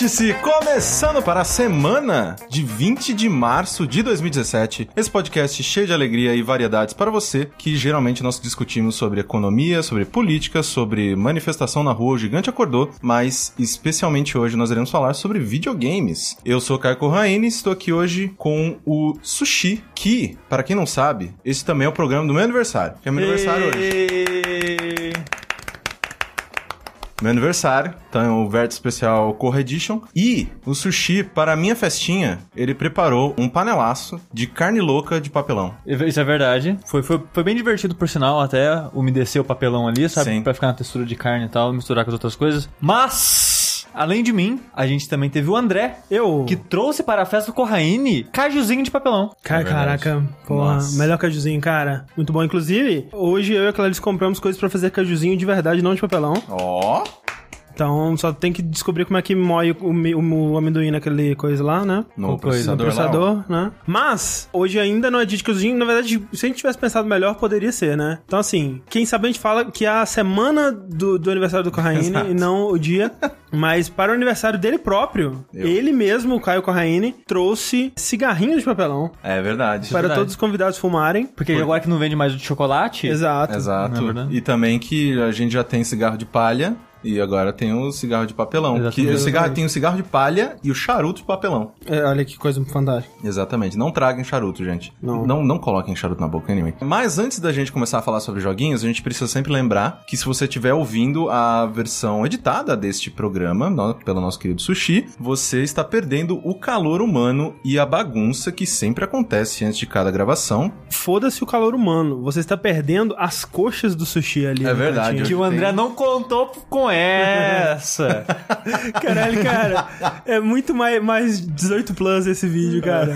Vórtice começando para a semana de 20 de março de 2017. Esse podcast cheio de alegria e variedades para você, que geralmente nós discutimos sobre economia, sobre política, sobre manifestação na rua, o gigante acordou, mas especialmente hoje nós iremos falar sobre videogames. Eu sou Caio Corraine, estou aqui hoje com o Sushi, que, para quem não sabe, esse também é o programa do meu aniversário, que é meu aniversário hoje. Meu aniversário, então é o Vértice Especial Core Edition. E o Sushi, para a minha festinha, ele preparou um panelaço de carne louca de papelão. Isso é verdade. Foi, foi, foi bem divertido, por sinal, até umedecer o papelão ali, sabe? Sim. Pra ficar na textura de carne e tal, misturar com as outras coisas. Mas... Além de mim, a gente também teve o André, Eu. que trouxe para a festa do Corraine cajuzinho de papelão. Cara, É caraca, porra, Nossa. melhor cajuzinho, cara. Muito bom. Inclusive, hoje eu e a Clarice compramos coisas pra fazer cajuzinho de verdade, não de papelão. Ó, Então só tem que descobrir como é que moe o, o, o amendoim naquele coisa lá, né? no Qual coisa? No processador, lá, processador, né? Mas, hoje ainda não é cajuzinho. Na verdade, se a gente tivesse pensado melhor, poderia ser, né? Então, assim, quem sabe a gente fala que é a semana do, do aniversário do Corraine e não o dia. Mas para o aniversário dele próprio, Eu. ele mesmo, o Caio Corraine, trouxe cigarrinhos de papelão É verdade. para verdade. todos os convidados fumarem. Porque agora que não vende mais o de chocolate... Exato. Exato. É e também que a gente já tem cigarro de palha e agora tem o cigarro de papelão. Exatamente. Que o cigarro tem o cigarro de palha e o charuto de papelão. É, olha que coisa fantástica. Exatamente. Não traguem charuto, gente. Não. não. Não coloquem charuto na boca, anyway. Mas antes da gente começar a falar sobre joguinhos, a gente precisa sempre lembrar que se você estiver ouvindo a versão editada deste programa, no- pelo nosso querido Sushi, você está perdendo o calor humano e a bagunça que sempre acontece antes de cada gravação. Foda-se o calor humano. Você está perdendo as coxas do sushi ali. É verdade. Que o André Tem- não contou com essa. Caralho, cara. É muito mais, mais 18 plus esse vídeo, cara.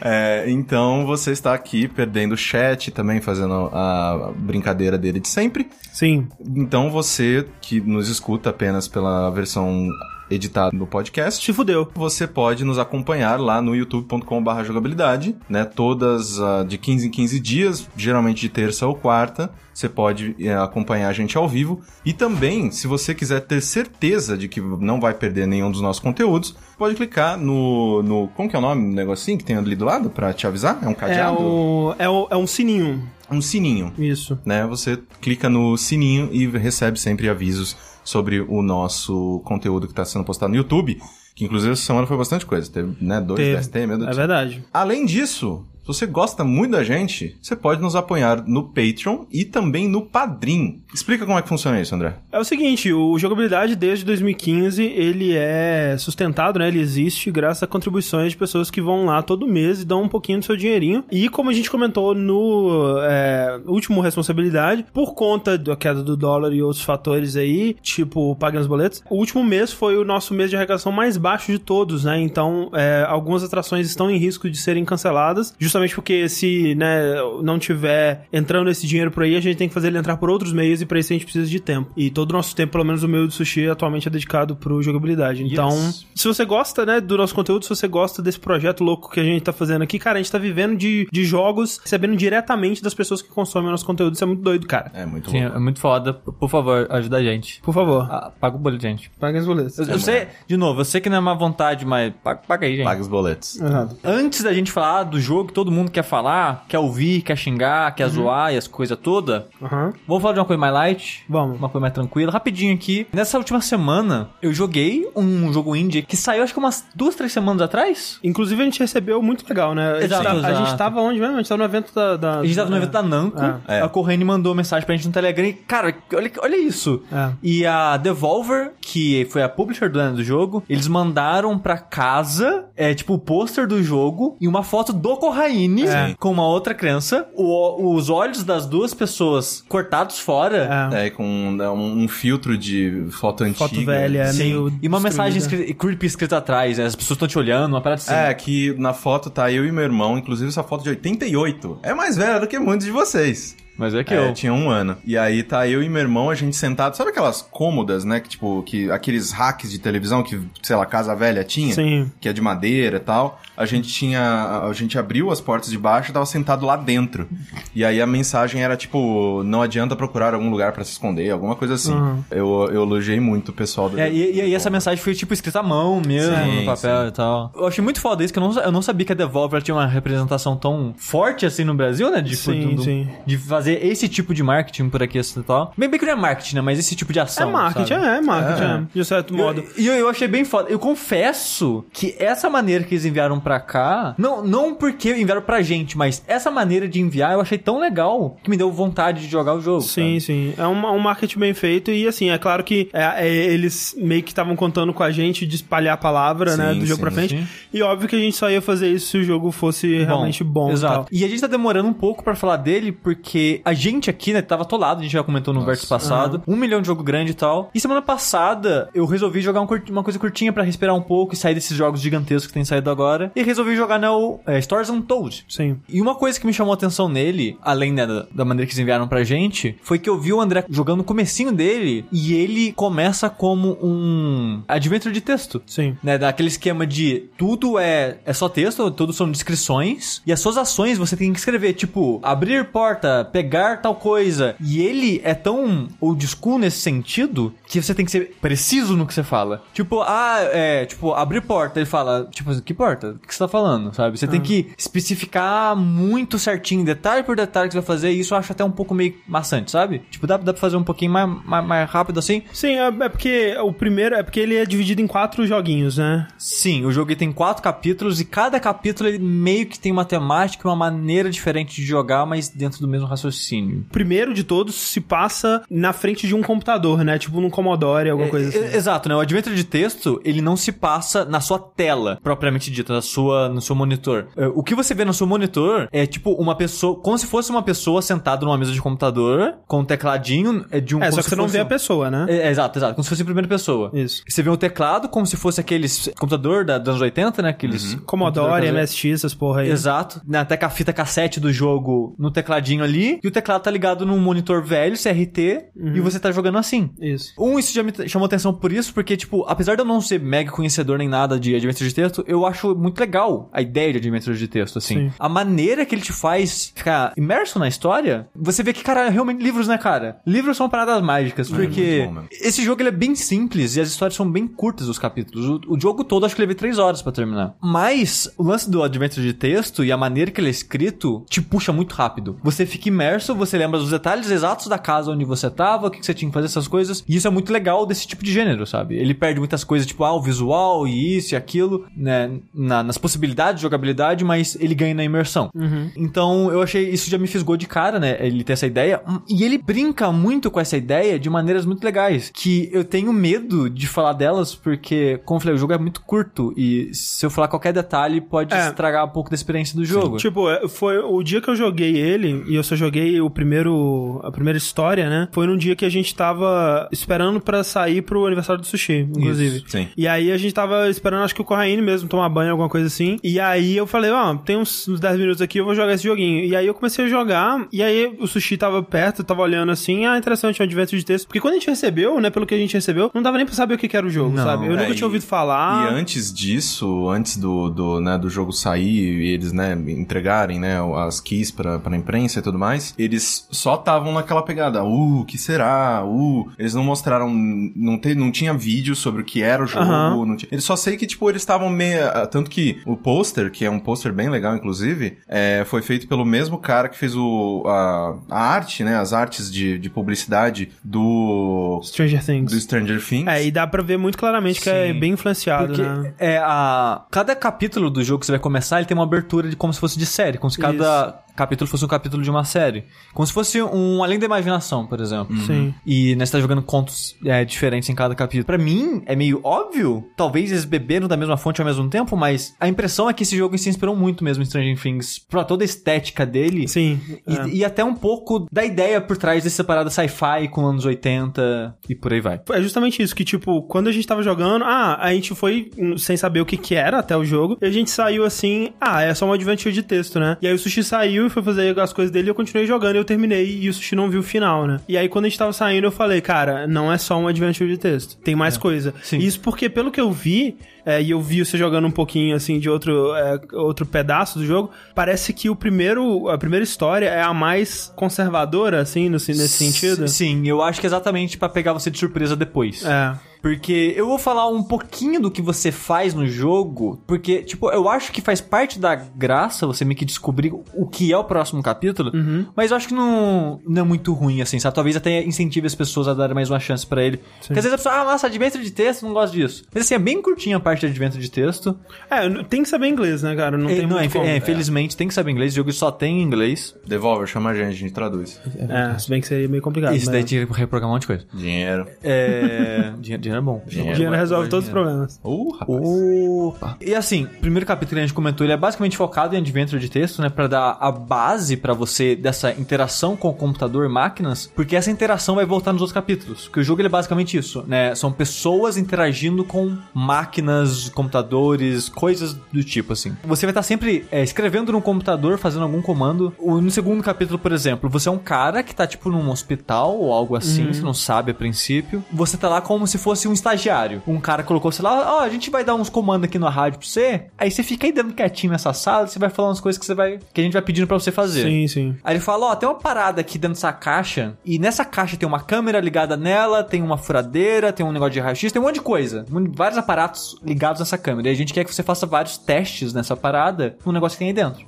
É, então você está aqui perdendo o chat também, fazendo a brincadeira dele de sempre. Sim. Então você que nos escuta apenas pela versão editada do podcast, Se fudeu. você pode nos acompanhar lá no youtube.com.br jogabilidade, né? Todas ah, de 15 em 15 dias, geralmente de terça ou quarta. Você pode eh, acompanhar a gente ao vivo. E também, se você quiser ter certeza de que não vai perder nenhum dos nossos conteúdos, pode clicar no. no como que é o nome do negocinho que tem ali do lado pra te avisar? É um É, cadeado? o, é, o, é um sininho. Um sininho Isso. né? Você clica no sininho e recebe sempre avisos sobre o nosso conteúdo que está sendo postado no YouTube. Que inclusive essa semana foi bastante coisa. Teve, né? Dois Teve. DST, meu Deus É verdade. Além disso, você gosta muito da gente, você pode nos apoiar no Patreon e também no Padrim. Explica como é que funciona isso, André. É o seguinte, o Jogabilidade desde 2015, ele é sustentado, né? Ele existe graças a contribuições de pessoas que vão lá todo mês e dão um pouquinho do seu dinheirinho. E como a gente comentou no é, último Responsabilidade, por conta da queda do dólar e outros fatores aí, tipo paguem os boletos, o último mês foi o nosso mês de arrecadação mais baixo de todos, né? Então, é, algumas atrações estão em risco de serem canceladas, justamente porque se né, não tiver entrando esse dinheiro por aí, a gente tem que fazer ele entrar por outros meios e pra isso a gente precisa de tempo. E todo o nosso tempo, pelo menos o meu do sushi, atualmente é dedicado pro jogabilidade. Então, Yes. se você gosta, né, do nosso conteúdo, se você gosta desse projeto louco que a gente tá fazendo aqui, cara, a gente tá vivendo de, de jogos, recebendo diretamente das pessoas que consomem o nosso conteúdo. Isso é muito doido, cara. É muito Sim, louco. é muito foda. Por favor, ajuda a gente. Por favor, Ah, paga o boleto, gente. paguem os boletos. Eu, eu sei, de novo, eu sei que não é má vontade, mas paga, paga aí, gente. Paga os boletos. Exato. Antes da gente falar do jogo que todo mundo quer falar, quer ouvir, quer xingar, quer zoar e as coisas todas, Aham. vamos falar de uma coisa mais light? Vamos. Uma coisa mais tranquila. Rapidinho aqui. Nessa última semana, eu joguei um jogo indie que saiu acho que umas duas, três semanas atrás. Inclusive, a gente recebeu muito legal, né? A gente, Exato, tá- a exato. gente tava onde mesmo? A gente tava no evento da... da A gente tava no evento da Namco, É. a Corrêne mandou mensagem pra gente no Telegram e, cara, olha, olha isso. É. E a Devolver, que foi a publisher do do jogo, eles mandaram pra casa, é, tipo, o pôster do jogo e uma foto do Corraine É. com uma outra criança. O- os olhos das duas pessoas cortados fora. É. É, com né, um, um filtro de foto antiga. Foto velha, Sim. meio E uma destruída. mensagem escri- creepy escrita atrás, né? As pessoas estão te olhando, uma parada assim. É, que na foto tá eu e meu irmão, inclusive essa foto de 88. É mais velha do que muitos de vocês. Mas é que É, eu. tinha um ano. E aí tá eu e meu irmão, a gente sentado. Sabe aquelas cômodas, né? Que tipo, que, aqueles hacks de televisão que, sei lá, Casa Velha tinha? Sim. Que é de madeira e tal. A gente tinha. A gente abriu as portas de baixo e tava sentado lá dentro. E aí a mensagem era tipo: não adianta procurar algum lugar pra se esconder, alguma coisa assim. Uhum. Eu, eu elogiei muito o pessoal do. É, e, e aí essa mensagem foi, tipo, escrita à mão mesmo, Sim, no papel sim. e tal. Eu achei muito foda isso, que eu não, eu não sabia que a Devolver tinha uma representação tão forte assim no Brasil, né? De, Sim, do- sim. de fazer esse tipo de marketing por aqui e tal. Bem, bem que não é marketing, né? Mas esse tipo de É ação, marketing, sabe? é, é marketing, É. é. De certo modo. E eu, eu achei bem foda. Eu confesso que essa maneira que eles enviaram pra cá, não, não porque enviaram pra gente, mas essa maneira de enviar eu achei tão legal que me deu vontade de jogar o jogo. Sim, sim. É um, um marketing bem feito e, assim, é claro que é, é, eles meio que estavam contando com a gente de espalhar a palavra, né, Sim, do jogo sim, pra frente. sim. E óbvio que a gente só ia fazer isso se o jogo fosse realmente bom e Exato. tal. E a gente tá demorando um pouco pra falar dele, porque a gente aqui, né, tava atolado, a gente já comentou no verso passado, um milhão de jogo grande e tal. E semana passada, eu resolvi jogar um uma coisa curtinha pra respirar um pouco e sair desses jogos gigantescos que tem saído agora. E resolvi jogar no é, Stars Untold. Sim. E uma coisa que me chamou a atenção nele, além né, da, da maneira que eles enviaram pra gente, foi que eu vi o André jogando o comecinho dele e ele começa como um adventure de texto. Sim. Né, daquele esquema de tudo é, é só texto, tudo são descrições, e as suas ações você tem que escrever, tipo, abrir porta, pegar tal coisa. E ele é tão old school nesse sentido que você tem que ser preciso no que você fala. Tipo, ah, é, tipo, abrir porta. Ele fala, tipo, que porta? Que você tá falando, sabe? Você tem que especificar muito certinho, detalhe por detalhe que você vai fazer, e isso eu acho até um pouco meio maçante, sabe? Tipo, dá, dá pra fazer um pouquinho mais, mais, mais rápido assim? Sim, é, é porque o primeiro é porque ele é dividido em quatro joguinhos, né? Sim, o jogo tem quatro capítulos e cada capítulo ele meio que tem uma temática uma maneira diferente de jogar, mas dentro do mesmo raciocínio. O primeiro de todos se passa na frente de um computador, né? Tipo num Commodore, alguma coisa É, assim. é, Exato, né? O adventure de texto, ele não se passa na sua tela, propriamente dita, na sua, no seu monitor. É, O que você vê no seu monitor é tipo uma pessoa, como se fosse uma pessoa sentada numa mesa de computador, com um tecladinho é de um... É, só que você não fosse vê a pessoa, né? É, é, exato, exato, como se fosse em primeira pessoa. Isso. Você vê um teclado como se fosse aqueles computador da, dos anos 80, né? Aqueles... Commodore, computador- MSX, essas porra aí. Exato. né, Até com a fita cassete do jogo no tecladinho ali. E o teclado tá ligado num monitor velho, CRT, e você tá jogando assim. Isso. Um, isso já me chamou atenção por isso, porque, tipo, apesar de eu não ser mega conhecedor nem nada de adventure de texto, eu acho muito legal a ideia de adventure de texto, assim. Sim. A maneira que ele te faz ficar imerso na história, você vê que, cara, realmente livros, né, cara? Livros são paradas mágicas, porque muito bom mesmo. esse jogo ele é bem simples e as histórias são bem curtas, os capítulos. O, o jogo todo acho que levei três horas pra terminar. Mas o lance do adventure de texto e a maneira que ele é escrito te puxa muito rápido. Você fica imerso, você lembra dos detalhes exatos da casa onde você tava, o que, que você tinha que fazer, essas coisas. E isso é muito legal desse tipo de gênero, sabe? Ele perde muitas coisas, tipo, ah, o visual e isso e aquilo, né? na- nas possibilidades de jogabilidade, mas ele ganha na imersão. Então eu achei isso já me fisgou de cara, né? Ele ter essa ideia. E ele brinca muito com essa ideia de maneiras muito legais. Que eu tenho medo de falar delas, porque, como eu falei, o jogo é muito curto. E se eu falar qualquer detalhe, pode É. estragar um pouco da experiência do jogo. Tipo, é, foi o dia que eu joguei ele, e eu só joguei o primeiro, a primeira história, né? Foi num dia que a gente tava esperando pra sair pro aniversário do sushi, inclusive. sim. E aí a gente tava esperando, acho que o Corraine mesmo, tomar banho, alguma coisa assim. E aí eu falei, ó, tem uns, uns 10 minutos aqui, eu vou jogar esse joguinho. E aí eu comecei a jogar, e aí o sushi tava perto, tava olhando assim, ah, interessante, um adventure de texto. Porque quando a gente recebeu, né, pelo que a gente recebeu, não dava nem pra saber o que que era o jogo, Não, sabe? Eu É, nunca tinha ouvido falar. E antes disso, antes do, do, né, do jogo sair e eles, né, entregarem, né, as keys pra, pra imprensa e tudo mais, eles só estavam naquela pegada, uh, o que será? Uh, eles não mostraram, não, te, não tinha vídeo sobre o que era o jogo, não tinha, eles só sei que, tipo, eles estavam meio, tanto que o pôster, que é um pôster bem legal, inclusive, é, foi feito pelo mesmo cara que fez o, a, a arte, né, as artes de, de publicidade do, Stranger Things. do Stranger Things. É, e dá pra ver muito claramente que é Sim. bem influenciado, Porque né? é a. Cada capítulo do jogo que você vai começar, ele tem uma abertura de como se fosse de série, como se cada capítulo fosse um capítulo de uma série. Como se fosse um Além da Imaginação, por exemplo. Sim. E né, você tá jogando contos é, diferentes em cada capítulo. Pra mim, é meio óbvio. Talvez eles beberam da mesma fonte ao mesmo tempo, mas a impressão é que esse jogo se inspirou muito mesmo em Stranger Things. Pra toda a estética dele. Sim. E, é. e até um pouco da ideia por trás dessa parada sci-fi com anos 80 e por aí vai. É justamente isso, que tipo, quando a gente tava jogando, ah, a gente foi hum, sem saber o que que era até o jogo, e a gente saiu assim, ah, é só um adventure de texto, né? E aí o Sushi saiu e foi fazer as coisas dele e eu continuei jogando e eu terminei e o Sushi não viu o final, né? E aí quando a gente tava saindo eu falei, cara, não é só um adventure de texto, tem mais coisa. Sim. Isso porque pelo que eu vi, é, e eu vi você jogando um pouquinho assim de outro, é, outro pedaço do jogo, parece que o primeiro, a primeira história é a mais conservadora, assim, no, nesse sentido. Sim, eu acho que é exatamente pra pegar você de surpresa depois. É. Porque eu vou falar um pouquinho do que você faz no jogo, porque, tipo, eu acho que faz parte da graça você meio que descobrir o que é o próximo capítulo, mas eu acho que não, não é muito ruim, assim, sabe? Talvez até incentive as pessoas a darem mais uma chance pra ele. Porque às vezes a pessoa, ah, nossa, advento de texto, não gosto disso. Mas assim, é bem curtinha a parte de advento de texto. É, tem que saber inglês, né, cara? Não É, tem não, muito é, infelizmente tem que saber inglês, o jogo só tem em inglês. Devolver, chama a gente, a gente traduz. É, se bem que seria meio complicado. Isso mas- daí tinha que reprogramar um monte de coisa. Dinheiro. É. dinheiro, dinheiro é bom. Dinheiro. Dinheiro resolve todos os dinheiro. problemas. Uh, rapaz. Opa. E assim, o primeiro capítulo que a gente comentou, ele é basicamente focado em adventure de texto, né, Pra dar a base pra você dessa interação com o computador e máquinas, porque essa interação vai voltar nos outros capítulos, porque o jogo ele é basicamente isso, né? São pessoas interagindo com máquinas, computadores, coisas do tipo assim. Você vai estar sempre é, escrevendo no computador, fazendo algum comando. No segundo capítulo, por exemplo, você é um cara que tá tipo num hospital ou algo assim, você não sabe a princípio. Você tá lá como se fosse um estagiário. Um cara colocou, sei lá, ó, a gente vai dar uns comandos aqui na rádio pra você. Aí você fica aí dando quietinho nessa sala, você vai falar umas coisas que você vai que a gente vai pedindo pra você fazer. Sim, sim. Aí ele fala, ó, tem uma parada aqui dentro dessa caixa, e nessa caixa tem uma câmera ligada nela, tem uma furadeira, tem um negócio de raio-x, tem um monte de coisa. Vários aparatos ligados nessa câmera. E a gente quer que você faça vários testes nessa parada no negócio que tem aí dentro.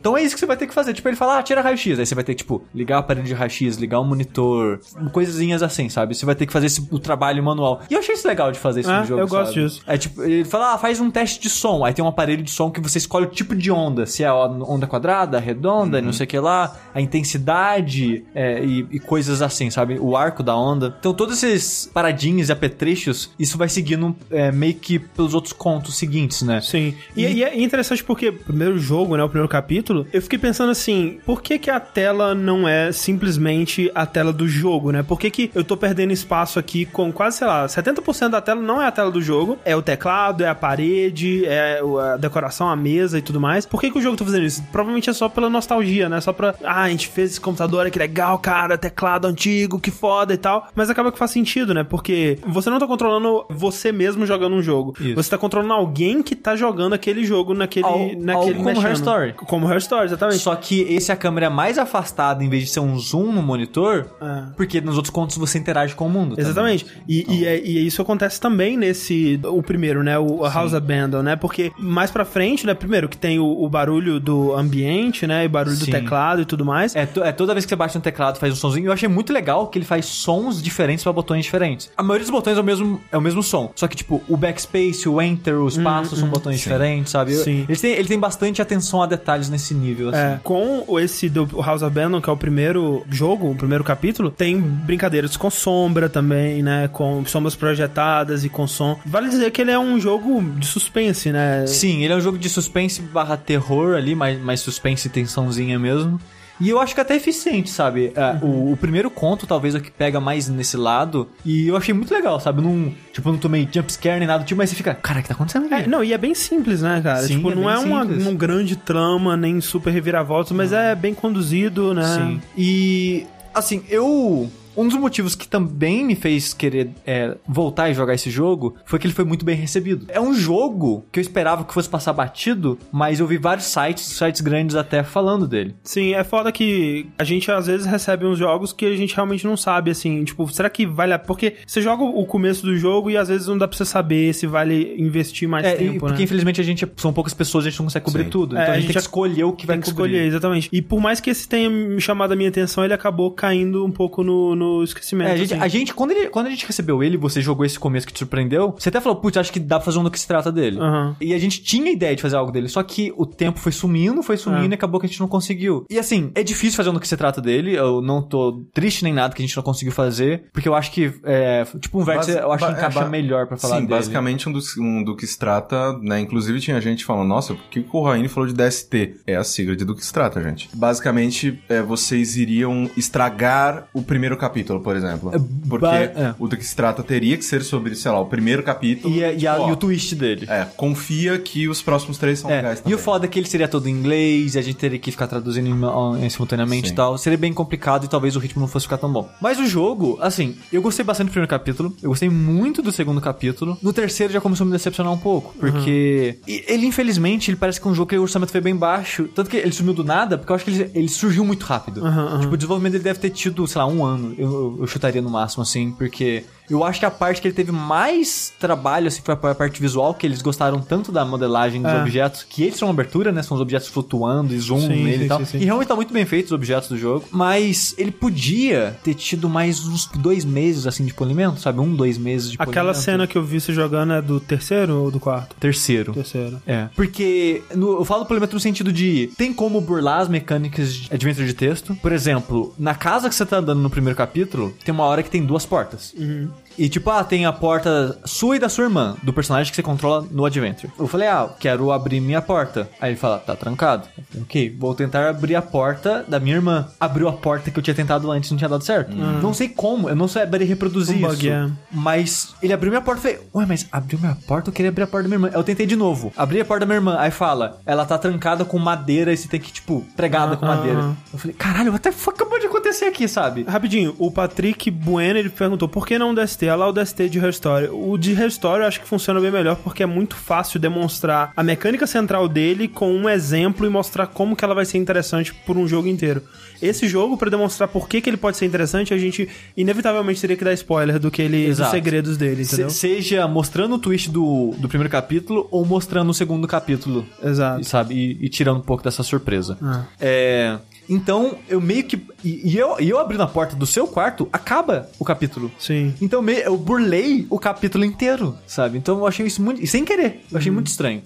Então é isso que você vai ter que fazer. Tipo, ele fala, ah, tira raio-x. Aí você vai ter que, tipo, ligar o aparelho de raio-x, ligar o monitor, coisinhas assim, sabe? Você vai ter que fazer esse, o trabalho manual. E eu achei isso legal de fazer isso É, no jogo, eu gosto sabe? disso. É tipo, ele fala, ah, faz um teste de som. Aí tem um aparelho de som que você escolhe o tipo de onda. Se é onda quadrada, redonda, não sei o que lá. A intensidade é, e, e coisas assim, sabe? O arco da onda. Então todos esses paradinhos e apetrechos, isso vai seguindo é, meio que pelos outros contos seguintes, né? Sim. E, e é interessante porque o primeiro jogo, né, o primeiro capítulo, eu fiquei pensando assim, por que que a tela não é simplesmente a tela do jogo, né? Por que que eu tô perdendo espaço aqui com quase, sei lá, 70% da tela não é a tela do jogo, é o teclado, é a parede, é a decoração, a mesa e tudo mais. Por que que o jogo tá fazendo isso? Provavelmente é só pela nostalgia, né? Só pra, ah, a gente fez esse computador, que legal, cara, teclado antigo, que foda e tal. Mas acaba que faz sentido, né? Porque você não tá controlando você mesmo jogando um jogo. Isso. Você tá controlando alguém que tá jogando aquele jogo naquele. Al- naquele como mexendo. Her Story. Como Her Story, exatamente. Só que esse é a câmera mais afastada em vez de ser um zoom no monitor, É. porque nos outros contos você interage com o mundo. Exatamente. E, e, é- e isso acontece também nesse. O primeiro, né? O House Abandon, né? Porque mais pra frente, né? Primeiro que tem o, o barulho do ambiente, né? E barulho do Sim. teclado e tudo mais. É, é toda vez que você bate no teclado faz um sonzinho. Eu achei muito legal que ele faz sons diferentes pra botões diferentes. A maioria dos botões é o mesmo, é o mesmo som. Só que, tipo, o backspace, o enter, os passos são botões diferentes, sabe? Sim. Ele, tem, ele tem bastante atenção a detalhes nesse nível, assim. É, com esse do House of Abandon, que é o primeiro jogo, o primeiro capítulo, tem brincadeiras com sombra também, né? Com sombras projetadas e com som. Vale dizer que ele é um jogo de suspense, né? Sim, ele é um jogo de suspense barra terror ali, mais, mais suspense e tensãozinha mesmo. E eu acho que até eficiente, sabe? É, o, o primeiro conto talvez é o que pega mais nesse lado. E eu achei muito legal, sabe? Não, tipo, não tomei jumpscare nem nada do tipo, mas você fica, cara, o que tá acontecendo aqui? É, não, e é bem simples, né, cara? Sim, tipo, é não é uma, um grande trama, nem super reviravolta, mas é bem conduzido, né? Sim. E, assim, eu. Um dos motivos que também me fez querer é, voltar e jogar esse jogo foi que ele foi muito bem recebido. É um jogo que eu esperava que fosse passar batido, mas eu vi vários sites, sites grandes até falando dele. Sim, é foda que a gente às vezes recebe uns jogos que a gente realmente não sabe, assim, tipo, será que vale a... Porque você joga o começo do jogo e às vezes não dá pra você saber se vale investir mais É, e- tempo, porque né? infelizmente a gente são poucas pessoas, a gente não consegue cobrir Sim. tudo. É, Então a a gente gente tem que escolher o que vai que cobrir. escolher, exatamente. E por mais que esse tenha me chamado a minha atenção, ele acabou caindo um pouco no, no esquecimento. É, a gente, assim. a gente quando, ele, quando a gente recebeu ele, você jogou esse começo que te surpreendeu, você até falou, putz, acho que dá pra fazer um do que se trata dele. Aham. E a gente tinha ideia de fazer algo dele, só que o tempo foi sumindo, foi sumindo É. e acabou que a gente não conseguiu. E assim, é difícil fazer um do que se trata dele, eu não tô triste nem nada que a gente não conseguiu fazer, porque eu acho que, é, tipo, um vértice, eu acho que ba- acabar acha- melhor pra falar Sim, dele. basicamente um, dos, um do que se trata, né? Inclusive tinha gente falando, nossa, por que que o Raine falou de DST? É a sigla de do que se trata, gente. Basicamente, é, vocês iriam estragar o primeiro capítulo, por exemplo. Porque ba- é. o do que se trata teria que ser sobre, sei lá, o primeiro capítulo. E, a- e, a- Tipo, ó, e o twist dele. É, confia que os próximos três são É, legais e também. o foda é que ele seria todo em inglês, e a gente teria que ficar traduzindo em, em- simultaneamente Sim. e tal. Seria bem complicado e talvez o ritmo não fosse ficar tão bom. Mas o jogo, assim, eu gostei bastante do primeiro capítulo, eu gostei muito do segundo capítulo. No terceiro já começou a me decepcionar um pouco, porque e- ele, infelizmente, ele parece que é um jogo que o orçamento foi bem baixo. Tanto que ele sumiu do nada, porque eu acho que ele, ele surgiu muito rápido. Tipo, o desenvolvimento dele deve ter tido, sei lá, um ano. Eu, eu- chutaria no máximo, assim, porque eu acho que a parte que ele teve mais trabalho, assim, foi a parte visual, que eles gostaram tanto da modelagem dos É. objetos, que eles são abertura, né? São os objetos flutuando e zoom Sim, nele sim, e tal. sim. E realmente tá muito bem feito os objetos do jogo. Mas ele podia ter tido mais uns dois meses, assim, de polimento, sabe? Um, dois meses de Aquela polimento. cena que eu vi você jogando é do terceiro ou do quarto? Terceiro. Terceiro. É. Porque no- eu falo polimento no sentido de tem como burlar as mecânicas de adventure de texto. Por exemplo, na casa que você tá andando no primeiro capítulo, tem uma hora que tem duas portas. E tipo, ah, tem a porta sua e da sua irmã, do personagem que você controla no Adventure. Eu falei, ah, quero abrir minha porta. Aí ele fala, tá trancado. Falei, ok, vou tentar abrir a porta da minha irmã. Abriu a porta que eu tinha tentado antes, não tinha dado certo. Não sei como, eu não saberia reproduzir Um isso. é. Mas ele abriu minha porta e falei, ué, mas abriu minha porta? Eu queria abrir a porta da minha irmã. Eu tentei de novo. Abri a porta da minha irmã. Aí fala, ela tá trancada com madeira e você tem que, tipo, pregada com Ah, madeira. ah. Eu falei, caralho, what the fuck acabou de acontecer aqui, sabe? Rapidinho, o Patrick Bueno, ele perguntou por que não DST? Lá o DST de Restore. O de Restore eu acho que funciona bem melhor porque é muito fácil demonstrar a mecânica central dele com um exemplo e mostrar como que ela vai ser interessante por um jogo inteiro. Esse jogo, pra demonstrar por que, que ele pode ser interessante, a gente inevitavelmente teria que dar spoiler do que ele, dos segredos dele, Se- entendeu? seja mostrando o twist do, do primeiro capítulo ou mostrando o segundo capítulo. Exato. Sabe? E, e tirando um pouco dessa surpresa. Ah. É. Então, eu meio que. E, e eu, e eu abrindo a porta do seu quarto, acaba o capítulo. Sim. Então me- eu burlei o capítulo inteiro, sabe? Então eu achei isso muito. E sem querer, eu Uhum. achei muito estranho.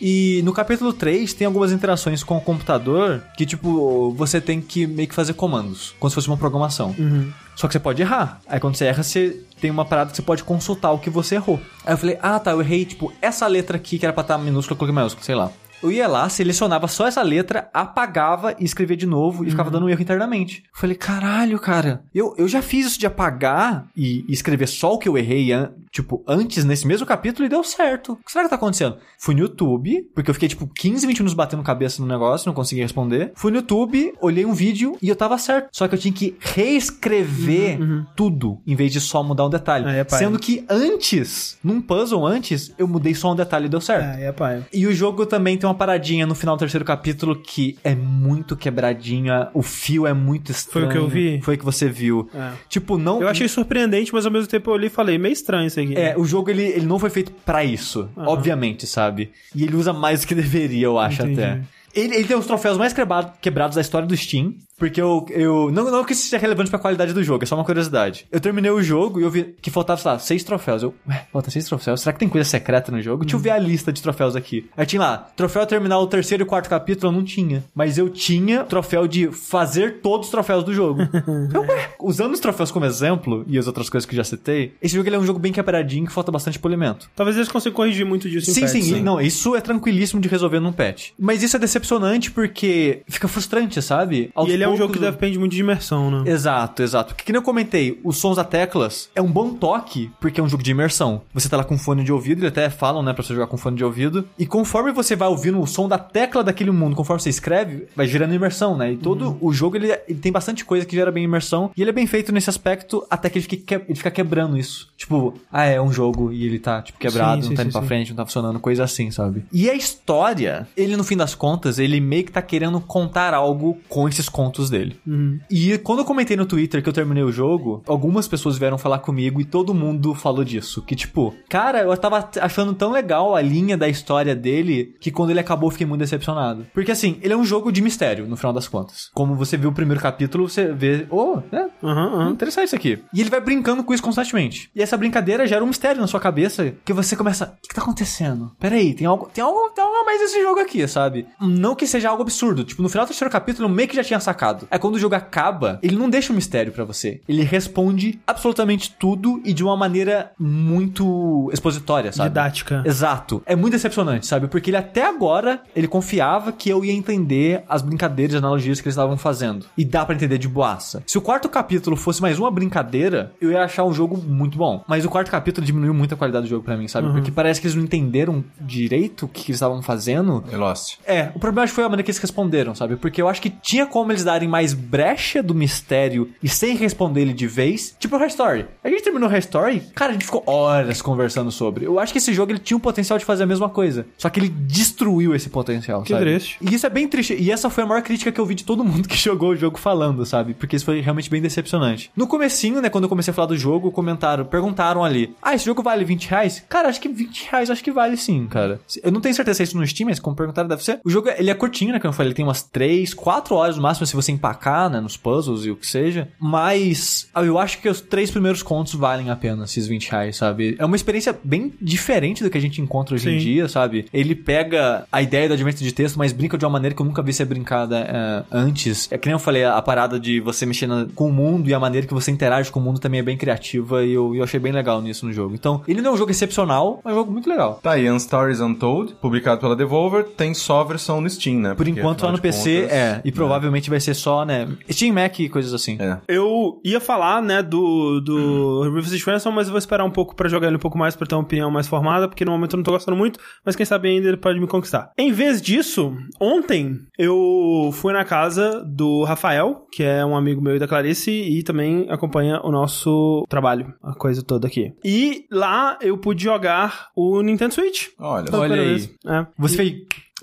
E no capítulo 3 tem algumas interações com o computador que, tipo, você tem que meio que fazer comandos, como se fosse uma programação. Uhum. Só que você pode errar. Aí quando você erra, você tem uma parada que você pode consultar o que você errou. Aí eu falei, ah tá, eu errei, tipo, essa letra aqui que era pra estar minúscula, eu coloquei maiúscula, sei lá. Eu ia lá, selecionava só essa letra, apagava e escrevia de novo e ficava dando um erro internamente. Eu falei, caralho, cara, eu, eu já fiz isso de apagar e, e escrever só o que eu errei, an- tipo, antes nesse mesmo capítulo e deu certo. O que será que tá acontecendo? Fui no YouTube, porque eu fiquei, tipo, 15, 20 minutos batendo cabeça no negócio, não conseguia responder. Fui no YouTube, olhei um vídeo e eu tava certo. Só que eu tinha que reescrever tudo, em vez de só mudar um detalhe. Aí é. Sendo que antes, num puzzle antes, eu mudei só um detalhe e deu certo. É, é pai. E o jogo também tem uma paradinha no final do terceiro capítulo que é muito quebradinha, o fio é muito estranho. Foi o que eu vi? Foi o que você viu. É. Tipo, não. Eu achei surpreendente, mas ao mesmo tempo eu olhei e falei, meio estranho isso aqui. É, o jogo ele, ele não foi feito pra isso, obviamente, sabe? E ele usa mais do que deveria, eu acho Entendi. até. Ele, ele tem os troféus mais quebrado- quebrados da história do Steam. Porque eu. eu não, não que isso seja relevante pra qualidade do jogo, é só uma curiosidade. Eu terminei o jogo e eu vi que faltava, sei lá, seis troféus. Eu, ué, falta seis troféus? Será que tem coisa secreta no jogo? Deixa eu ver a lista de troféus aqui. Aí tinha lá, troféu terminar o terceiro e quarto capítulo, eu não tinha. Mas eu tinha troféu de fazer todos os troféus do jogo. eu, ué, usando os troféus como exemplo e as outras coisas que eu já citei, esse jogo ele é um jogo bem quebradinho que falta bastante polimento. Talvez eles consigam corrigir muito disso em Sim, patch, sim, Não, isso é tranquilíssimo de resolver num patch. Mas isso é decepcionante porque fica frustrante, sabe? Aos E ele é um jogo que depende muito de imersão, né? Exato, exato. Porque, que nem eu comentei, os sons da teclas é um bom toque, porque é um jogo de imersão. Você tá lá com fone de ouvido, eles até falam, né, pra você jogar com fone de ouvido. E conforme você vai ouvindo o som da tecla daquele mundo, conforme você escreve, vai gerando imersão, né? E todo o jogo, ele, ele tem bastante coisa que gera bem imersão. E ele é bem feito nesse aspecto, até que ele fica, ele fica quebrando isso. Tipo, ah, é um jogo e ele tá, tipo, quebrado, Sim, não sim, tá indo sim, pra frente, não tá funcionando, coisa assim, sabe? E a história, ele no fim das contas, ele meio que tá querendo contar algo com esses contos dele. Uhum. E quando eu comentei no Twitter que eu terminei o jogo, algumas pessoas vieram falar comigo e todo mundo falou disso. Que tipo, cara, eu tava achando tão legal a linha da história dele que quando ele acabou eu fiquei muito decepcionado. Porque assim, ele é um jogo de mistério, no final das contas. Como você viu o primeiro capítulo, você vê, oh, é, Aham, aham. interessante isso aqui. E ele vai brincando com isso constantemente. E essa brincadeira gera um mistério na sua cabeça que você começa, o que, tá acontecendo? Peraí, tem algo, tem algo, tem algo a mais nesse jogo aqui, sabe? Não Não que seja algo absurdo. Tipo, no final do terceiro capítulo, eu meio que já tinha sacado. É quando o jogo acaba, ele não deixa um mistério pra você. Ele responde absolutamente tudo e de uma maneira muito expositória, sabe? Didática. Exato. É muito decepcionante, sabe? Porque ele até agora, ele confiava que eu ia entender as brincadeiras e analogias que eles estavam fazendo. E dá pra entender de boaça. Se o quarto capítulo fosse mais uma brincadeira, eu ia achar um jogo muito bom. Mas o quarto capítulo diminuiu muito a qualidade do jogo pra mim, sabe? Porque parece que eles não entenderam direito o que, que eles estavam fazendo. É Lost. É, o problema acho que foi a maneira que eles responderam, sabe? Porque eu acho que tinha como eles darem mais brecha do mistério e sem responder ele de vez. Tipo o Her Story. A gente terminou o Her Story, cara, a gente ficou horas conversando sobre. Eu acho que esse jogo ele tinha o potencial de fazer a mesma coisa. Só que ele destruiu esse potencial, Que sabe? triste. E isso é bem triste. E essa foi a maior crítica que eu vi de todo mundo que jogou o jogo falando, sabe? Porque isso foi realmente bem decepcionante. No comecinho, né, quando eu comecei a falar do jogo, comentaram, perguntaram ali: Ah, esse jogo vale 20 reais? Cara, acho que 20 reais acho que vale sim, cara. Eu não tenho certeza se é isso no Steam, mas como perguntaram, deve ser. O jogo, ele é curtinho, né, como eu falei, ele tem umas 3, 4 horas no máximo se você empacar, né, nos puzzles e o que seja. Mas eu acho que os três primeiros contos valem a pena esses 20 reais, sabe? É uma experiência bem diferente do que a gente encontra hoje em Sim. dia, sabe? Ele pega a ideia do advento de texto, mas brinca de uma maneira que eu nunca vi ser brincada é, antes. É que nem eu falei, a parada de você mexer na- com o mundo e a maneira que você interage com o mundo também é bem criativa e eu, eu achei bem legal nisso no jogo. Então, ele não é um jogo excepcional, mas é um jogo muito legal. Tá aí, Stories Untold, publicado pela Devolver, tem só a versão no Steam, né? Por Porque, enquanto, lá no PC, contas, é. E provavelmente vai ser só, né? Steam Mac e coisas assim. É. Eu ia falar, né, do, do Revisited Ransom, mas eu vou esperar um pouco pra jogar ele um pouco mais, pra ter uma opinião mais formada, porque no momento eu não tô gostando muito, mas quem sabe ainda ele pode me conquistar. Em vez disso, ontem eu fui na casa do Rafael, que é um amigo meu e da Clarice, e também acompanha o nosso trabalho, a coisa toda aqui. E lá eu pude jogar o Nintendo Switch. Olha, Pela Olha aí. É. Você fez.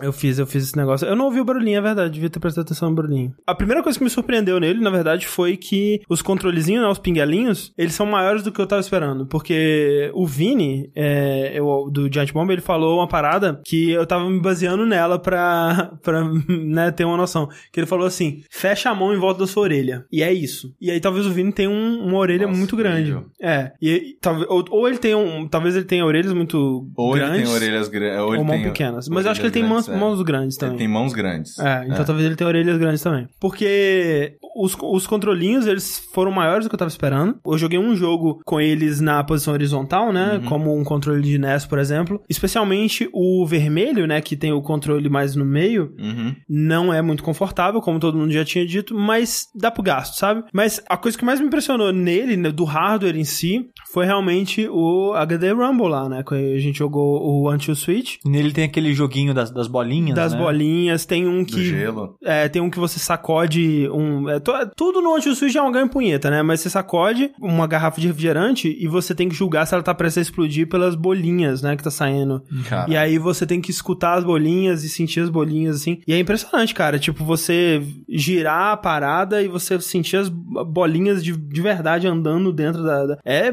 Eu fiz, eu fiz esse negócio. Eu não ouvi o barulhinho, é verdade. Devia ter prestado atenção no barulhinho. A primeira coisa que me surpreendeu nele, na verdade, foi que os controlezinhos, né, os pinguelinhos, eles são maiores do que eu tava esperando. Porque o Vini, é, eu- do Giant Bomb, ele falou uma parada que eu tava me baseando nela pra, pra né, ter uma noção. Que ele falou assim, fecha a mão em volta da sua orelha. E é isso. E aí talvez o Vini tenha um- uma orelha Nossa, muito grande. É. E, talvez, ou, ou ele tenha um, talvez ele tenha orelhas muito ou ele grandes. tem orelhas grandes, ou, Ou ele mãos tem pequenas. Mas eu acho que ele tem orelhas mãos, grandes, é. mãos grandes também. Ele tem mãos grandes. É, então talvez ele tenha orelhas grandes também. Porque os, os controlinhos, eles foram maiores do que eu tava esperando. Eu joguei um jogo com eles na posição horizontal, né? Como um controle de NES, por exemplo. Especialmente o vermelho, né? Que tem o controle mais no meio. Uhum. Não é muito confortável, como todo mundo já tinha dito, mas dá pro gasto, sabe? Mas a coisa que mais me impressionou nele, né, do hardware em si, foi realmente o HD Rumble lá, né? Que a gente jogou o Until Switch. Nele tem aquele joguinho das, das bolinhas. Das né? bolinhas, tem um Do que. gelo. É, tem um que você sacode um. é, to- tudo no Anti Switch é uma ganho punheta, né? Mas você sacode uma garrafa de refrigerante e você tem que julgar se ela tá prestes a explodir pelas bolinhas, né? Que tá saindo. Cara. E aí você tem que escutar as bolinhas e sentir as bolinhas, assim. E é impressionante, cara. Tipo, você girar a parada e você sentir as bolinhas de, de verdade andando dentro da. da- É,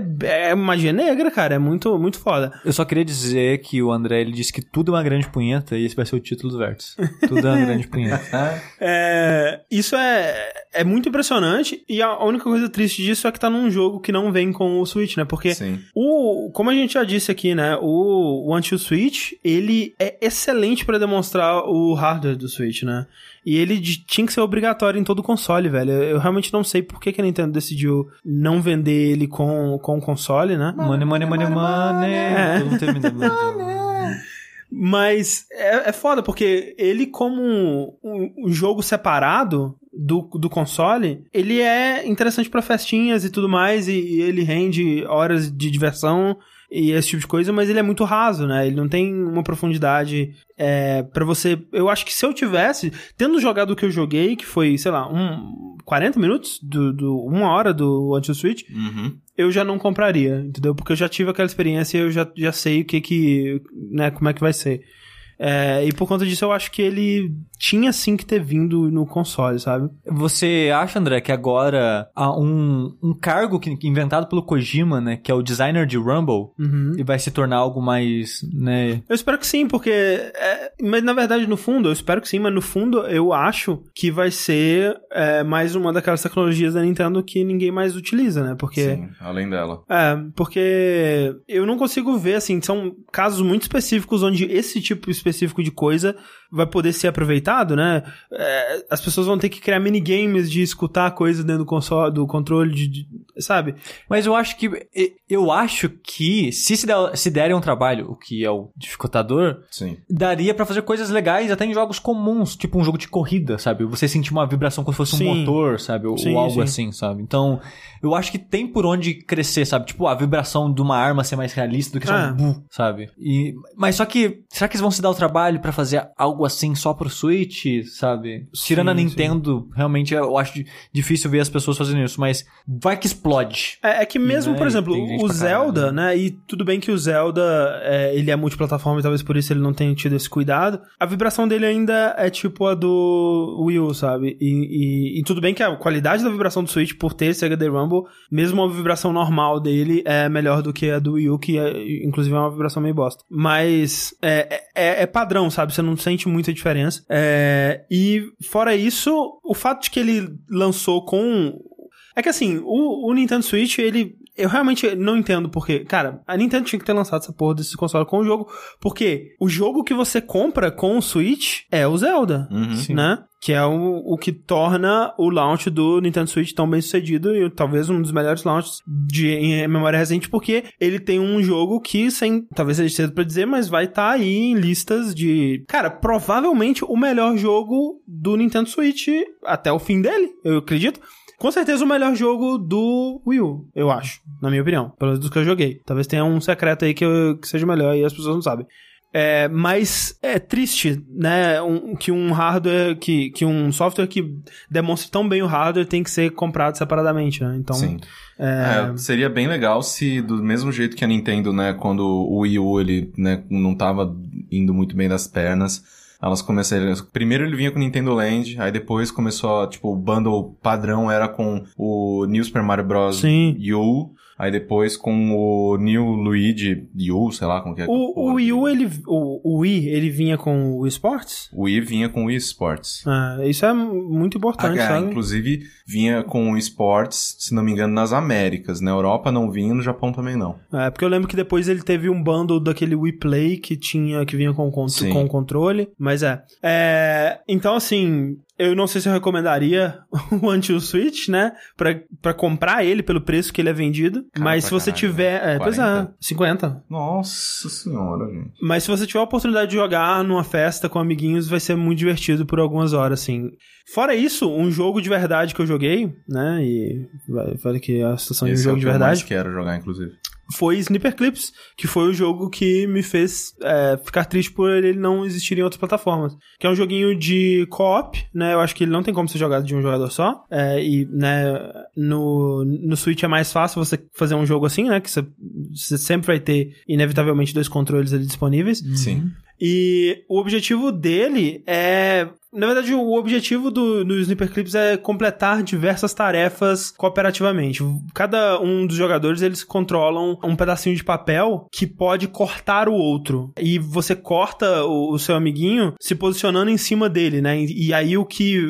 é magia negra, cara. É muito, muito foda. Eu só queria dizer que o André ele disse que tudo é uma grande punheta e esse vai ser o título do Vértice. tudo é uma grande punheta. É, isso é, é muito impressionante e a única coisa triste disso é que tá num jogo que não vem com o Switch, né? Porque Sim. o, como a gente já disse aqui, né? O, o Anti-Switch, ele é excelente pra demonstrar o hardware do Switch, né? E ele de- tinha que ser obrigatório em todo console, velho. Eu realmente não sei por que, que a Nintendo decidiu não vender ele com, com o console, né? Money, money, money, money. É. Todo mundo termina. Mas é, é foda, porque ele, como um, um jogo separado do, do console, ele é interessante pra festinhas e tudo mais, e, e ele rende horas de diversão e esse tipo de coisa, mas ele é muito raso, né? Ele não tem uma profundidade é, para você. Eu acho que se eu tivesse, tendo jogado o que eu joguei, que foi, sei lá, um 40 minutos, do, do uma hora do Anti-Switch, Uhum. eu já não compraria, entendeu? Porque eu já tive aquela experiência e eu já, já sei o que que, né, como é que vai ser. É, e por conta disso eu acho que ele tinha sim que ter vindo no console, sabe? Você acha, André, que agora há um, um cargo que, inventado pelo Kojima, né? Que é o designer de Rumble, Uhum. e vai se tornar algo mais, né? Eu espero que sim, porque. é, mas na verdade, no fundo, eu espero que sim, mas no fundo eu acho que vai ser é, mais uma daquelas tecnologias da Nintendo que ninguém mais utiliza, né? Porque. Sim, além dela. É, porque eu não consigo ver, assim, são casos muito específicos onde esse tipo específico específico de coisa vai poder ser aproveitado, né? É, as pessoas vão ter que criar minigames de escutar coisa dentro do console, do controle, de, de- sabe? Mas eu acho que. Eu acho que se se, der, se derem um trabalho, o que é o dificultador, Sim. daria pra fazer coisas legais até em jogos comuns, tipo um jogo de corrida, sabe? Você sentir uma vibração como se fosse Sim. um motor, sabe? Ou, Sim, ou algo sim. assim, sabe? Então, eu acho que tem por onde crescer, sabe? Tipo, a vibração de uma arma ser mais realista do que só Ah. um bu, sabe? E, mas só que, será que eles vão se dar o trabalho pra fazer algo assim só pro Switch, sabe? Tirando a Sim, Nintendo, realmente eu acho di- difícil ver as pessoas fazendo isso, mas vai que explode. É, é que mesmo, Né, por exemplo, o Zelda, caralho. né? E tudo bem que o Zelda, é, ele é multiplataforma e talvez por isso ele não tenha tido esse cuidado. A vibração dele ainda é tipo a do Wii U, sabe? E, e- e tudo bem que a qualidade da vibração do Switch, por ter esse HD Rumble, mesmo a vibração normal dele é melhor do que a do Wii U, que é, inclusive é uma vibração meio bosta. Mas é, é, é padrão, sabe? Você não sente muita diferença. É, e fora isso, o fato de que ele lançou com é que assim, o, o Nintendo Switch, ele. Eu realmente não entendo porque. Cara, a Nintendo tinha que ter lançado essa porra desse console com o jogo. Porque o jogo que você compra com o Switch é o Zelda. Uhum. Sim. Né? Que é o, o que torna o launch do Nintendo Switch tão bem sucedido e talvez um dos melhores launches de em memória recente, porque ele tem um jogo que, sem. Talvez seja cedo pra dizer, mas vai estar aí em listas de. Cara, provavelmente o melhor jogo do Nintendo Switch até o fim dele, eu acredito. Com certeza o melhor jogo do Wii U, eu acho, na minha opinião. Pelo menos dos que eu joguei. Talvez tenha um secreto aí que, eu- que seja melhor e as pessoas não sabem. É, mas é triste, né, um- que um hardware, que, que um software que demonstre tão bem o hardware tem que ser comprado separadamente, né? Então, Sim. é, É, seria bem legal se, do mesmo jeito que a Nintendo, né, quando o Wii U, ele, né, não tava indo muito bem das pernas, elas começaram... Primeiro ele vinha com o Nintendo Land, aí depois começou, a, tipo, o bundle padrão era com o New Super Mario Bros. Sim. U, aí depois com o New Luigi U, sei lá como que é. que o, o Wii U, que- ele, o, o Wii, ele vinha com o Wii Sports? O Wii vinha com o Wii Sports. Ah, isso é muito importante, Ah, sabe? inclusive vinha com o Sports, se não me engano, nas Américas. Na Europa não vinha, no Japão também não. É, porque eu lembro que depois ele teve um bundle daquele Wii Play que tinha, que vinha com, Sim. com controle, mas é. É, Então, assim, eu não sei se eu recomendaria o Anti-Switch, né, pra, pra comprar ele pelo preço que ele é vendido, mas se você caralho, tiver... né? É, pois é, 40? 50. Nossa senhora, gente. Mas se você tiver a oportunidade de jogar numa festa com amiguinhos, vai ser muito divertido por algumas horas, assim. Fora isso, um jogo de verdade que eu joguei, né, e falei que a situação de um Esse é jogo o de que eu verdade... mais quero jogar, inclusive. Foi Sniper Clips, que foi o jogo que me fez é, ficar triste por ele não existir em outras plataformas. Que é um joguinho de co-op, né? Eu acho que ele não tem como ser jogado de um jogador só. É, e, né, no, no Switch é mais fácil você fazer um jogo assim, né? Que você, você sempre vai ter, inevitavelmente, dois controles ali disponíveis. Sim. E o objetivo dele é. Na verdade, o objetivo do, do Sniper Clips é completar diversas tarefas cooperativamente. Cada um dos jogadores, eles controlam um pedacinho de papel que pode cortar o outro. E você corta o, o seu amiguinho se posicionando em cima dele, né? E, e aí o que...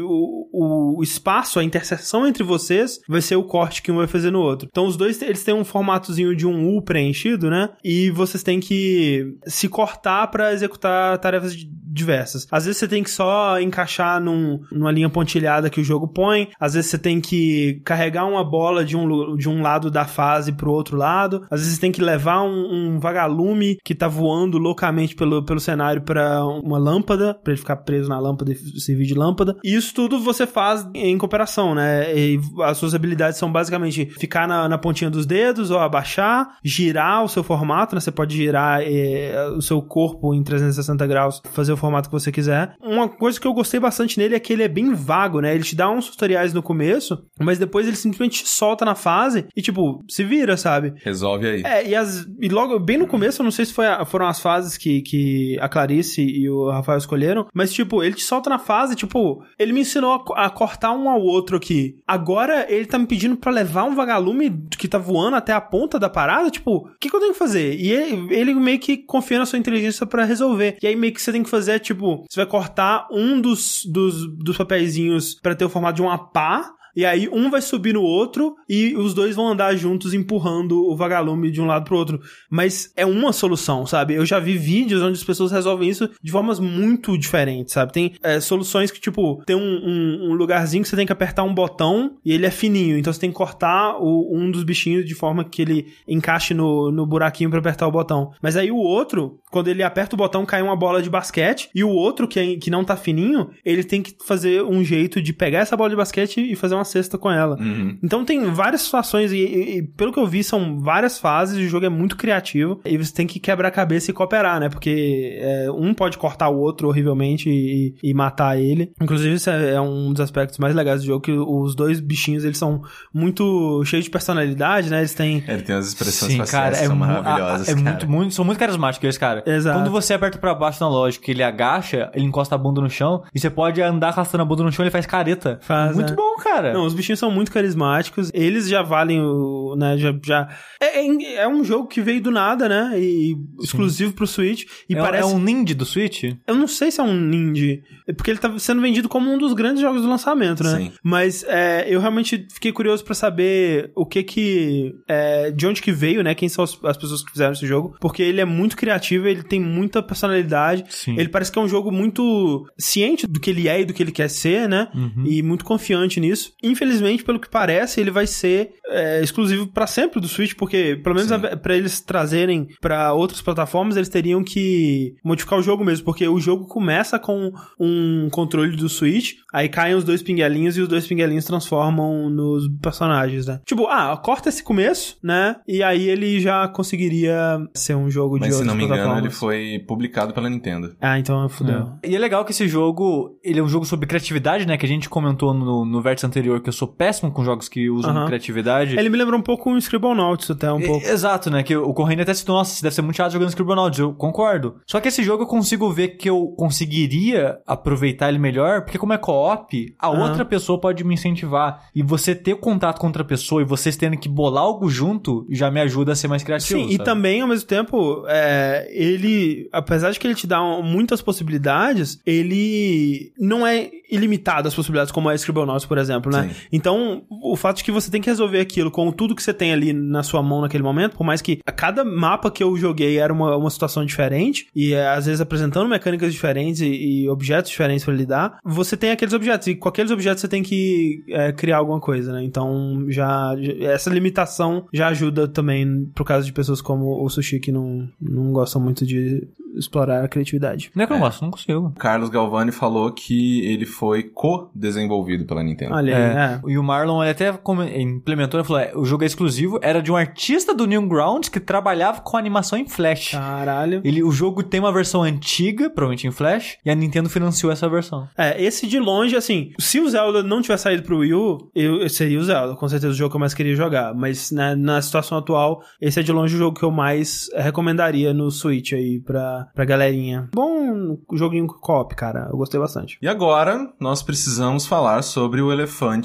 o espaço, a interseção entre vocês vai ser o corte que um vai fazer no outro. Então os dois, eles têm um formatozinho de um U preenchido, né? E vocês têm que se cortar para executar tarefas di- diversas. Às vezes você tem que só encaixar num, numa linha pontilhada que o jogo põe. Às vezes você tem que carregar uma bola de um, de um lado da fase pro outro lado. Às vezes você tem que levar um, um vagalume que tá voando loucamente pelo, pelo cenário para uma lâmpada, para ele ficar preso na lâmpada e servir de lâmpada. E isso tudo você faz em cooperação, né? E as suas habilidades são basicamente ficar na, na pontinha dos dedos ou abaixar, girar o seu formato, né? Você pode girar eh, o seu corpo em 360 graus, fazer o formato que você quiser. Uma coisa que eu gostei bastante nele é que ele é bem vago, né? Ele te dá uns tutoriais no começo, mas depois ele simplesmente te solta na fase e, tipo, se vira, sabe? Resolve aí. É, e, as, e logo, bem no começo, eu não sei se a- foram as fases que, que a Clarice e o Rafael escolheram, mas, tipo, ele te solta na fase, tipo, ele me ensinou a, a cortar um ao outro aqui. Agora, ele tá me pedindo pra levar um vagalume que tá voando até a ponta da parada, tipo, o que, que eu tenho que fazer? E ele, ele meio que confia na sua inteligência pra resolver. E aí, meio que você tem que fazer, tipo, você vai cortar um dos, dos, dos papeizinhos pra ter o formato de uma pá, e aí um vai subir no outro e os dois vão andar juntos empurrando o vagalume de um lado pro outro. Mas é uma solução, sabe? Eu já vi vídeos onde as pessoas resolvem isso de formas muito diferentes, sabe? Tem é, soluções que, tipo, tem um, um, um, lugarzinho que você tem que apertar um botão e ele é fininho, então você tem que cortar o, um dos bichinhos de forma que ele encaixe no, no buraquinho para apertar o botão. Mas aí o outro, quando ele aperta o botão, cai uma bola de basquete e o outro, que, é, que não tá fininho, ele tem que fazer um jeito de pegar essa bola de basquete e fazer uma cesta com ela. Uhum. Então tem várias situações e, e, e, pelo que eu vi, são várias fases, o jogo é muito criativo e você tem que quebrar a cabeça e cooperar, né? Porque é, um pode cortar o outro horrivelmente e, e, matar ele. Inclusive, isso é, é, um dos aspectos mais legais do jogo, que os dois bichinhos, eles são muito cheios de personalidade, né? Eles têm... Ele tem as expressões Sim, faciais cara, é são maravilhosas, a- é cara. muito, muito, são muito carismáticos eles, cara. Exato. Quando você aperta pra baixo na lógica, ele agacha, ele encosta a bunda no chão, e você pode andar arrastando a bunda no chão, ele faz careta. Faz, muito é. bom, cara. Não, os bichinhos são muito carismáticos. Eles já valem o. Né, já, já... É, é, é um jogo que veio do nada, né? E exclusivo pro Switch. E é, parece. é um ninja do Switch? Eu não sei se é um indie. É porque ele tá sendo vendido como um dos grandes jogos do lançamento, né? Sim. Mas é, eu realmente fiquei curioso pra saber o que que. é, de onde que veio, né? Quem são as, as pessoas que fizeram esse jogo. Porque ele é muito criativo, ele tem muita personalidade. Sim. Ele parece que é um jogo muito ciente do que ele é e do que ele quer ser, né? Uhum. E muito confiante nisso. Infelizmente, pelo que parece, ele vai ser é, exclusivo pra sempre do Switch, porque pelo menos Sim. a- pra eles trazerem pra outras plataformas, eles teriam que modificar o jogo mesmo, porque o jogo começa com um controle do Switch, aí caem os dois pinguelinhos e os dois pinguelinhos transformam nos personagens, né? Tipo, ah, corta esse começo, né? E aí ele já conseguiria ser um jogo de Mas se outras não me engano, plataformas. ele foi publicado pela Nintendo. Ah, então fudeu. E é legal que esse jogo, ele é um jogo sobre criatividade, né? Que a gente comentou no, no vértice anterior que eu sou péssimo com jogos que usam Aham. criatividade. Ele me lembrou um pouco um Scribblenauts até, um E- pouco. Exato, né? Que o Corrêa até citou, nossa, você deve ser muito chato jogando Scribblenauts. Eu concordo. Só que esse jogo eu consigo ver que eu conseguiria aproveitar ele melhor, porque como é co-op, a Aham. outra pessoa pode me incentivar. E você ter contato com outra pessoa e vocês tendo que bolar algo junto, já me ajuda a ser mais criativo. Sim, e sabe? também, ao mesmo tempo, é, ele, apesar de que ele te dá muitas possibilidades, ele não é ilimitado as possibilidades, como é Scribblenauts, por exemplo, né? Sim. Então, o fato de que você tem que resolver aquilo com tudo que você tem ali na sua mão naquele momento, por mais que a cada mapa que eu joguei era uma, uma situação diferente, e é, às vezes apresentando mecânicas diferentes e, e objetos diferentes pra lidar, você tem aqueles objetos, e com aqueles objetos você tem que é, criar alguma coisa, né? Então, já, já- essa limitação já ajuda também pro caso de pessoas como o Sushi que não, não gostam muito de explorar a criatividade. Não é que eu não gosto, não consigo. Carlos Galvani falou que ele foi co-desenvolvido pela Nintendo. Olha aí, É. é. E o Marlon ele até implementou, ele falou: é, o jogo é exclusivo, era de um artista do Newgrounds que trabalhava com animação em Flash. Caralho. Ele, o jogo tem uma versão antiga, provavelmente em Flash, e a Nintendo financiou essa versão. É, esse de longe, assim, se o Zelda não tivesse saído pro Wii U, eu, eu seria o Zelda, com certeza o jogo que eu mais queria jogar. Mas né, na situação atual, esse é de longe o jogo que eu mais recomendaria no Switch aí pra, pra galerinha. Bom joguinho co-op, cara. Eu gostei bastante. E agora, nós precisamos falar sobre o elefante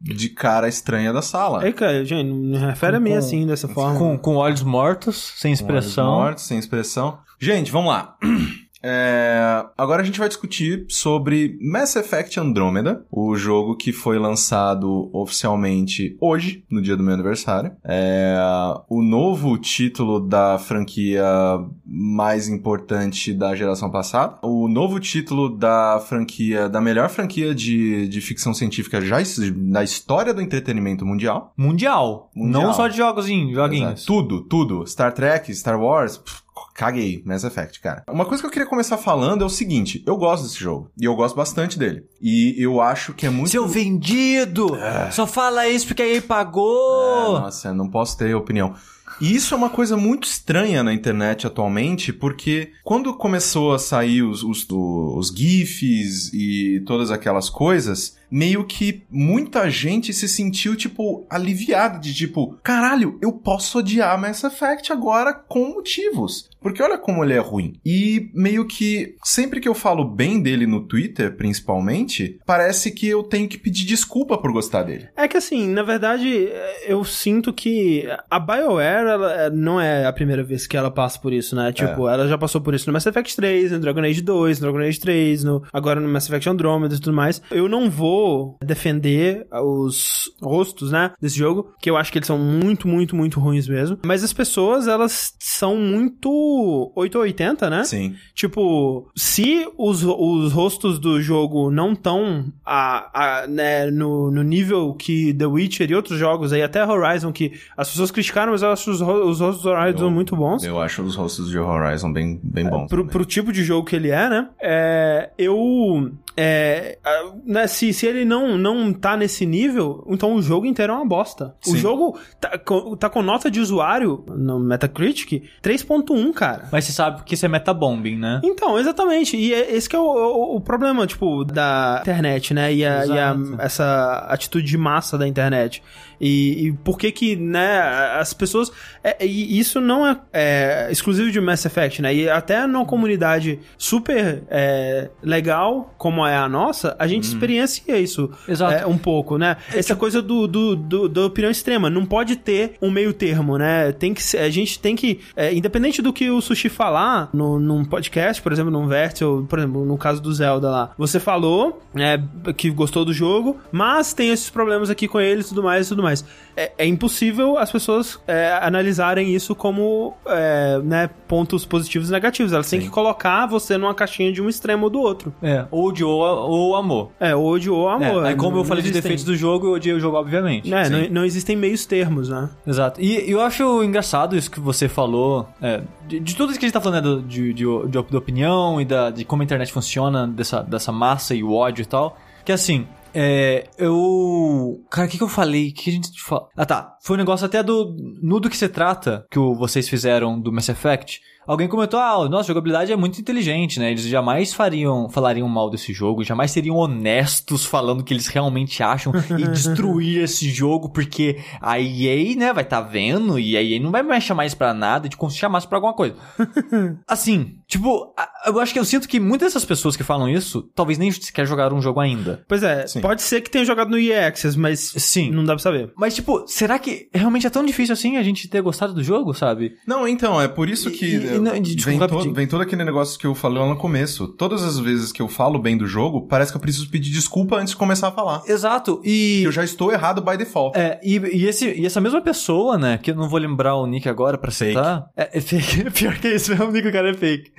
de cara estranha da sala. Aí, cara, gente, não me refere a mim assim, dessa forma. Com, com olhos mortos, sem Com olhos expressão. mortos, sem expressão. Gente, vamos lá. É, agora a gente vai discutir sobre Mass Effect Andromeda, o jogo que foi lançado oficialmente hoje, no dia do meu aniversário. É, o novo título da franquia mais importante da geração passada. O novo título da franquia, da melhor franquia de, de ficção científica já na história do entretenimento mundial. Mundial. Mundial. Não só de jogozinhos, joguinhos. Exato. Tudo, tudo. Star Trek, Star Wars, pff, caguei, Mass Effect, cara. Uma coisa que eu queria começar falando é o seguinte, eu gosto desse jogo, e eu gosto bastante dele. E eu acho que é muito... Seu vendido! Só fala isso porque aí É, pagou! nossa, eu não posso ter opinião. E isso é uma coisa muito estranha na internet atualmente, porque quando começou a sair os, os, os GIFs e todas aquelas coisas, meio que muita gente se sentiu, tipo, aliviada de tipo, caralho, eu posso odiar Mass Effect agora com motivos. Porque olha como ele é ruim. E meio que sempre que eu falo bem dele no Twitter, principalmente, parece que eu tenho que pedir desculpa por gostar dele. É que assim, na verdade, eu sinto que a BioWare é, não é a primeira vez que ela passa por isso, né? Tipo, ela já passou por isso no Mass Effect 3, no Dragon Age 2, no Dragon Age 3, no, agora no Mass Effect Andromeda e tudo mais. Eu não vou defender os rostos, né, desse jogo, que eu acho que eles são muito, muito, muito ruins mesmo. Mas as pessoas, elas são muito 880, né? Sim. Tipo, se os, os rostos do jogo não estão a, a, né, no, no nível que The Witcher e outros jogos aí, até Horizon, que as pessoas criticaram, mas eu acho os, os rostos do Horizon Eu- muito bons. Eu acho os rostos de Horizon bem, bem bons. Pro, também. pro tipo de jogo que ele é, né? É, eu. É, né, se, se ele não, não tá nesse nível, então o jogo inteiro é uma bosta. O Sim. jogo tá, com- tá com nota de usuário no Metacritic 3.1, cara. Mas você sabe que isso é metabombing, né? Então, exatamente. E é, esse que é o, o- o problema, tipo, da internet, né? E, a, e a- essa atitude de massa da internet. E, e por que que, né, as pessoas... é- e isso não é, é, exclusivo de Mass Effect, né? E até numa comunidade super é, legal, como é a nossa, a gente experiencia isso Exato. é, um pouco, né? Essa coisa do, do, do- da opinião extrema. Não pode ter um meio termo, né? Tem que ser- a gente tem que, é, independente do que o Sushi falar no, num podcast, por exemplo, num Vertical, por exemplo, no caso do Zelda lá, você falou né, que gostou do jogo, mas tem esses problemas aqui com ele e tudo mais e tudo mais. É, é impossível as pessoas é, analisarem isso como é, né, pontos positivos e negativos. Elas têm Sim. que colocar você numa caixinha de um extremo ou do outro. É, ou odiou ou amor. É, ódio ou amor. É, aí como Não- eu falei de defeitos do jogo, eu odiei o jogo, obviamente. É, não, não existem meios termos, né? Exato. E eu acho engraçado isso que você falou. é, de, de tudo isso que a gente tá falando, né, de, de, de, opinião e da, de como a internet funciona, dessa, dessa massa e o ódio e tal. Que assim. É, eu. Cara, o que, que eu falei? O que a gente fala? Ah, tá. Foi um negócio até do. No do que se trata, que vocês fizeram do Mass Effect. Alguém comentou, ah, nossa, jogabilidade é muito inteligente, né? Eles jamais fariam, falariam mal desse jogo, jamais seriam honestos falando que eles realmente acham e destruir esse jogo, porque a EA, né, vai tá vendo e a EA não vai mais chamar isso pra nada, de como se chamasse pra alguma coisa. assim, tipo, eu acho que eu sinto que muitas dessas pessoas que falam isso, talvez nem sequer jogaram um jogo ainda. Pois é, Sim. pode ser que tenha jogado no EA Access, mas Sim. não dá pra saber. Mas, tipo, será que realmente é tão difícil assim a gente ter gostado do jogo, sabe? Não, então, é por isso E- que e- não, de- vem, desculpa, to- rapidinho. vem todo aquele negócio que eu falei lá no começo. Todas as vezes que eu falo bem do jogo, parece que eu preciso pedir desculpa antes de começar a falar. Exato, e... Eu já estou errado by default. É, e, e, esse, e essa mesma pessoa, né, que eu não vou lembrar o nick agora pra Fake. citar. É, é fake. Pior que isso, mesmo o nick do cara é fake.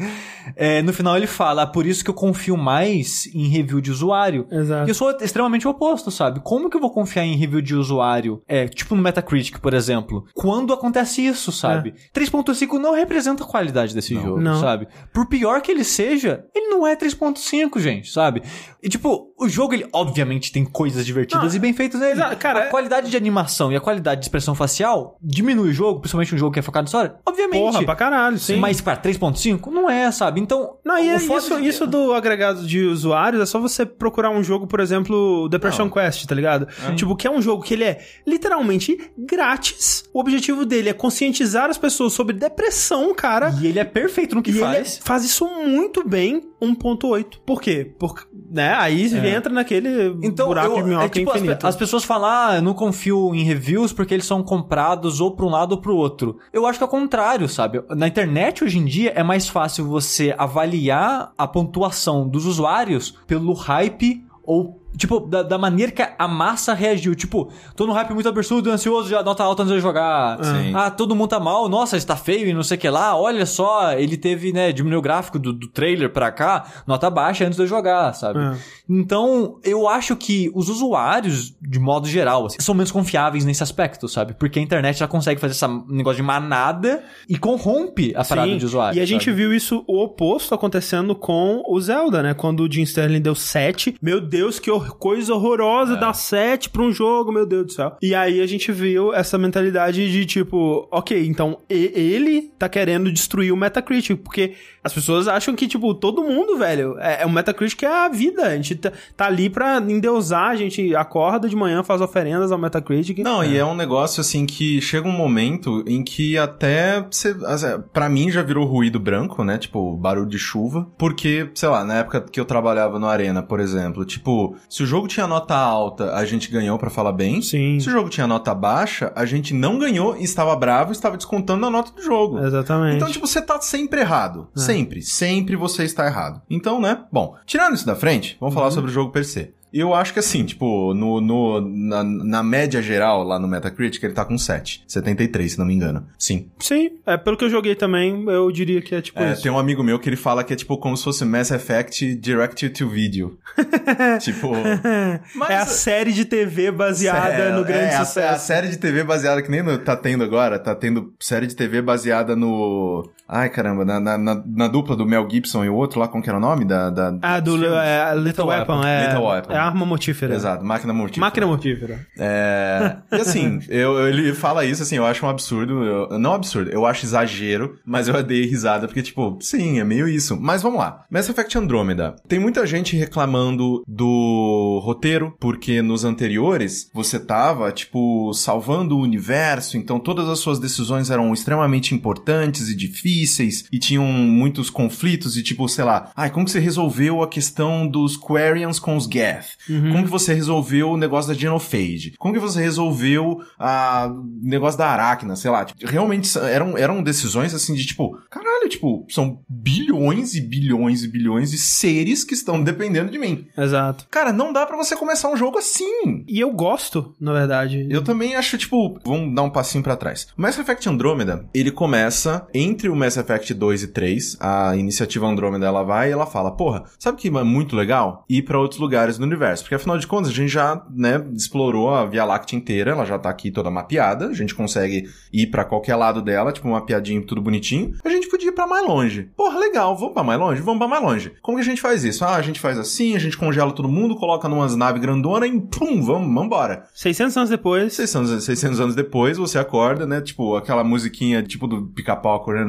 É, no final ele fala, "Ah, por isso que eu confio mais em review de usuário. Exato. E eu sou extremamente o oposto, sabe? Como que eu vou confiar em review de usuário? É, tipo no Metacritic, por exemplo. Quando acontece isso, sabe? 3.5 não representa a qualidade desse Não. jogo, Não. sabe? Por pior que ele seja, ele não é 3.5, gente, sabe? E tipo, o jogo, ele obviamente tem coisas divertidas Não, e bem feitas nele. exato, cara, a qualidade de animação e a qualidade de expressão facial diminui o jogo, principalmente um jogo que é focado em história? Obviamente. Porra, pra caralho, sim. Mas para 3.5 não é, sabe? Então, Não, e é isso, de- isso do agregado de usuários é só você procurar um jogo, por exemplo, Depression Não. Quest, tá ligado? Tipo, que é um jogo que ele é literalmente grátis. O objetivo dele é conscientizar as pessoas sobre depressão, cara. E ele é perfeito no que E faz. ele faz isso muito bem, 1.8. Por quê? Porque, né, aí entra naquele Então, buraco eu, de minhoca é tipo, as, infinito. pe- as pessoas falam, ah, eu não confio em reviews porque eles são comprados ou pra um lado ou pro outro. Eu acho que é o contrário, sabe? Na internet, hoje em dia, é mais fácil você avaliar a pontuação dos usuários pelo hype ou... Tipo, da, da maneira que a massa reagiu. Tipo, tô num hype muito absurdo, ansioso, já nota alta antes de eu jogar. Sim. Ah, todo mundo tá mal, nossa, está feio e não sei o que lá. Olha só, ele teve, né, diminuiu o gráfico do, do trailer pra cá, nota baixa antes de eu jogar, sabe? É. Então, eu acho que os usuários, de modo geral, assim, são menos confiáveis nesse aspecto, sabe? Porque a internet já consegue fazer esse negócio de manada e corrompe a parada Sim, de usuário. E a gente sabe? viu isso, o oposto acontecendo com o Zelda, né? Quando o Jim Sterling deu 7. Meu Deus, que coisa horrorosa É. dar 7 pra um jogo, meu Deus do céu. E aí a gente viu essa mentalidade de tipo, ok, então ele tá querendo destruir o Metacritic, porque as pessoas acham que, tipo, todo mundo, velho, é, é o Metacritic é a vida. A gente tá, tá ali pra endeusar, a gente acorda de manhã, faz oferendas ao Metacritic. Não, e é um negócio assim que chega um momento em que até você, assim, pra mim já virou ruído branco, né? Tipo, barulho de chuva, porque, sei lá, na época que eu trabalhava no Arena, por exemplo, tipo, Se o jogo tinha nota alta, a gente ganhou pra falar bem. Sim. Se o jogo tinha nota baixa, a gente não ganhou e estava bravo e estava descontando a nota do jogo. Exatamente. Então, tipo, você tá sempre errado. Sempre. Sempre você está errado. Então, né? Bom, tirando isso da frente, vamos falar sobre o jogo per se. Eu acho que assim, tipo, no, no, na, na média geral, lá no Metacritic, ele tá com 7. 73, se não me engano. Sim. Sim, é, pelo que eu joguei também, eu diria que é tipo É, isso. tem um amigo meu que ele fala que é tipo como se fosse Mass Effect Direct to Video. tipo. Mas- É a série de TV baseada É, no grande é, a- sucesso. A, série de TV baseada que nem no- tá tendo agora, tá tendo série de TV baseada no. Ai, caramba, na, na, na- na dupla do Mel Gibson e o outro lá, como que era o nome? Da, da, Ah, do é, Little, Weapon, Weapon. é, Little Weapon. é arma mortífera. Exato, máquina mortífera. Máquina mortífera. É, e assim, eu, ele fala isso, assim, eu acho um absurdo. eu- não absurdo, eu acho exagero, mas eu dei risada porque, tipo, sim, é meio isso. Mas vamos lá. Mass Effect Andromeda. Tem muita gente reclamando do roteiro, porque nos anteriores você tava, tipo, salvando o universo, então todas as suas decisões eram extremamente importantes e difíceis, e tinham muitos conflitos, e tipo, sei lá, ai, como que você resolveu a questão dos Quarians com os Geth? Como que você resolveu o negócio da Genophage? Como que você resolveu a o negócio da Aracna, sei lá? Tipo, realmente eram, eram decisões assim de tipo, caralho, tipo, são bilhões e bilhões e bilhões de seres que estão dependendo de mim. Exato. Cara, não dá pra você começar um jogo assim. E eu gosto, na verdade. Eu também acho, tipo, vamos dar um passinho pra trás. O Mass Effect Andromeda, ele começa entre o Mass Effect 2 e 3, a iniciativa Andromeda, ela vai e ela fala, porra, sabe que é muito legal? Ir pra outros lugares do universo, porque afinal de contas a gente já, né, explorou a Via Láctea inteira, ela já tá aqui toda mapeada, a gente consegue ir pra qualquer lado dela, tipo, mapeadinho, tudo bonitinho. A gente podia ir pra mais longe. Porra, legal, vamos pra mais longe? Vamos pra mais longe. Como que a gente faz isso? Ah, a gente faz assim, a gente congela todo mundo, coloca numas naves grandona e pum, vamos, vambora. 600 anos depois. 600, 600 anos depois, você acorda, né? Tipo, aquela musiquinha tipo do pica-pau acordando.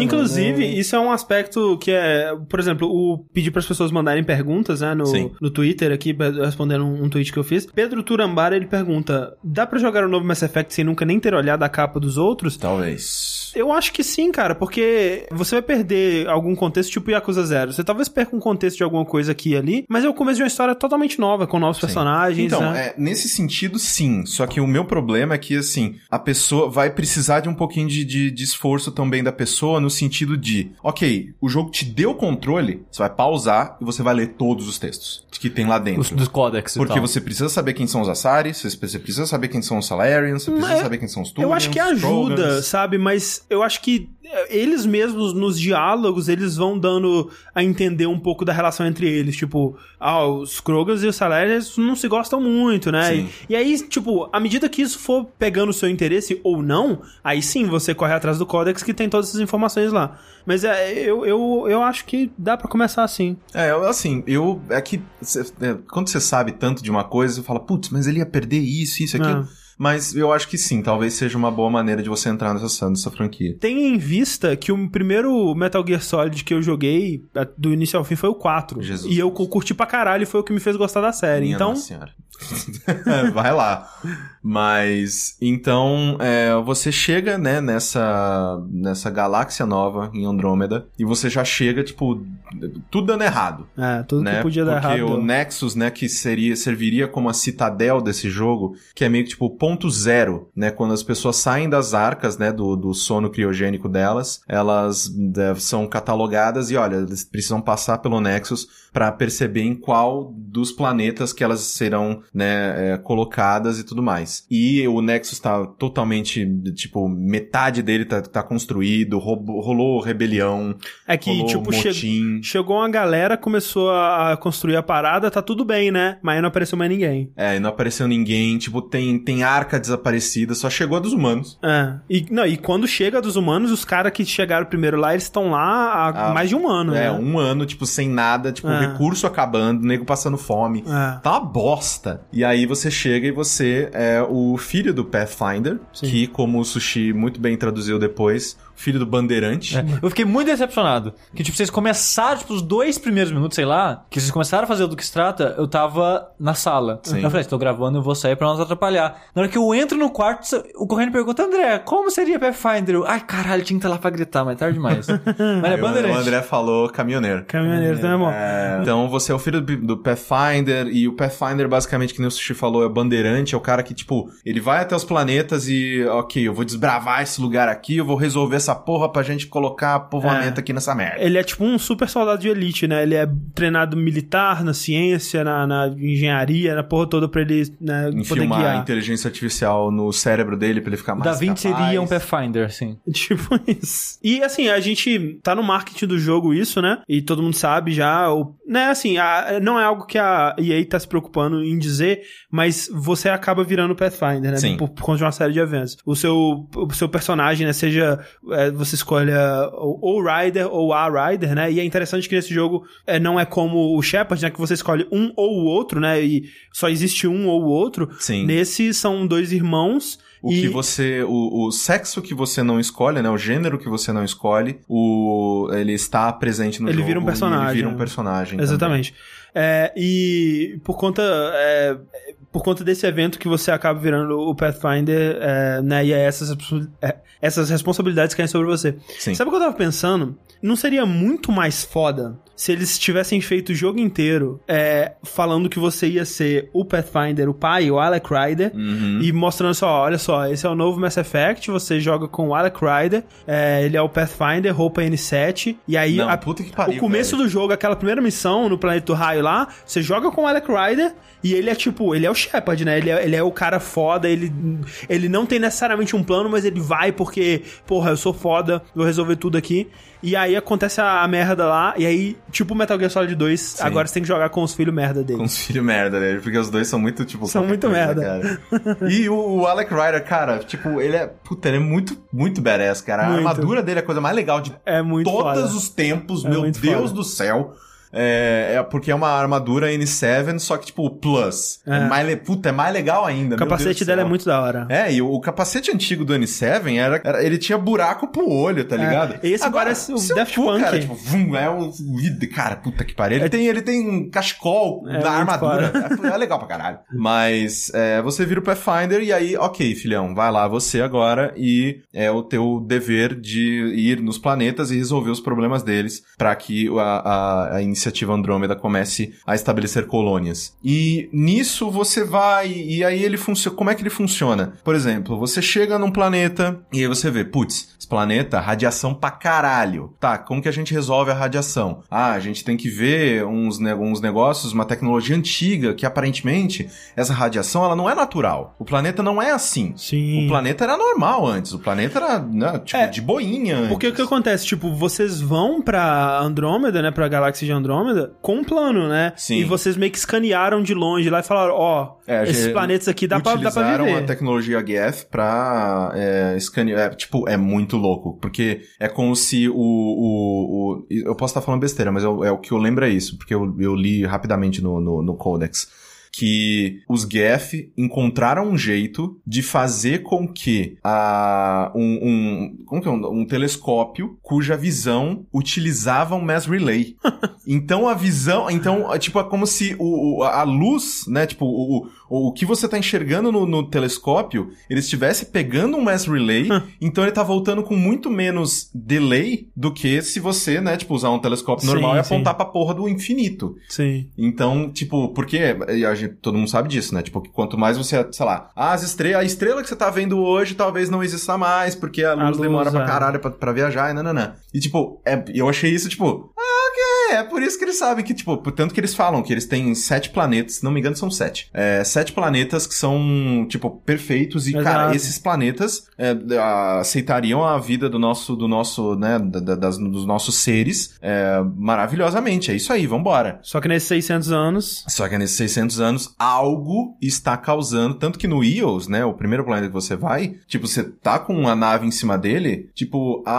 Inclusive, isso é um aspecto que é, por exemplo, o pedir para as pessoas mandarem perguntas, né, no, Sim. no Twitter aqui, respondendo um, um tweet que eu fiz. Pedro Turambara, ele pergunta: "Dá pra jogar o novo Mass Effect sem nunca nem ter olhado a capa dos outros?" Talvez. Eu acho que sim, cara, porque você vai perder algum contexto, tipo Yakuza Zero. Você talvez perca um contexto de alguma coisa aqui e ali, mas é o começo de uma história totalmente nova, com novos personagens, Então, né? é, nesse sentido, sim. Só que o meu problema é que, assim, a pessoa vai precisar de um pouquinho de, de, de esforço também da pessoa, no sentido de, ok, o jogo te deu o controle, você vai pausar e você vai ler todos os textos que tem lá dentro. Os, dos códex e Porque tal. você precisa saber quem são os Asari, você precisa saber quem são os Salarians, você precisa Mas saber quem são os Eu Turians, acho que ajuda, Strogans. sabe? Mas eu acho que é, eles mesmos, nos diálogos, eles vão dando a entender um pouco da relação entre eles. Tipo, ah, os Krogans e os Salarians não se gostam muito, né? E, e aí, tipo, à medida que isso for pegando o seu interesse ou não, aí sim você corre atrás do Codex que tem todas essas informações lá. Mas é, eu, eu, eu acho que dá pra começar assim. É, assim, eu. É que. cê- é, quando você sabe tanto de uma coisa, você fala, putz, mas ele ia perder isso, isso, aquilo. É. Mas eu acho que sim, talvez seja uma boa maneira de você entrar nessa, nessa franquia. Tenha em vista que o primeiro Metal Gear Solid que eu joguei, do início ao fim, foi o 4. Jesus e eu curti pra caralho e foi o que me fez gostar da série. Minha então, Nossa Senhora. Vai lá. Mas, então, é, você chega, né, nessa, nessa galáxia nova em Andrômeda, e você já chega, tipo, tudo dando errado. é, tudo né? que podia dar Porque errado. o deu. Nexus, né, que seria, serviria como a citadel desse jogo, que é meio que tipo ponto zero, né? Quando as pessoas saem das arcas, né, do, do sono criogênico delas, elas né, são catalogadas e olha, eles precisam passar pelo Nexus para perceber em qual dos planetas que elas serão, né, é, colocadas e tudo mais. E o Nexus tá totalmente, tipo, metade dele tá, tá construído, roubou- rolou rebelião, É que, rolou tipo, che- motim. chegou uma galera, começou a a construir a parada, tá tudo bem, né? Mas aí não apareceu mais ninguém. É, e não apareceu ninguém, tipo, tem, tem arca desaparecida, só chegou a dos humanos. É. E, não, e quando chega dos humanos, os caras que chegaram primeiro lá, eles estão lá há Ah, mais de um ano, é, né? um ano, tipo, sem nada, tipo, É. recurso acabando, nego passando fome. É. Tá uma bosta. E aí você chega e você é o filho do Pathfinder, Sim. que, como o Sushi muito bem traduziu depois, filho do Bandeirante. É, Eu fiquei muito decepcionado. Que, tipo, vocês começaram, tipo, os dois primeiros minutos, sei lá, que vocês começaram a fazer o do que se trata, eu tava na sala. Sim. Eu falei, tô gravando, eu vou sair pra não nos atrapalhar. Na hora que eu entro no quarto, o correndo pergunta, André, como seria Pathfinder? Eu, Ai, caralho, tinha que estar lá pra gritar, mas é tarde demais. mas é bandeirante. O André falou caminhoneiro. Caminhoneiro também é bom. É, então você é o filho do, do Pathfinder, e o Pathfinder, basicamente, que nem o Sushi falou, é o bandeirante, é o cara que, tipo, ele vai até os planetas e, ok, eu vou desbravar esse lugar aqui, eu vou resolver essa porra pra gente colocar povoamento É. aqui nessa merda. Ele é tipo um super soldado de elite, né? Ele é treinado militar, na ciência, na, na engenharia, na porra toda pra ele né, poder uma guiar. inteligência artificial no cérebro dele pra ele ficar mais Da Vinci capaz. seria um Pathfinder, sim. Tipo isso. E assim, a gente tá no marketing do jogo isso, né? E todo mundo sabe já, o, né, assim, a- não é algo que a EA tá se preocupando em dizer, mas você acaba virando Pathfinder, né? Sim. Por, por conta de uma série de eventos. O seu, o seu personagem, né, seja, é, você escolha ou o Rider ou a Rider, né? E é interessante que nesse jogo é, não é como o Shepard, né? Que você escolhe um ou o outro, né? E só existe um ou o outro. Sim. Nesse são dois irmãos. O e... que você. O, o sexo que você não escolhe, né? O gênero que você não escolhe, o, ele está presente no Ele jogo. vira um personagem. Ele vira um personagem. Exatamente. É, e por conta, é, por conta desse evento que você acaba virando o Pathfinder, é, né? E é essas, é, essas responsabilidades caem sobre você. Sim. Sabe o que eu tava pensando? Não seria muito mais foda se eles tivessem feito o jogo inteiro é, falando que você ia ser o Pathfinder, o pai, o Alec Ryder, Uhum. e mostrando só, olha só, esse é o novo Mass Effect, você joga com o Alec Ryder, é, ele é o Pathfinder, roupa N7, e aí Não, a- pariu, o começo velho. do jogo, aquela primeira missão no planeta do raio lá, você joga com o Alec Ryder e ele é tipo, ele é o Shepard, né? Ele é, ele é o cara foda, ele, ele não tem necessariamente um plano, mas ele vai porque, porra, eu sou foda, vou resolver tudo aqui. E aí acontece a, a merda lá, e aí, tipo Metal Gear Solid 2, agora você tem que jogar com os filhos merda dele. Com os filhos merda dele, porque os dois são muito, tipo... São muito coisa, merda. cara. E o, o Alec Ryder, cara, tipo, ele é... Puta, ele é muito, muito badass, cara. Muito. A armadura dele é a coisa mais legal de É muito todos foda. os tempos, É meu Deus foda. do céu. É, é porque é uma armadura N7, só que, tipo, plus. É. É. mais, puta, é mais legal ainda. O capacete dela é muito da hora. É, e o, o capacete antigo do N7 era, era- ele tinha buraco pro olho, tá ligado? esse parece o Daft cu, Punk. Cara, tipo, vum, é um cara, puta que pariu. Ele tem, ele tem um cachecol É na muito armadura. É, é legal pra caralho. Mas é, você vira o Pathfinder e aí, ok, filhão, vai lá você agora e é o teu dever de ir nos planetas e resolver os problemas deles pra que a, a, a iniciativa Andrômeda comece a estabelecer colônias. E nisso você vai e aí ele funciona. Como é que ele funciona? Por exemplo, você chega num planeta e aí você vê, putz, esse planeta, radiação pra caralho. Tá, como que a gente resolve a radiação? Ah, a gente tem que ver uns, ne uns negócios, uma tecnologia antiga que aparentemente essa radiação ela não é natural. O planeta não é assim. Sim. O planeta era normal antes. O planeta era, né, tipo, É, de boinha. antes. Porque o que acontece? Tipo, vocês vão pra Andrômeda, né? Pra galáxia de Andrômeda, com um plano, né? Sim. E vocês meio que escanearam de longe lá e falaram: ó, É, esses planetas aqui dá pra, dá pra utilizaram viver. a tecnologia GF pra é, escanear. É, tipo, é muito louco. Porque é como se o. o, o- eu posso estar falando besteira, mas eu- é o que eu lembro é isso. Porque eu, eu li rapidamente no, no, no Codex. Que os GF encontraram um jeito de fazer com que a, um, um, como que é? um, um telescópio cuja visão utilizava um mass relay. Então a visão, então, é tipo, é como se o- a luz, né, tipo, o, o, o que você tá enxergando no, no telescópio, ele estivesse pegando um mass relay, então ele tá voltando com muito menos delay do que se você, né, tipo, usar um telescópio Sim, normal e sim. apontar pra porra do infinito. Sim. Então, tipo, porque a gente- todo mundo sabe disso, né? Tipo, que quanto mais você, sei lá, ah, as estrelas, a estrela que você tá vendo hoje talvez não exista mais, porque a luz, luz, demora pra é. caralho pra, pra viajar e nananã. E tipo, é, eu achei isso, tipo, ok, é por isso que eles sabem que, tipo, tanto que eles falam que eles têm sete planetas, se não me engano são sete. É, sete planetas que são, tipo, perfeitos e, cara, Exato. esses planetas é, aceitariam a vida do nosso, do nosso, né, da- da- das- dos nossos seres é, maravilhosamente. É isso aí, vambora. Só que nesses 600 anos. Só que nesses 600 anos, algo está causando. Tanto que no Eos, né? O primeiro planeta que você vai, tipo, você tá com uma nave em cima dele, tipo, a.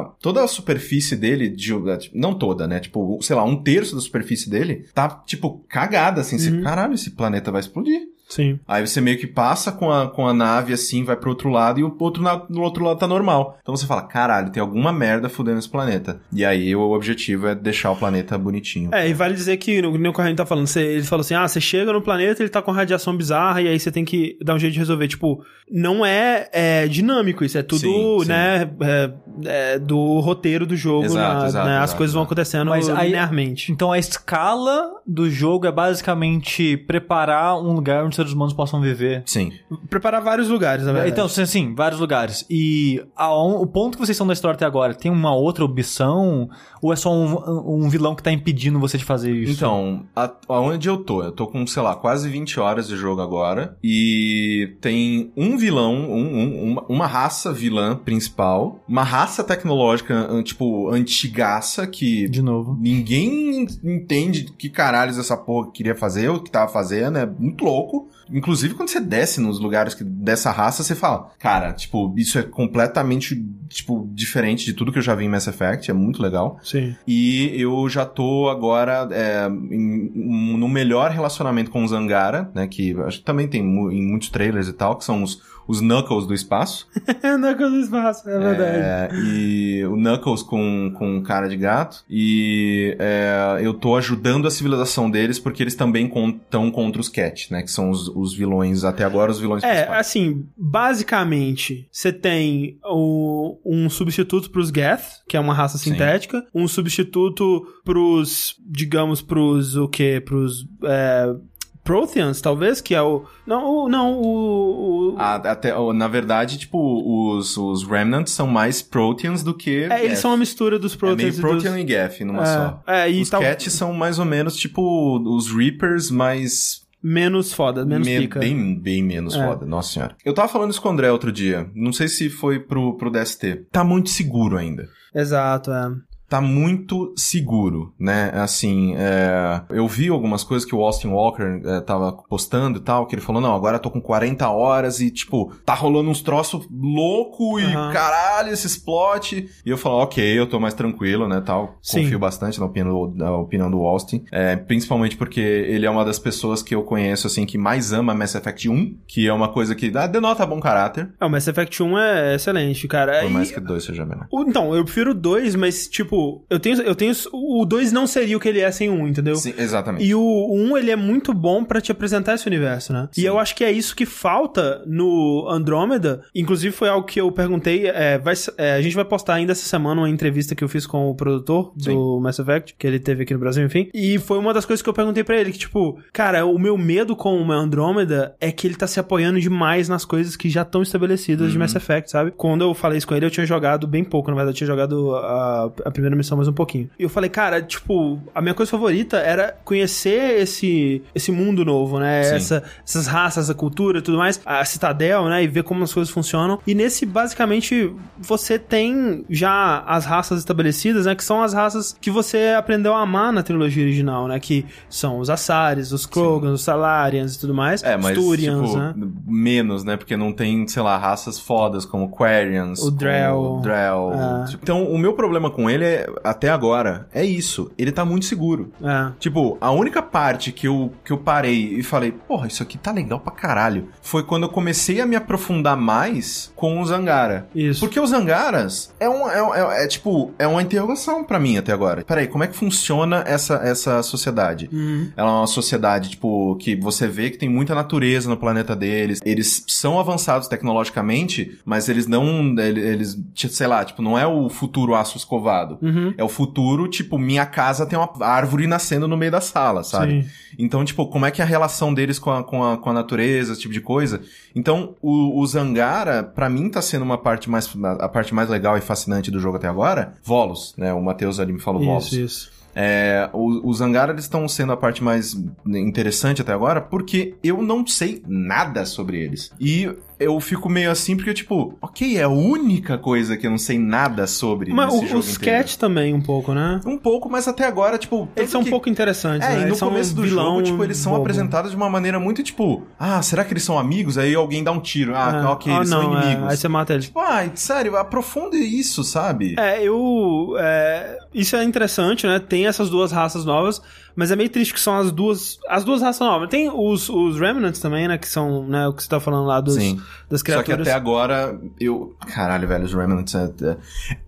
a toda a superfície dele, de, não toda, né? Tipo, sei lá, um terço da superfície dele tá, tipo, cagada, assim. Você, caralho, esse planeta vai explodir. Sim. Aí você meio que passa com a, com a nave assim, vai pro outro lado e o outro no outro lado tá normal. Então você fala, caralho, tem alguma merda fudendo esse planeta. E aí o objetivo é deixar o planeta bonitinho. É, e vale dizer que, no o Corrêa tá falando, você, ele falou assim, ah, você chega no planeta, ele tá com radiação bizarra, e aí você tem que dar um jeito de resolver. Tipo, não é, é dinâmico isso, é tudo, Sim, sim. né, é, é do roteiro do jogo, Exato, na- exato, né, as exato, coisas vão acontecendo Mas aí- linearmente. Então a escala do jogo é basicamente preparar um lugar onde os seres humanos possam viver. Sim. Preparar vários lugares, na verdade. Então, sim, sim, vários lugares. E aon- o ponto que vocês estão da história até agora, tem uma outra opção? Ou é só um, um vilão que tá impedindo você de fazer isso? Então, a- aonde eu tô? Eu tô com, sei lá, quase 20 horas de jogo agora. E tem um vilão, um- um- uma, uma raça vilã principal. Uma raça tecnológica, an- tipo, antigaça, que De novo. ninguém entende que caralhos essa porra queria fazer, o que tava fazendo. É muito louco. Inclusive, quando você desce nos lugares que, dessa raça, você fala, cara, tipo, isso é completamente, tipo, diferente de tudo que eu já vi em Mass Effect. É muito legal. Sim. E eu já tô agora é, em- no melhor relacionamento com o Zangara, né? Que acho que também tem em muitos trailers e tal, que são os, os Knuckles do espaço. é coisa do espaço, é verdade. É, e o Knuckles com, com cara de gato. E é, eu tô ajudando a civilização deles porque eles também estão contra os Cat, né? Que são os, os vilões, até agora, os vilões É, principais. assim, basicamente, você tem o, um substituto pros Geth, que é uma raça Sim. sintética, um substituto pros, digamos, pros o quê? Pros é, Protheans, talvez, que é o... Não, o, não, o... o- Ah, até, na verdade, tipo, os, os Remnants são mais Proteans do que. é, eles são uma mistura dos É Protheans meio e Protean dos... e Geth numa é, só. É, e os tal, Cat são mais ou menos tipo os Reapers, mas menos foda, menos me- pica. bem, bem menos É. foda. Nossa senhora. Eu tava falando isso com o André outro dia. Não sei se foi pro, pro DST. Tá muito seguro ainda. Exato, é. Tá muito seguro, né? Assim, é, eu vi algumas coisas que o Austin Walker é, tava postando e tal, que ele falou, não, agora eu tô com 40 horas e, tipo, tá rolando uns troços louco e Aham. caralho, esse plot. E eu falo, ok, eu tô mais tranquilo, né, tal. Sim. Confio bastante na opinião, do- na opinião do Austin. É, principalmente porque ele é uma das pessoas que eu conheço, assim, que mais ama Mass Effect 1, que é uma coisa que ah, denota bom caráter. É, o Mass Effect 1 é excelente, cara. Por E- mais que o 2 seja menor. O- Então, eu prefiro o 2, mas, tipo, eu tenho. Eu tenho o 2 não seria o que ele é sem o 1, entendeu? Sim, exatamente. E o 1, ele é muito bom pra te apresentar esse universo, né? E Sim. eu acho que é isso que falta no Andromeda. Inclusive, foi algo que eu perguntei. é, vai é, a gente vai postar ainda essa semana uma entrevista que eu fiz com o produtor do Mass Effect, que ele teve aqui no Brasil, enfim. E foi uma das coisas que eu perguntei pra ele, que, tipo, cara, o meu medo com o Andromeda é que ele tá se apoiando demais nas coisas que já estão estabelecidas de Mass Effect, sabe? Quando eu falei isso com ele, eu tinha jogado bem pouco, na verdade, eu tinha jogado a, a primeira missão mais um pouquinho. E eu falei, cara, tipo, a minha coisa favorita era conhecer esse, esse mundo novo, né? Sim. Essa, essas raças, a cultura e tudo mais, a citadel, né? E ver como as coisas funcionam. E nesse, basicamente, você tem já as raças estabelecidas, né? Que são as raças que você aprendeu a amar na trilogia original, né? Que são os Assares, os Krogans, os Salarians e tudo mais. É, mas, os Turians, tipo, né? menos, né? Porque não tem, sei lá, raças fodas como Quarians. O Drell. O Drell. É. Tipo, Então, o meu problema com ele, é, até agora, é isso. Ele tá muito seguro. É. Tipo, a única parte que eu, que eu parei e falei, porra, isso aqui tá legal pra caralho, foi quando eu comecei a me aprofundar mais com o Zangara. Isso. Porque os Zangaras é, um, é, é- é, tipo, é uma interrogação pra mim até agora. Peraí, como é que funciona essa, essa sociedade? Uhum. Ela é uma sociedade, tipo, que você vê que tem muita natureza no planeta deles. Eles são avançados tecnologicamente, mas eles não. ele- Eles, sei lá, tipo, não é o futuro aço escovado. Uhum. É o futuro, tipo, minha casa tem uma árvore nascendo no meio da sala, sabe? Sim. Então, tipo, como é que é a relação deles com a, com a, com a natureza, esse tipo de coisa? Então, o, o Zangara, pra mim, tá sendo uma parte mais, a parte mais legal e fascinante do jogo até agora. Volos, né? O Matheus ali me falou Volos. Isso, isso. É, os Zangara eles estão sendo a parte mais interessante até agora porque eu não sei nada sobre eles. E eu fico meio assim porque, tipo, ok, é a única coisa que eu não sei nada sobre Mas o- jogo os inteiro. Cat também, um pouco, né? Um pouco, mas até agora, tipo... Eles são um que- pouco interessantes, É, né? e no são começo um do jogo, tipo, eles são bobo. apresentados de uma maneira muito, tipo... Ah, será que eles são amigos? Aí alguém dá um tiro. Ah, É. ok, Ah, eles são não, é. inimigos. Aí você mata eles. Tipo, ai, sério, aprofunde isso, sabe? É, eu. é, isso é interessante, né? Tem essas duas raças novas, Mas é meio triste que são as duas. As duas raças novas. Tem os, os Remnants também, né? Que são, né, o que você tá falando lá dos, Sim. das Só que criaturas. até agora, eu. Caralho, velho, os Remnants. É, é-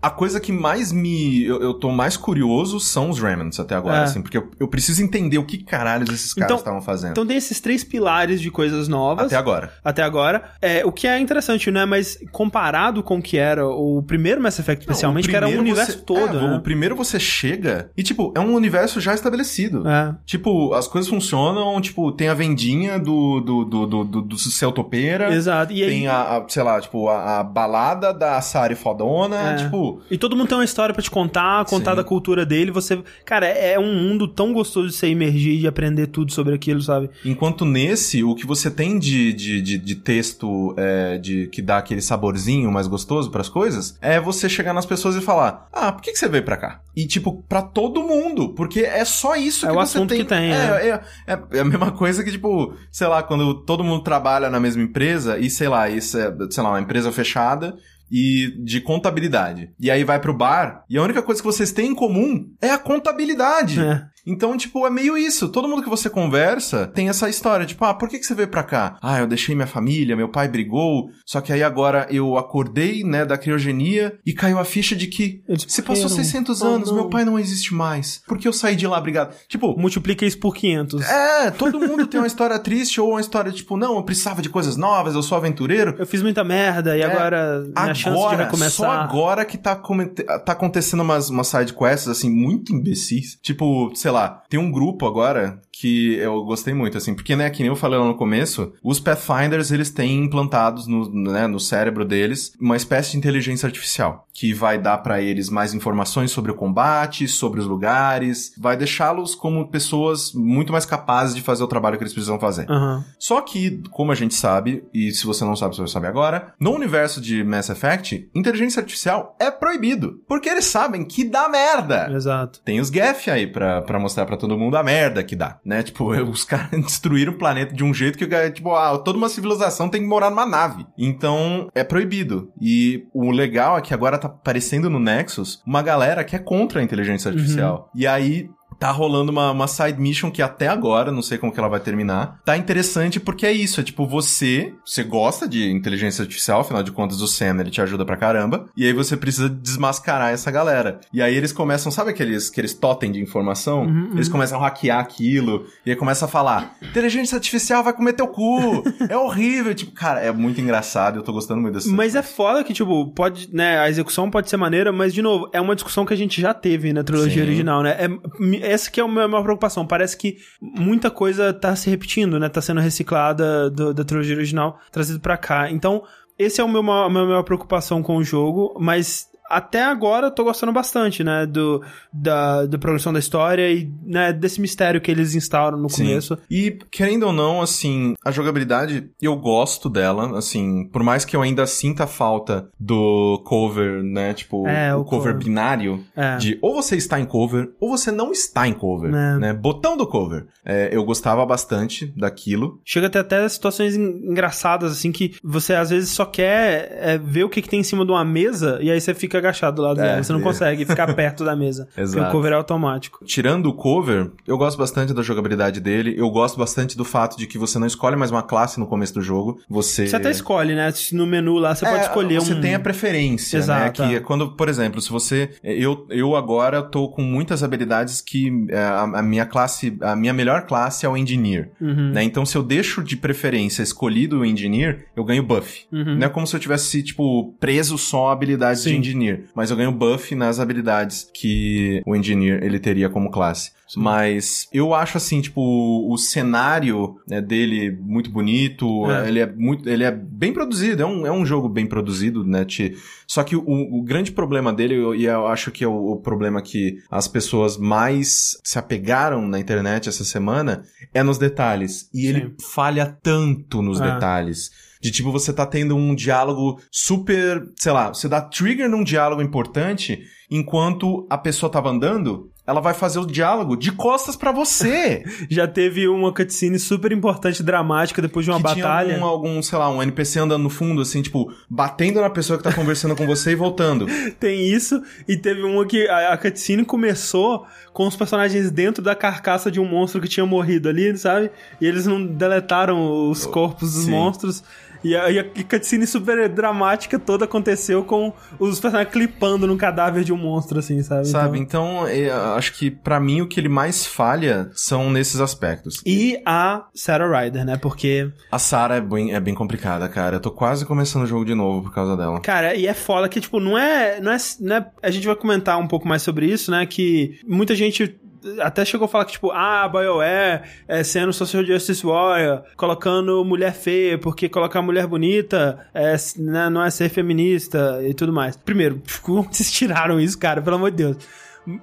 A coisa que mais me. Eu, eu tô mais curioso são os Remnants até agora, É. assim, porque eu, eu preciso entender o que caralhos esses caras Então- estavam fazendo. Então tem esses três pilares de coisas novas. até agora. até agora. É, o que é interessante, né? Mas comparado com o que era o primeiro Mass Effect, especialmente, Não, que era o universo você- todo, é, né? O primeiro você chega e, tipo, é um universo já estabelecido. É. Tipo, as coisas funcionam, tipo, tem a vendinha do, do, do, do, do, do Céu Topeira. Exato. E aí, Tem a, a, sei lá, tipo, a, a balada da Sari Fodona, É. tipo... E todo mundo tem uma história pra te contar, contar Sim. da cultura dele. Você. Cara, é é um mundo tão gostoso de você emergir e de aprender tudo sobre aquilo, sabe? Enquanto nesse, o que você tem de, de, de, de texto é, de que dá aquele saborzinho mais gostoso pras coisas, é você chegar nas pessoas e falar: Ah, por que, que você veio pra cá? E, tipo, pra todo mundo, porque é só isso É que o você assunto tem. que tem, é, é, é, é a mesma coisa que, tipo, sei lá, quando todo mundo trabalha na mesma empresa e, sei lá, isso é, sei lá, uma empresa fechada. E de contabilidade. E aí vai pro bar, e a única coisa que vocês têm em comum é a contabilidade. É. Então, tipo, é meio isso. Todo mundo que você conversa tem essa história. Tipo, ah, por que, que você veio pra cá? Ah, eu deixei minha família, meu pai brigou. Só que aí agora eu acordei, né, da criogenia e caiu a ficha de que Eles se passou morreram. 600 Oh, anos, não. meu pai não existe mais. Por que eu saí de lá brigado? Tipo, Multiplica isso por 500. é, todo mundo tem uma história triste ou uma história tipo, não, eu precisava de coisas novas, eu sou aventureiro. Eu fiz muita merda e É. agora minha chance de Agora, recomeçar. só agora que tá, tá acontecendo umas, umas side quests, assim, muito imbecis. Tipo, sei lá, tem um grupo agora que eu gostei muito, assim, porque, né, que nem eu falei lá no começo, os Pathfinders, eles têm implantados no, né, no cérebro deles uma espécie de inteligência artificial, que vai dar pra eles mais informações sobre o combate, sobre os lugares, vai deixá-los como pessoas muito mais capazes de fazer o trabalho que eles precisam fazer. Aham. Só que, como a gente sabe, e se você não sabe, você vai saber agora, no universo de Mass Effect, inteligência artificial é proibido. Porque eles sabem que dá merda. Exato. Tem os Geth aí pra, pra mostrar pra todo mundo a merda que dá, né? Tipo, os caras destruíram o planeta de um jeito que, tipo, ah, toda uma civilização tem que morar numa nave. Então, é proibido. E o legal é que agora tá aparecendo no Nexus uma galera que é contra a inteligência artificial. E aí, Tá rolando uma, uma side mission que até agora, não sei como que ela vai terminar. Tá interessante porque é isso, é tipo você, você gosta de inteligência artificial, afinal de contas o Sam, ele te ajuda pra caramba, e aí você precisa desmascarar essa galera. E aí eles começam, sabe aqueles, aqueles totem de informação? Uhum, Eles começam a hackear aquilo, e aí começa a falar, inteligência artificial vai comer teu cu, é horrível, tipo, cara, é muito engraçado, eu tô gostando muito dessa Mas é foda que, tipo, pode, né, a execução pode ser maneira, mas, de novo, é uma discussão que a gente já teve na trilogia Sim. original, né? É, essa que é a minha maior preocupação. Parece que muita coisa tá se repetindo, né? Tá sendo reciclada do- da trilogia original, trazido pra cá. Então, esse é o meu, a minha maior preocupação com o jogo, mas até agora eu tô gostando bastante, né? Do, da, da progressão da história e né, desse mistério que eles instauram no Sim. começo. E, querendo ou não, assim, a jogabilidade, eu gosto dela, assim, por mais que eu ainda sinta falta do cover, né, tipo, É, o, o cover, cover. binário, É. de ou você está em cover, ou você não está em cover, É. né, botão do cover. É, eu gostava bastante daquilo. Chega até até situações en- engraçadas, assim, que você às vezes só quer é, ver o que, que tem em cima de uma mesa e aí você fica agachado do lado É, dela. Você não é. consegue ficar perto da mesa. Porque Exato. o cover é automático. Tirando o cover, eu gosto bastante da jogabilidade dele, eu gosto bastante do fato de que você não escolhe mais uma classe no começo do jogo, você... Você até escolhe, né? No menu lá você É, pode escolher você um. tem a preferência, Exato, né? Que é. é quando, por exemplo, se você... Eu, eu agora tô com muitas habilidades que é, a, a minha classe... A minha melhor classe é o Engineer, Uhum. né? Então, se eu deixo de preferência escolhido o Engineer, eu ganho buff. Uhum. Não é como se eu tivesse, tipo, preso só a habilidades de Sim. Engineer. Mas eu ganho buff nas habilidades que o Engineer, ele teria como classe. Mas eu acho assim, tipo, o cenário né, dele muito bonito, É. ele é muito, ele é bem produzido, é um, é um jogo bem produzido, né? Te... Só que o, o grande problema dele, eu- e eu acho que é o, o problema que as pessoas mais se apegaram na internet essa semana, é nos detalhes. E ele Sim. falha tanto nos É. detalhes. De tipo, você tá tendo um diálogo super, sei lá, você dá trigger num diálogo importante enquanto a pessoa tava andando, ela vai fazer o diálogo de costas pra você. Já teve uma cutscene super importante, dramática, depois de uma que batalha. tinha algum, algum, sei lá, um NPC andando no fundo, assim, tipo, batendo na pessoa que tá conversando com você e voltando. Tem isso, e teve uma que a, a cutscene começou com os personagens dentro da carcaça de um monstro que tinha morrido ali, sabe? E eles não deletaram os corpos dos Sim. monstros. E a, e a cutscene super dramática toda aconteceu com os personagens clipando no cadáver de um monstro, assim, sabe? Sabe? Então- Então, acho que pra mim o que ele mais falha são nesses aspectos. E a Sarah Ryder, né? Porque, A Sarah é bem, é bem complicada, cara. Eu tô quase começando o jogo de novo por causa dela. cara, e é foda que, tipo, não é, não é, não é. A gente vai comentar um pouco mais sobre isso, né? Que muita gente até chegou a falar que, tipo, ah, BioWare é sendo Social Justice Warrior, colocando mulher feia, porque colocar mulher bonita é, né, não é ser feminista e tudo mais. Primeiro, como vocês tiraram isso, cara? Pelo amor de Deus.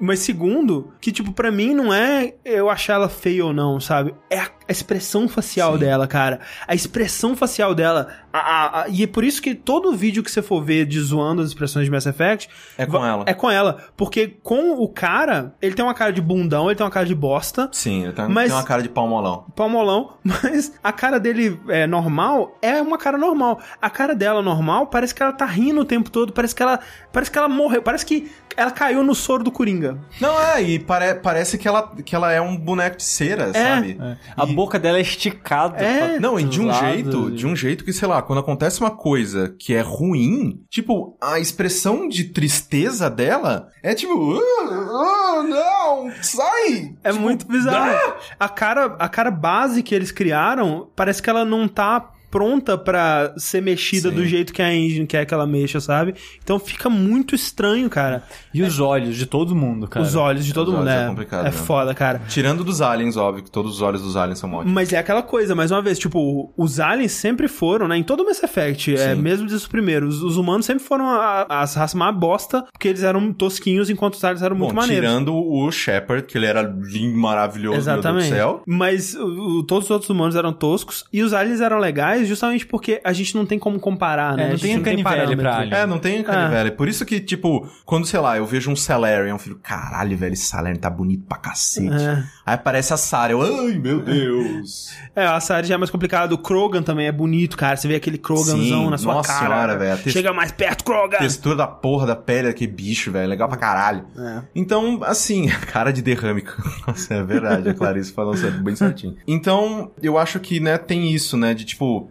Mas segundo, que, tipo, pra mim não é eu achar ela feia ou não, sabe? É a a expressão facial dela, cara. A expressão facial dela. a- a- e é por isso que todo vídeo que você for ver de zoando as expressões de Mass Effect. É com ela. É com ela. Porque com o cara, ele tem uma cara de bundão, ele tem uma cara de bosta. Sim, ele tá, Mas- tem uma cara de palmolão. Palmolão, mas a cara dele é normal, é uma cara normal. A cara dela normal, parece que ela tá rindo o tempo todo, parece que ela, parece que ela morreu, parece que ela caiu no soro do Coringa. Não, é, e pare- parece que ela, que ela é um boneco de cera, sabe? É. A E- boca dela é esticada. É. pra- Não, e de um lados. jeito, de um jeito que, sei lá, quando acontece uma coisa que é ruim, tipo, a expressão de tristeza dela é tipo, ah, ah, não, sai! É Tipo, muito bizarro. A cara, a cara base que eles criaram, parece que ela não tá pronta pra ser mexida Sim. do jeito que a engine quer que ela mexa, sabe? Então fica muito estranho, cara. E os olhos de todo mundo, cara. Os olhos de todo Os mundo. olhos é É, complicado é mesmo. foda, cara. Tirando dos aliens, óbvio, que todos os olhos dos aliens são ótimos. Mas é aquela coisa, mais uma vez, tipo, os aliens sempre foram, né? Em todo o Mass Effect, é, mesmo desde os primeiros, os humanos sempre foram a- as raças mais bosta, porque eles eram tosquinhos, enquanto os aliens eram muito Bom, maneiros. tirando o Shepard, que ele era lindo, maravilhoso, Exatamente. meu Deus do céu. Mas o- todos os outros humanos eram toscos e os aliens eram legais justamente porque a gente não tem como comparar, né? É, não tem canivete parâmetro. pra alien. É, não tem canivete. Por isso que, tipo, quando, sei lá, eu vejo um Salarian, eu fico, caralho, velho, esse Salarian tá bonito pra cacete. É. Aí aparece a Sarah, eu, ai, meu Deus. É, a série já é mais complicada. O Krogan também é bonito, cara. Você vê aquele Kroganzão Sim, na sua nossa cara. senhora, velho. A tex- Chega mais perto, Krogan! Textura da porra da pele daquele bicho, velho, legal pra caralho. É. Então, assim, cara de derrame. Nossa, é verdade, a Clarice certo, bem certinho. Então, eu acho que, né, tem isso, né, de tipo,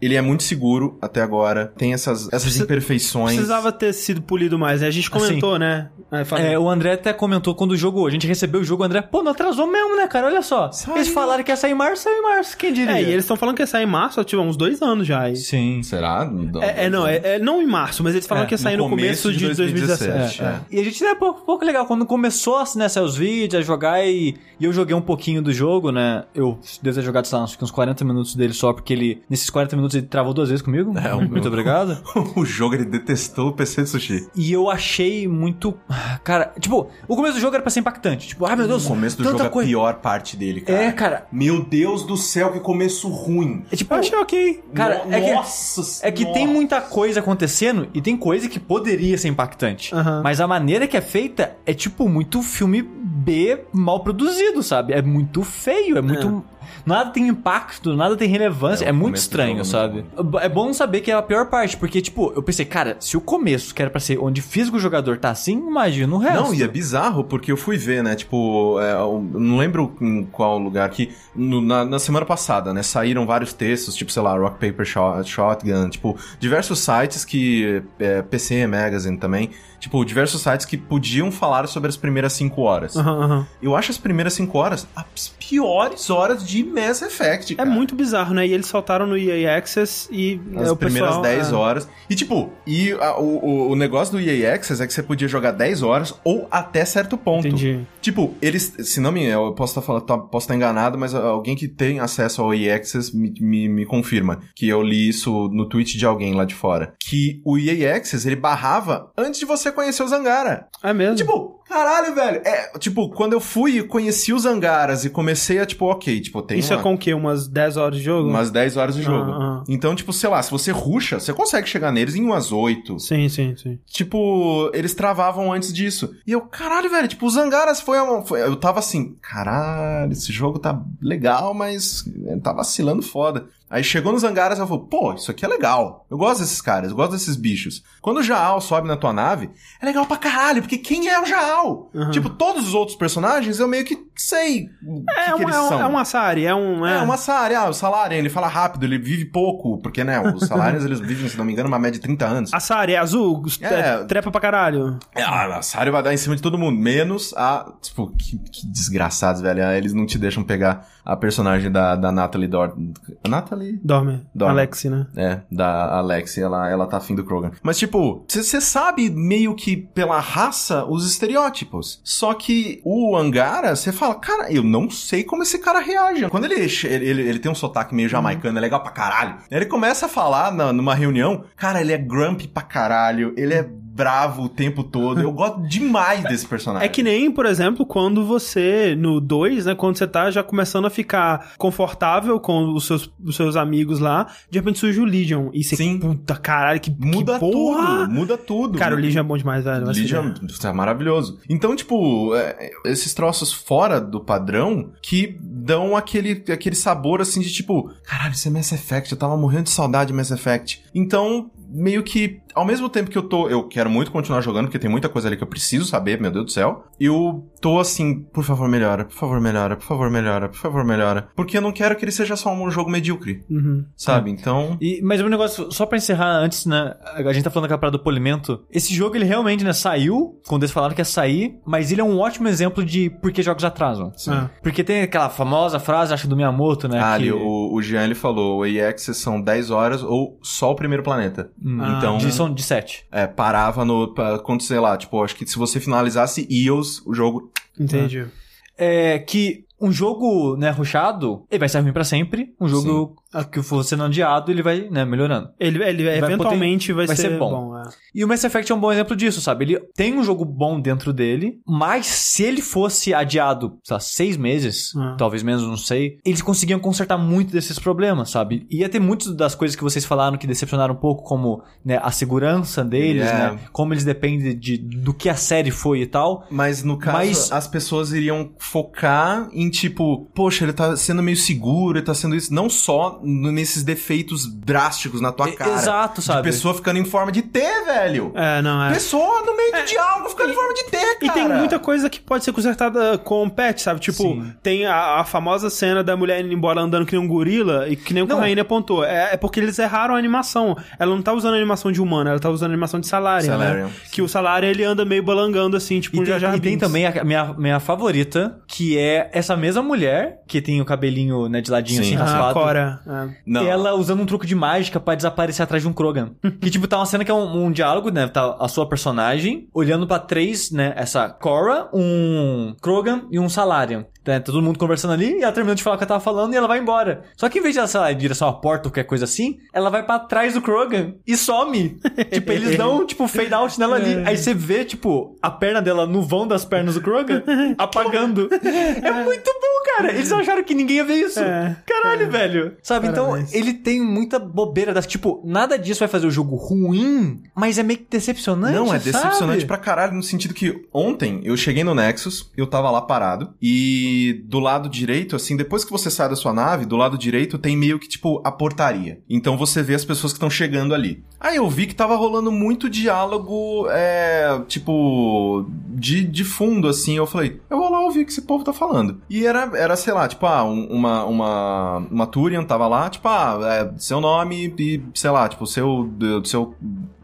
ele é muito seguro até agora, tem essas, essas Precisa- imperfeições. Precisava ter sido polido mais, né? A gente comentou, né? É, É, o André até comentou quando jogou. A gente recebeu o jogo, o André, pô, não atrasou mesmo, né, cara? Olha só. Saiu. Eles falaram que ia sair em março, saiu em março. Quem diria? É, e eles estão falando que ia sair em março, tipo, há uns dois anos já. E- Sim. Será? Não, É, é, não, é, é não em março, mas eles falaram É, que ia sair no, começo, de 2017. É, É. E a gente é pouco, pouco legal. Quando começou né, a sair os vídeos, a jogar e, e eu joguei um pouquinho do jogo, né? Eu devo ter jogado, sei lá, uns 40 minutos dele só, porque ele, nesses 40 minutos, ele travou duas vezes comigo. É, o Muito obrigado. o jogo, ele detestou o PC de sushi. E eu achei muito. Cara, tipo, o começo do jogo era pra ser impactante. Tipo, ai meu Deus, O começo do jogo é a coisa. pior parte dele, cara. É, cara. Meu Deus do céu, que começo ruim. É tipo, Eu achei ok. Cara, No- é que- Nossa É que senhora. tem muita coisa acontecendo e tem coisa que poderia ser impactante. Aham. Mas a maneira que é feita é, tipo, muito filme B mal produzido, sabe? É muito feio, é muito. Nada tem impacto, nada tem relevância. É, É, muito estranho, é sabe? É bom saber que é a pior parte, porque, tipo, eu pensei, cara, se o começo, que era pra ser onde físico o jogador tá assim, imagina o resto. Não, e é bizarro, porque eu fui ver, né? Tipo, é, eu não lembro em qual lugar que. no- na, na semana passada, né? Saíram vários textos, tipo, sei lá, Rock Paper Shot- Shotgun, tipo, diversos sites que. É, PC Magazine também. Tipo, diversos sites que podiam falar sobre as primeiras cinco horas. Aham, aham. Eu acho as primeiras cinco horas as piores horas de Mass Effect, É cara. muito bizarro, né? E eles soltaram no EA Access e As é, primeiras pessoal, 10 é. horas. E tipo, e a- o, o- negócio do EA Access é que você podia jogar 10 horas ou até certo ponto. Entendi. Tipo, eles, se não me eu posso estar falando, tá- posso estar enganado, mas alguém que tem acesso ao EA Access me, me, me confirma que eu li isso no tweet de alguém lá de fora. Que o EA Access, ele barrava antes de você conhecer o Zangara. É mesmo? Tipo, caralho, velho. É, tipo, quando eu fui e conheci os Angaras e comecei a, tipo, ok, tipo, tem Isso uma- é com o quê? Umas 10 horas de jogo? umas 10 horas de jogo. Ah, ah. Então, tipo, sei lá, se você ruxa, você consegue chegar neles em umas 8. Sim, sim, sim. Tipo, eles travavam antes disso. E eu, caralho, velho, tipo, os Angaras foi, uma- foi- Eu tava assim, caralho, esse jogo tá legal, mas tá vacilando foda. Aí chegou nos Angaras e falei, pô, isso aqui é legal. Eu gosto desses caras, eu gosto desses bichos. Quando o Jaal sobe na tua nave, é legal pra caralho, porque quem é o Jaal? Uhum. Tipo, todos os outros personagens eu meio que sei o que, É, que um, eles é, um, são. é um Assari, é um... É, É, uma Salária, ah, o Salário, ele fala rápido, ele vive pouco, porque, né, os salários, eles vivem, se não me engano, uma média de 30 anos. Assari, é azul, É. trepa pra caralho. É, a Sario vai dar em cima de todo mundo, menos a. Tipo, que, que desgraçados, velho. Eles não te deixam pegar a personagem da, da Natalie Dor. A Natalie? Dorme. Dorme. Alexi, né? É, da Alexia, ela, ela tá afim do Krogan. Mas, tipo, você sabe meio que pela raça os estereótipos. Só que o Angara, você fala, cara, eu não sei como esse cara reage. Quando ele, ele, ele tem um sotaque meio jamaicano, é legal pra caralho. Ele começa a falar na- numa reunião, cara, ele é grumpy pra caralho, ele é bravo o tempo todo. Eu gosto demais desse personagem. É que nem, por exemplo, quando você, no 2, né, quando você tá já começando a ficar confortável com os seus, os seus amigos lá, de repente surge o Legion. E você, Sim. puta caralho, que, Muda que porra! tudo, muda tudo. Cara, o Legion é bom demais, velho. Legion fuder. é maravilhoso. Então, tipo, é, esses troços fora do padrão que dão aquele, aquele sabor assim de tipo, caralho, isso é Mass Effect, eu tava morrendo de saudade de Mass Effect. Então, meio que, ao mesmo tempo que eu tô, eu quero muito continuar jogando, porque tem muita coisa ali que eu preciso saber, meu Deus do céu. Eu tô assim, por favor, melhora, por favor, melhora, por favor, melhora, por favor, melhora. Porque eu não quero que ele seja só um jogo medíocre, Uhum. sabe? Então. E, mas um negócio, só pra encerrar antes, né? A gente tá falando daquela parada do polimento. Esse jogo, ele realmente, né, saiu, quando eles falaram que ia sair, mas ele é um ótimo exemplo de por que jogos atrasam. Ah. Porque tem aquela famosa frase, acho, do Miyamoto, né? Ah, que... ali, o, o Jean ele falou, o EX são 10 horas ou só o primeiro planeta. Hum, então, de, de 7. é, parava no. pra- Quando, sei lá, tipo, acho que se você finalizasse EOS, o jogo. Entendi. É que um jogo, né, rushado, ele vai ser ruim pra sempre. Um jogo que for sendo adiado, ele vai, né, melhorando. Ele, ele Vai eventualmente vai, vai ser, ser bom. bom. é. E o Mass Effect é um bom exemplo disso, sabe? Ele tem um jogo bom dentro dele, mas se ele fosse adiado, sei lá, seis meses, Ah. talvez menos, não sei, eles conseguiam consertar muito desses problemas, sabe? Ia ter muitas das coisas que vocês falaram que decepcionaram um pouco, como né, a segurança deles, É. né? Como eles dependem de, do que a série foi e tal. Mas no caso, Mas- as pessoas iriam focar em tipo, poxa, ele tá sendo meio seguro, ele tá sendo isso. Não só nesses defeitos drásticos na tua E- cara. Exato, De sabe? pessoa ficando em forma de T, velho. É, não, é. Pessoa no meio do diálogo ficando em forma de T, cara. E tem muita coisa que pode ser consertada com patch, sabe? Tipo, Sim. tem a, a famosa cena da mulher indo embora andando que nem um gorila e que nem o Não. Corraine apontou. É, é porque eles erraram a animação. Ela não tá usando a animação de humano, ela tá usando a animação de Salarian, Salarian, né? Que o Salarian, ele anda meio balangando assim, tipo E um tem, Jar e tem também a minha, minha favorita, que é essa mesma mulher, que tem o cabelinho né, de ladinho Sim. assim, Ah, a raspado. Cora. É. Não. Ela usando um truque de mágica pra desaparecer atrás de um Krogan. que, tipo, tá uma cena que é um, um diálogo, né? Tá a sua personagem olhando pra três, né? Essa Cora, um Krogan e um Salarian. Né, todo mundo conversando ali e ela terminou de falar o que ela tava falando e ela vai embora. Só que em vez de ela, sei lá, em direção à porta ou qualquer coisa assim, ela vai pra trás do Krogan e some. tipo, eles dão, tipo, fade out nela ali. Aí você vê, tipo, a perna dela no vão das pernas do Krogan apagando. é muito bom, cara. Eles acharam que ninguém ia ver isso. É. Caralho, velho. Sabe? Parabéns. Então, ele tem muita bobeira das. Tipo, nada disso vai fazer o jogo ruim, mas é meio que decepcionante. Não, é sabe? decepcionante pra caralho, no sentido que ontem eu cheguei no Nexus, eu tava lá parado, e do lado direito, assim, depois que você sai da sua nave, do lado direito tem meio que, tipo, a portaria. Então você vê as pessoas que estão chegando ali. Aí eu vi que tava rolando muito diálogo, é, tipo, de, de fundo, assim, eu falei, eu vou lá ouvir o que esse povo tá falando. E era, era sei lá, tipo, ah, um- uma, uma, uma Turian tava lá, tipo, ah, é, seu nome e, sei lá, tipo, seu, seu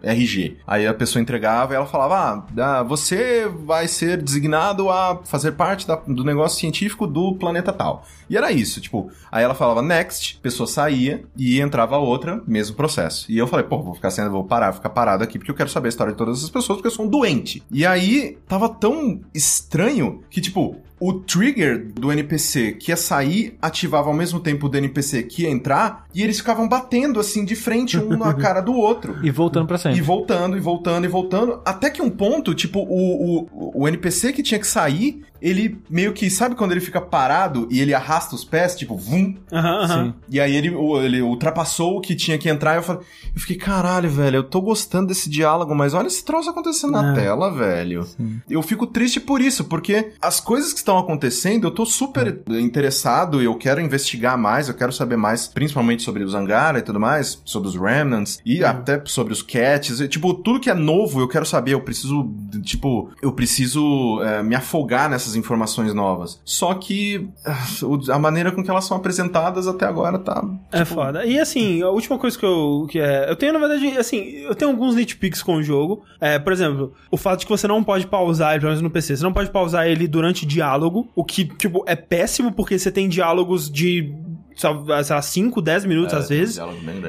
RG. Aí a pessoa entregava e ela falava: ah, você vai ser designado a fazer parte da- do negócio científico do planeta tal. E era isso, tipo, aí ela falava next, pessoa saía e entrava outra, mesmo processo. E eu falei, pô, vou ficar sendo, vou parar, vou ficar parado aqui porque eu quero saber a história de todas essas pessoas porque eu sou um doente. E aí tava tão estranho que, tipo, o trigger do NPC que ia sair ativava ao mesmo tempo do NPC que ia entrar e eles ficavam batendo assim de frente um na cara do outro. E voltando pra sempre. E voltando, e voltando, e voltando. Até que um ponto, tipo, o, o, o NPC que tinha que sair, ele meio que, sabe quando ele fica parado e ele arrasta os pés, tipo, vum? Aham, aham. E aí ele, o- ele ultrapassou o que tinha que entrar e eu falei, eu fiquei, caralho, velho, eu tô gostando desse diálogo, mas olha esse troço acontecendo na É. tela, velho. Eu fico triste por isso, porque as coisas que estão acontecendo, eu tô super interessado, eu quero investigar mais, eu quero saber mais, principalmente sobre os Angara e tudo mais, sobre os Remnants, e até sobre os Cats, e, tipo, tudo que é novo eu quero saber, eu preciso, tipo, eu preciso é, me afogar nessas informações novas. Só que ah, a maneira com que elas são apresentadas até agora tá... É foda. E assim, a última coisa que eu. Que é, eu tenho, na verdade, assim, eu tenho alguns nitpicks com o jogo. É, por exemplo, o fato de que você não pode pausar ele, pelo menos no PC, você não pode pausar ele durante diálogo, o que, tipo, é péssimo porque você tem diálogos de. Sei lá, 5, 10 minutos às vezes.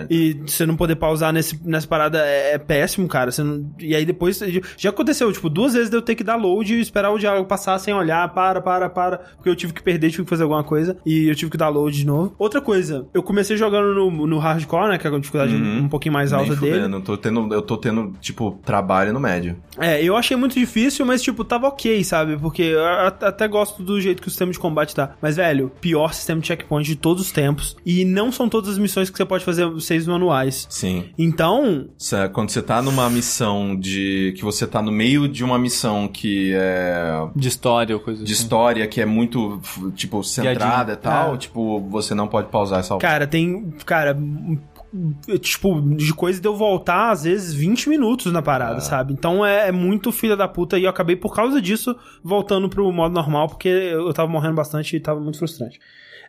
E você não poder pausar nesse, nessa parada é, é péssimo, cara. Não- e aí depois. Já aconteceu, tipo, duas vezes de eu ter que dar load e esperar o diálogo passar sem olhar, para, para, para. Porque eu tive que perder, tive que fazer alguma coisa. E eu tive que dar load de novo. Outra coisa, eu comecei jogando no, no hardcore, né? Que é a dificuldade Uhum. um pouquinho mais alta dele. fudendo, tô tendo, eu tô tendo, tipo, trabalho no médio. É, eu achei muito difícil, mas, tipo, tava ok, sabe? Porque eu até gosto do jeito que o sistema de combate tá. Mas, velho, pior sistema de checkpoint de todos os tempos. E não são todas as missões que você pode fazer seis manuais. Sim. Então, Cê- Quando você tá numa missão de. que você tá no meio de uma missão que é. De história ou coisa de assim. história, que é muito, tipo, centrada e tal, É. tipo, você não pode pausar essa Cara, tem. Cara. Tipo, de coisa de eu voltar, às vezes, 20 minutos na parada, sabe? Então é, é muito filha da puta. E eu acabei, por causa disso, voltando pro modo normal, porque eu tava morrendo bastante e tava muito frustrante.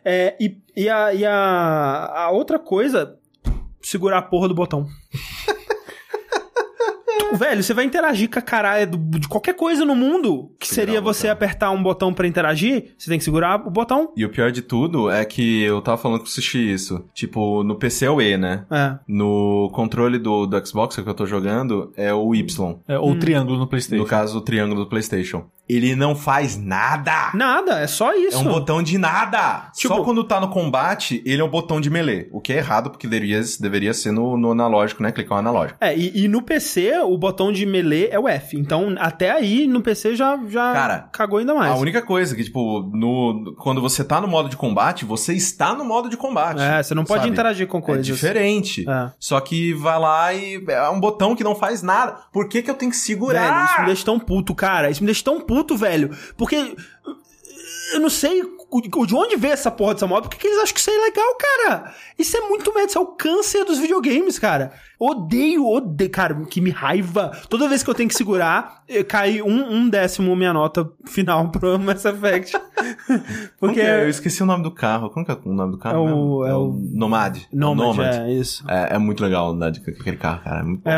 É, e e, a, e a, a outra coisa, segurar a porra do botão. Velho, você vai interagir com a caralho do- de qualquer coisa no mundo, que Segurar seria o você apertar um botão pra interagir, você tem que segurar o botão. E o pior de tudo é que eu tava falando com o Sushi isso. Tipo, no PC é o E, né? É. No controle do, do Xbox que eu tô jogando é o Y. É, ou triângulo no PlayStation. No caso, o triângulo do PlayStation. Ele não faz nada! Nada, é só isso. É um botão de nada! Tipo- Só quando tá no combate, ele é um botão de melee. O que é errado, porque deveria, deveria ser no, no analógico, né? Clicar o analógico. É, e, e no PC, o botão de melee é o F. Então, até aí, no PC já, já Cara, cagou ainda mais. A única coisa que, tipo, no, quando você tá no modo de combate, você está no modo de combate. É, você não pode sabe? interagir com É coisas. diferente. É. Só que vai lá e é um botão que não faz nada. Por que que eu tenho que Velho, segurar? isso me deixa tão puto, cara. Isso me deixa tão puto, velho. Porque eu não sei de onde veio essa porra dessa moda. Por que, que eles acham que isso é legal, cara? Isso é muito merda. Isso é o câncer dos videogames, cara. Odeio, odeio. Cara, que me raiva. Toda vez que eu tenho que segurar, eh, cai um, um décimo minha nota final pro Mass Effect. Porque que é? Eu esqueci o nome do carro. Como que é o nome do carro? É o- mesmo? é o- Nomad. Nomad, Nomad. é isso. É, é muito legal andar de aquele carro, cara. É.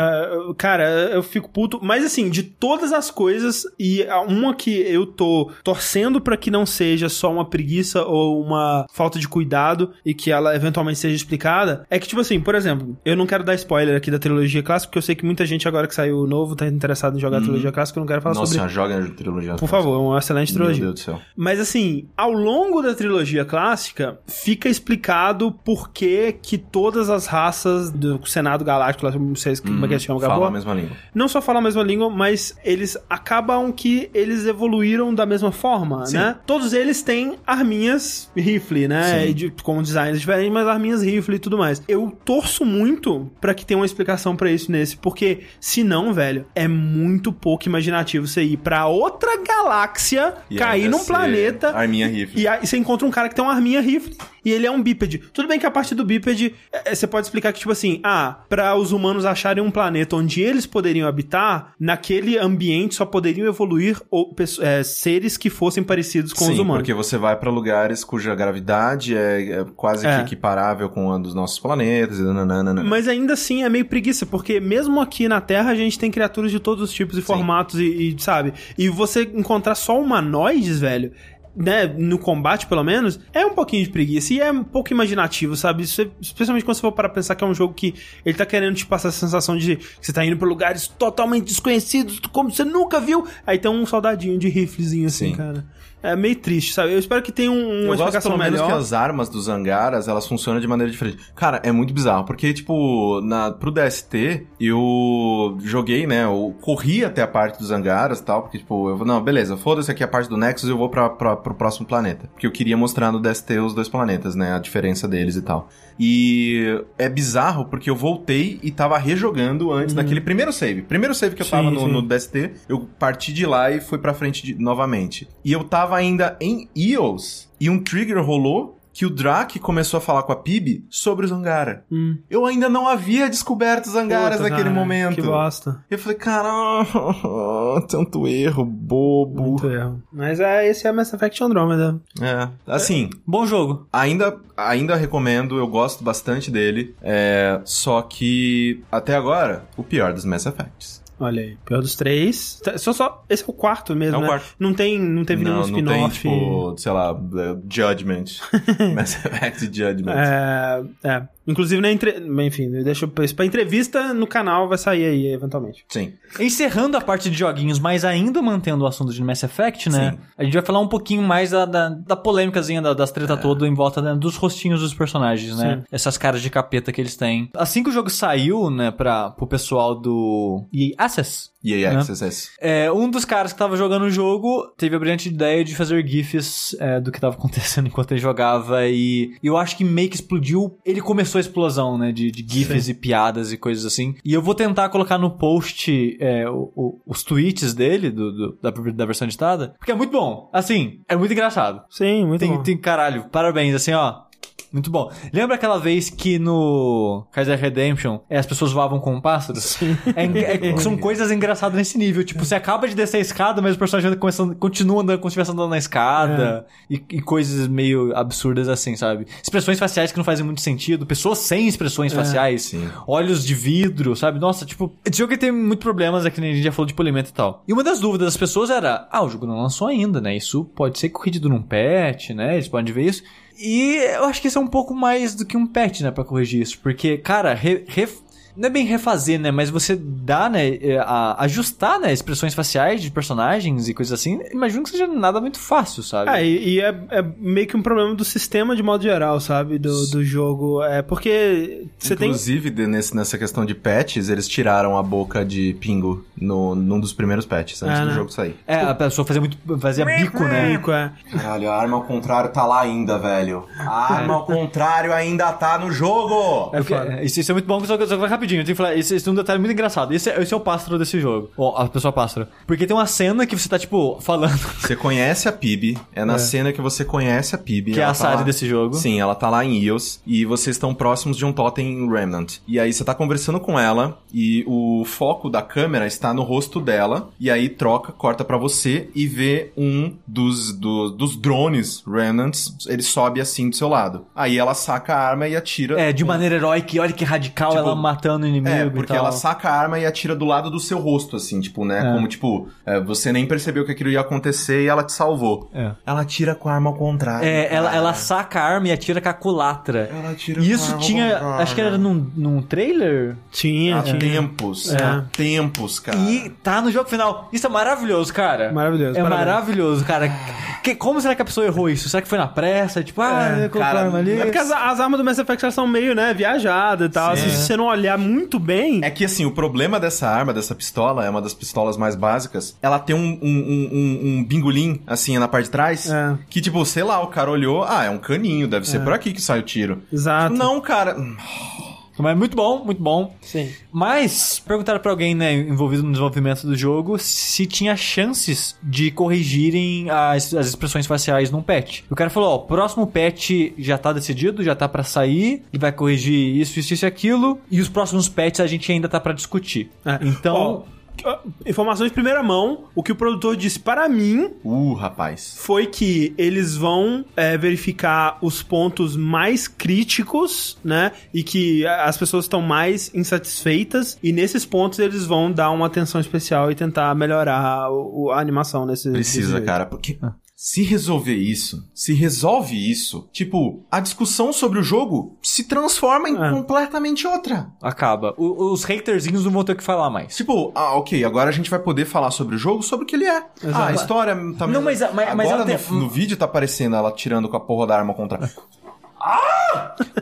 É, cara, eu fico puto. Mas assim, de todas as coisas, e uma que eu tô torcendo pra que não seja só uma preguiça ou uma falta de cuidado e que ela eventualmente seja explicada, é que, tipo assim, por exemplo, eu não quero dar spoiler aqui da trilogia clássica, porque eu sei que muita gente agora que saiu novo tá interessado em jogar a trilogia clássica, eu não quero falar Nossa, sobre. senhora, joga a trilogia. Por favor, é uma excelente Meu trilogia. Deus do céu. Mas assim, ao longo da trilogia clássica, fica explicado por que que todas as raças do Senado Galáctico, lá, não sei como é que se chama, Fala Gabor, a mesma língua. não só falam a mesma língua, mas eles acabam que eles evoluíram da mesma forma, Sim. né? Todos eles têm arminhas rifle, né? E de- com designs diferentes, mas arminhas rifle e tudo mais. Eu torço muito pra que tenha uma explicação pra isso nesse, porque senão, velho, é muito pouco imaginativo você ir pra outra galáxia, E cair num planeta Arminha rifle. e aí você encontra um cara que tem uma arminha rifle e ele é um bípede. Tudo bem que a parte do bípede, é, você pode explicar que, tipo assim, ah, pra os humanos acharem um planeta onde eles poderiam habitar, naquele ambiente só poderiam evoluir ou, é, seres que fossem parecidos com Sim, os humanos. porque você vai pra lugares cuja gravidade é, é quase É. que equiparável com a dos nossos planetas nananana. Mas ainda assim é meio preguiça, porque mesmo aqui na Terra a gente tem criaturas de todos os tipos e formatos e, e, sabe? E você encontrar só humanoides, velho, né, no combate pelo menos, é um pouquinho de preguiça e é um pouco imaginativo, sabe? Especialmente quando você for para pensar que é um jogo que ele tá querendo te passar a sensação de que você tá indo pra lugares totalmente desconhecidos, como você nunca viu. Aí tem um soldadinho de riflezinho assim, Sim. cara. É meio triste, sabe? Eu espero que tenha um, uma Eu gosto explicação pelo menos melhor. que as armas dos Angaras, elas funcionam de maneira diferente. Cara, é muito bizarro, porque, tipo, na, pro DST, eu joguei, né, eu corri até a parte dos Angaras e tal, porque, tipo, eu não, beleza, foda-se aqui a parte do Nexus, eu vou pra, pra, pro próximo planeta. Porque eu queria mostrar no DST os dois planetas, né, a diferença deles e tal. E é bizarro, porque eu voltei e tava rejogando antes daquele primeiro save. Primeiro save que eu Sim, tava no, no DST, eu parti de lá e fui pra frente de- novamente. E eu tava ainda em EOS, e um trigger rolou que o Drak começou a falar com a Pib sobre os Angara. Hum. Eu ainda não havia descoberto os Angaras Puta, naquele cara, momento. Que bosta. Eu falei, cara, tanto erro, bobo. Muito erro. Mas é, esse é Mass Effect Andromeda. É, assim, Bom jogo. Ainda, ainda recomendo, eu gosto bastante dele. É, só que, até agora, o pior dos Mass Effects. Olha aí, pior dos três. Tá, Só, só, esse é o quarto mesmo, É o né? quarto. Não tem, não teve nenhum não, não tem, spin-off. tipo, sei lá, é, Judgment. Mass Effect Judgment. É, é. Inclusive na entre... Enfim, deixa eu... Isso pra entrevista no canal vai sair aí, eventualmente. Sim. Encerrando a parte de joguinhos, mas ainda mantendo o assunto de Mass Effect, né? Sim. A gente vai falar um pouquinho mais da, da, da polêmicazinha, da, das É. treta toda em volta né, dos rostinhos dos personagens, né? Sim. Essas caras de capeta que eles têm. Assim que o jogo saiu, né, pra, pro pessoal do EA Access, EA Né? Access. é, um dos caras que tava jogando o jogo teve a brilhante ideia de fazer GIFs é, do que tava acontecendo enquanto ele jogava e eu acho que meio que explodiu. Ele começou a explosão, né? De, de GIFs e piadas e coisas assim. E eu vou tentar colocar no post é, o- o- os tweets dele, do, do- da, da versão editada, porque é muito bom. Assim, é muito engraçado. Sim, muito Tem, bom. tem caralho, parabéns, assim, ó. Muito bom. Lembra aquela vez que no Kaiser Redemption é, as pessoas voavam com pássaros? É, é- são coisas engraçadas nesse nível. Tipo, você acaba de descer a escada, mas o personagem continua andando como se estivesse andando na escada. E, e coisas meio absurdas assim, sabe? Expressões faciais que não fazem muito sentido. Pessoas sem expressões faciais. sim. Olhos de vidro, sabe? Nossa, tipo, esse jogo tem muitos problemas, é que nem a gente já falou de polimento e tal. E uma das dúvidas das pessoas era, ah, o jogo não lançou ainda, né? Isso pode ser corrigido num patch, né? Eles podem ver isso. E eu acho que isso é um pouco mais do que um patch, né, pra corrigir isso. Porque, cara, re- ref- não é bem refazer, né? Mas você dá, né? é, a- ajustar, né? Expressões faciais de personagens e coisas assim. Imagino que seja nada muito fácil, sabe? É, e, e é, é meio que um problema do sistema de modo geral, sabe? Do, do jogo. É porque você tem. Inclusive, nessa questão de patches, eles tiraram a boca de Pingo no, num dos primeiros patches, antes Ah, do né? jogo sair. É, a pessoa fazia muito. fazia bico, né? Rico, é. Caralho, a arma ao contrário tá lá ainda, velho. A arma ao contrário ainda tá no jogo! É porque- é, isso, isso é muito bom, só que só que vai rapidinho. Eu tenho que falar, esse, esse é um detalhe muito engraçado. Esse, é- esse é o pássaro desse jogo. Ó, a pessoa pássaro. Porque tem uma cena que você tá, tipo, falando. Você conhece a Pib, é na cena que você conhece a Pib. Que é a tá Sari lá- desse jogo. Sim, ela tá lá em Eos e vocês estão próximos de um totem Remnant. E aí você tá conversando com ela e o foco da câmera está no rosto dela e aí troca, corta pra você e vê um dos, do- dos drones Remnants, ele sobe assim do seu lado. Aí ela saca a arma e atira. É, de maneira heróica, olha que radical Tipo, ela matando o inimigo. É, e porque tal. ela saca a arma e atira do lado do seu rosto, assim, tipo, né? É. Como, tipo, é, você nem percebeu que aquilo ia acontecer e ela te salvou. É. Ela atira com a arma ao contrário. É, ela, cara. ela saca a arma e atira com a culatra. Ela atira E com a isso arma tinha. Acho que era num, num trailer. Tinha, Há tinha. tempos. É. Há tempos, cara. E tá no jogo final. Isso é maravilhoso, cara. Maravilhoso, É parabéns. maravilhoso, cara. Que- como será que a pessoa errou isso? Será que foi na pressa? Tipo, ah, colocou cara, a arma ali. É porque as, as armas do Mass Effect são meio, né, viajadas e tal. Sim. Assim, se você não olhar muito bem. É que assim, o problema dessa arma, dessa pistola, é uma das pistolas mais básicas. Ela tem um, um, um, um- bingolim, assim, na parte de trás. É. Que, tipo, sei lá, o cara olhou, ah, é um caninho, deve ser por aqui que sai o tiro. Exato. Não, cara. Mas muito bom, muito bom. Sim. Mas perguntaram pra alguém, né, envolvido no desenvolvimento do jogo, se tinha chances de corrigirem as, as expressões faciais num patch. O cara falou, ó, o próximo patch já tá decidido, já tá pra sair, e vai corrigir isso, isso, isso e aquilo, e os próximos patches a gente ainda tá pra discutir. É. Então... Ó, ó, informações de primeira mão. O que o produtor disse para mim Uh, rapaz. foi que eles vão é, verificar os pontos mais críticos, né? E que as pessoas estão mais insatisfeitas. E nesses pontos eles vão dar uma atenção especial e tentar melhorar o- a animação nesse. Precisa, cara, porque. Se resolver isso, se resolve isso, tipo, a discussão sobre o jogo se transforma em É. completamente outra. Acaba. O- os haterzinhos não vão ter o que falar mais. Tipo, ah, ok, agora a gente vai poder falar sobre o jogo, sobre o que ele é. Ah, a história tá Não, mas mas- mas agora ela tem- no, no vídeo tá aparecendo ela tirando com a porra da arma contra.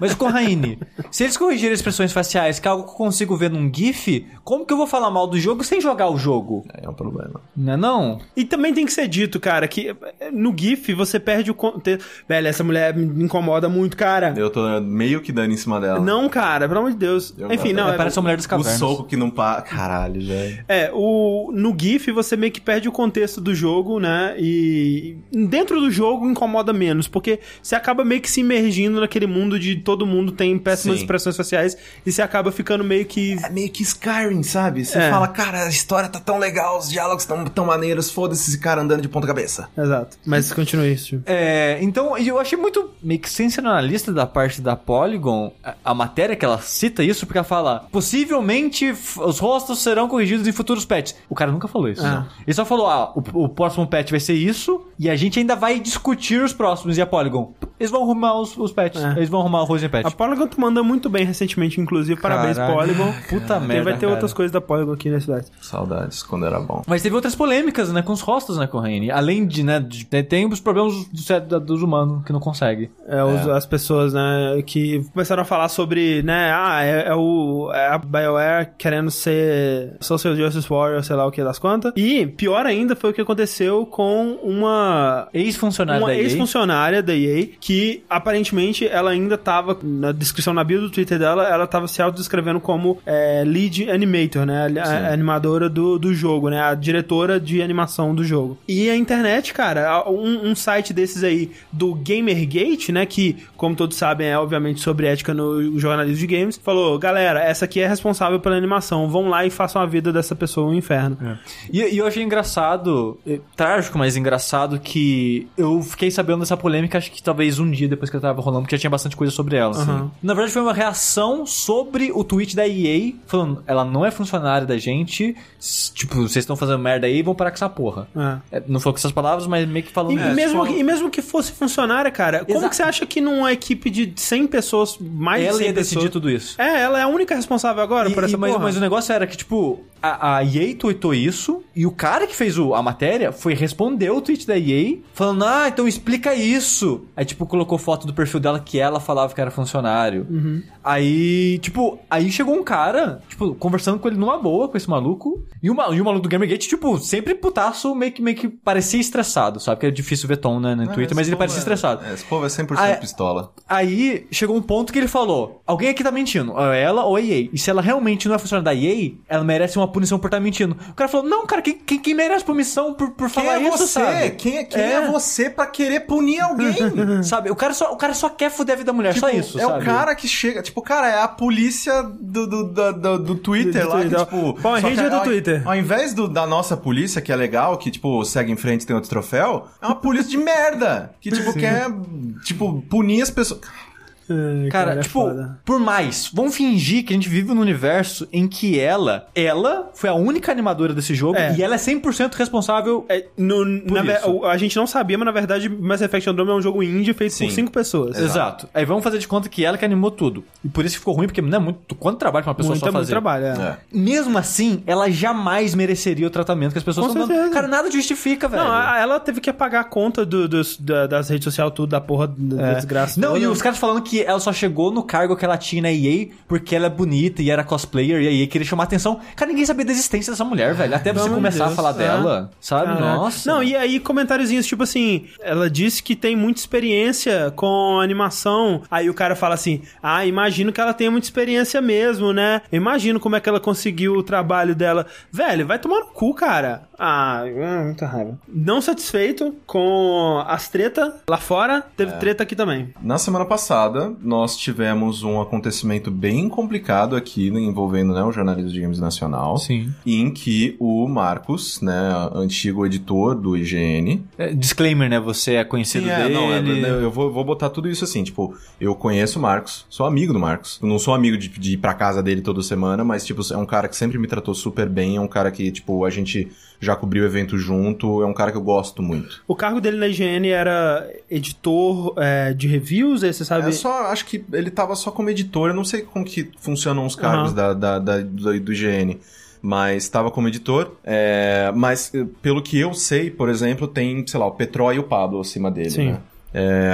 Mas, Corraine, se eles corrigirem expressões faciais, que é algo que eu consigo ver num GIF, como que eu vou falar mal do jogo sem jogar o jogo? É um problema. Não é não? E também tem que ser dito, cara, que eh, no GIF você perde o contexto. Velho, essa mulher me incomoda muito, cara. Eu tô meio que dando em cima dela. Não, cara, pelo amor de Deus. Eu- Enfim, não. Ela é- parece a mulher dos O cavernas. soco que não para. Caralho, velho. É, o, no GIF você meio que perde o contexto do jogo, né? E dentro do jogo incomoda menos, porque você acaba meio que se imergindo naquele mundo de todo mundo tem péssimas Sim. expressões faciais e você acaba ficando meio que. É meio que Skyrim, sabe? Você É. fala, cara, a história tá tão legal, os diálogos tão, tão maneiros, foda-se esse cara andando de ponta cabeça. Exato. Mas continua isso. É, então, eu achei muito meio que sensacionalista da parte da Polygon a, a matéria que ela cita isso, porque ela fala: possivelmente os rostos serão corrigidos em futuros patches. O cara nunca falou isso. Ah. Ele só falou: ah, o, o próximo patch vai ser isso, e a gente ainda vai discutir os próximos. E a Polygon, eles vão arrumar os, os patches, É. eles vão arrumar o Rose Patch. A Polygon tu manda muito bem recentemente, inclusive. Parabéns, Caralho. Polygon. Puta merda. vai ter cara. outras coisas da Polygon aqui na cidade. Saudades, quando era bom. Mas teve outras polêmicas, né, com os rostos, né, Corraine? Além de, né, de- tem os problemas do, do- dos humanos que não consegue. É, os- as pessoas, né, que começaram a falar sobre, né, ah, é, é o é a BioWare querendo ser Social Justice Warrior, sei lá o que das quantas. E pior ainda foi o que aconteceu com uma Ex-funcionário uma da EA. ex-funcionária da EA que aparentemente ela ainda tava na descrição na bio do Twitter dela, ela tava se autodescrevendo como é, lead animator, né, a, a animadora do, do jogo, né, a diretora de animação do jogo. E a internet, cara, um, um site desses aí do Gamergate, né, que como todos sabem é obviamente sobre ética no jornalismo de games, falou, galera, essa aqui é responsável pela animação, vão lá e façam a vida dessa pessoa um inferno. E, e eu achei engraçado, eh, trágico, mas engraçado, que eu fiquei sabendo dessa polêmica, acho que talvez um dia depois que ela tava rolando, porque já tinha bastante coisa sobre ela. assim. Aham. Na verdade, foi uma reação sobre o tweet da EA, falando, ela não é funcionária da gente, tipo, vocês estão fazendo merda aí, vão parar com essa porra. É. É, não falou com essas palavras, mas meio que falando E, mesmo e mesmo que fosse funcionária, cara, como Exato. que você acha que numa equipe de 100 pessoas, mais de ela 100 ia decidir pessoas... tudo isso. É, ela é a única responsável agora E- por essa e- mas, porra. mas o negócio era que, tipo, a, a EA tweetou isso, e o cara que fez o- a matéria foi responder o tweet da EA, falando, ah, então explica isso. Aí, tipo, colocou foto do perfil dela que ela falava que era funcionário. Uhum. Aí, tipo, aí chegou um cara, tipo, conversando com ele numa boa, com esse maluco, e o, ma- e o maluco do Gamergate, tipo, sempre putaço, meio que, meio que parecia estressado, sabe? Que é difícil ver tom né, no Twitter, esse mas ele parecia é- estressado. É, esse povo é 100% Ah, é- pistola. Aí chegou um ponto que ele falou: alguém aqui tá mentindo, ou ela ou a EA. E se ela realmente não é funcionária da EA, ela merece uma punição por estar mentindo. O cara falou: não, cara, quem, quem, quem merece punição por, por Quem falar é isso, você? sabe? Quem, é, quem É. é você pra querer punir alguém? Sabe, o cara, só, o cara só quer fuder a vida da mulher, Tipo, só isso. é sabe? o cara que chega. Tipo, cara, é a polícia do, do, do, do- do Twitter Do lá. Que, tipo, Power só que Ranger do ao- Twitter. Ao invés do- da nossa polícia, que é legal, que, tipo, segue em frente e tem outro troféu, é uma polícia de merda. Que, tipo, quer, tipo, punir as pessoas. Ai, Cara, é tipo, foda. por mais, vamos fingir que a gente vive num universo em que ela, ela foi a única animadora desse jogo É. e ela é 100% responsável. É, no- na a gente não sabia, mas na verdade Mass Effect Andromeda é um jogo indie feito Sim. por cinco pessoas. Exato. Aí vamos fazer de conta que ela que animou tudo. E por isso que ficou ruim, porque não é muito. Quanto trabalho pra uma pessoa Muito, só muito fazer? trabalho, é. É. Mesmo assim, ela jamais mereceria o tratamento que as pessoas estão dando. Cara, nada justifica, velho. Não, ela teve que apagar a conta do- dos- da- das redes sociais, tudo, da porra da É. desgraça. Não, toda. e os caras falando que ela só chegou no cargo que ela tinha na EA porque ela é bonita e era cosplayer e a EA queria chamar atenção. Cara, ninguém sabia da existência dessa mulher, velho. Até você começar a Deus, falar é. dela, sabe? Caraca. Nossa. Não, e aí comentáriozinhos tipo assim, ela disse que tem muita experiência com animação. Aí o cara fala assim: "Ah, imagino que ela tenha muita experiência mesmo, né? Imagino como é que ela conseguiu o trabalho dela". Velho, vai tomar no cu, cara. Ah, é muita raiva. Não satisfeito com as treta lá fora, teve treta aqui também. Na semana passada, nós tivemos um acontecimento bem complicado aqui, envolvendo né, o jornalismo de games nacional. Sim. Em que o Marcos, né, antigo editor do IGN. É, disclaimer, né? Você é conhecido Sim, é, dele. não, é, eu vou, vou botar tudo isso assim, tipo, eu conheço o Marcos, sou amigo do Marcos. Não sou amigo de, de ir pra casa dele toda semana, mas, tipo, é um cara que sempre me tratou super bem, é um cara que, tipo, a gente já cobriu o evento junto, é um cara que eu gosto muito. O cargo dele na IGN era editor é, de reviews, você sabe? É só, acho que ele tava só como editor, eu não sei como que funcionam os cargos Aham. da, da, da- do, do IGN. Mas estava como editor. é, mas eh, pelo que eu sei, por exemplo, tem, sei lá, o Petró e o Pablo acima dele, Sim. né? É,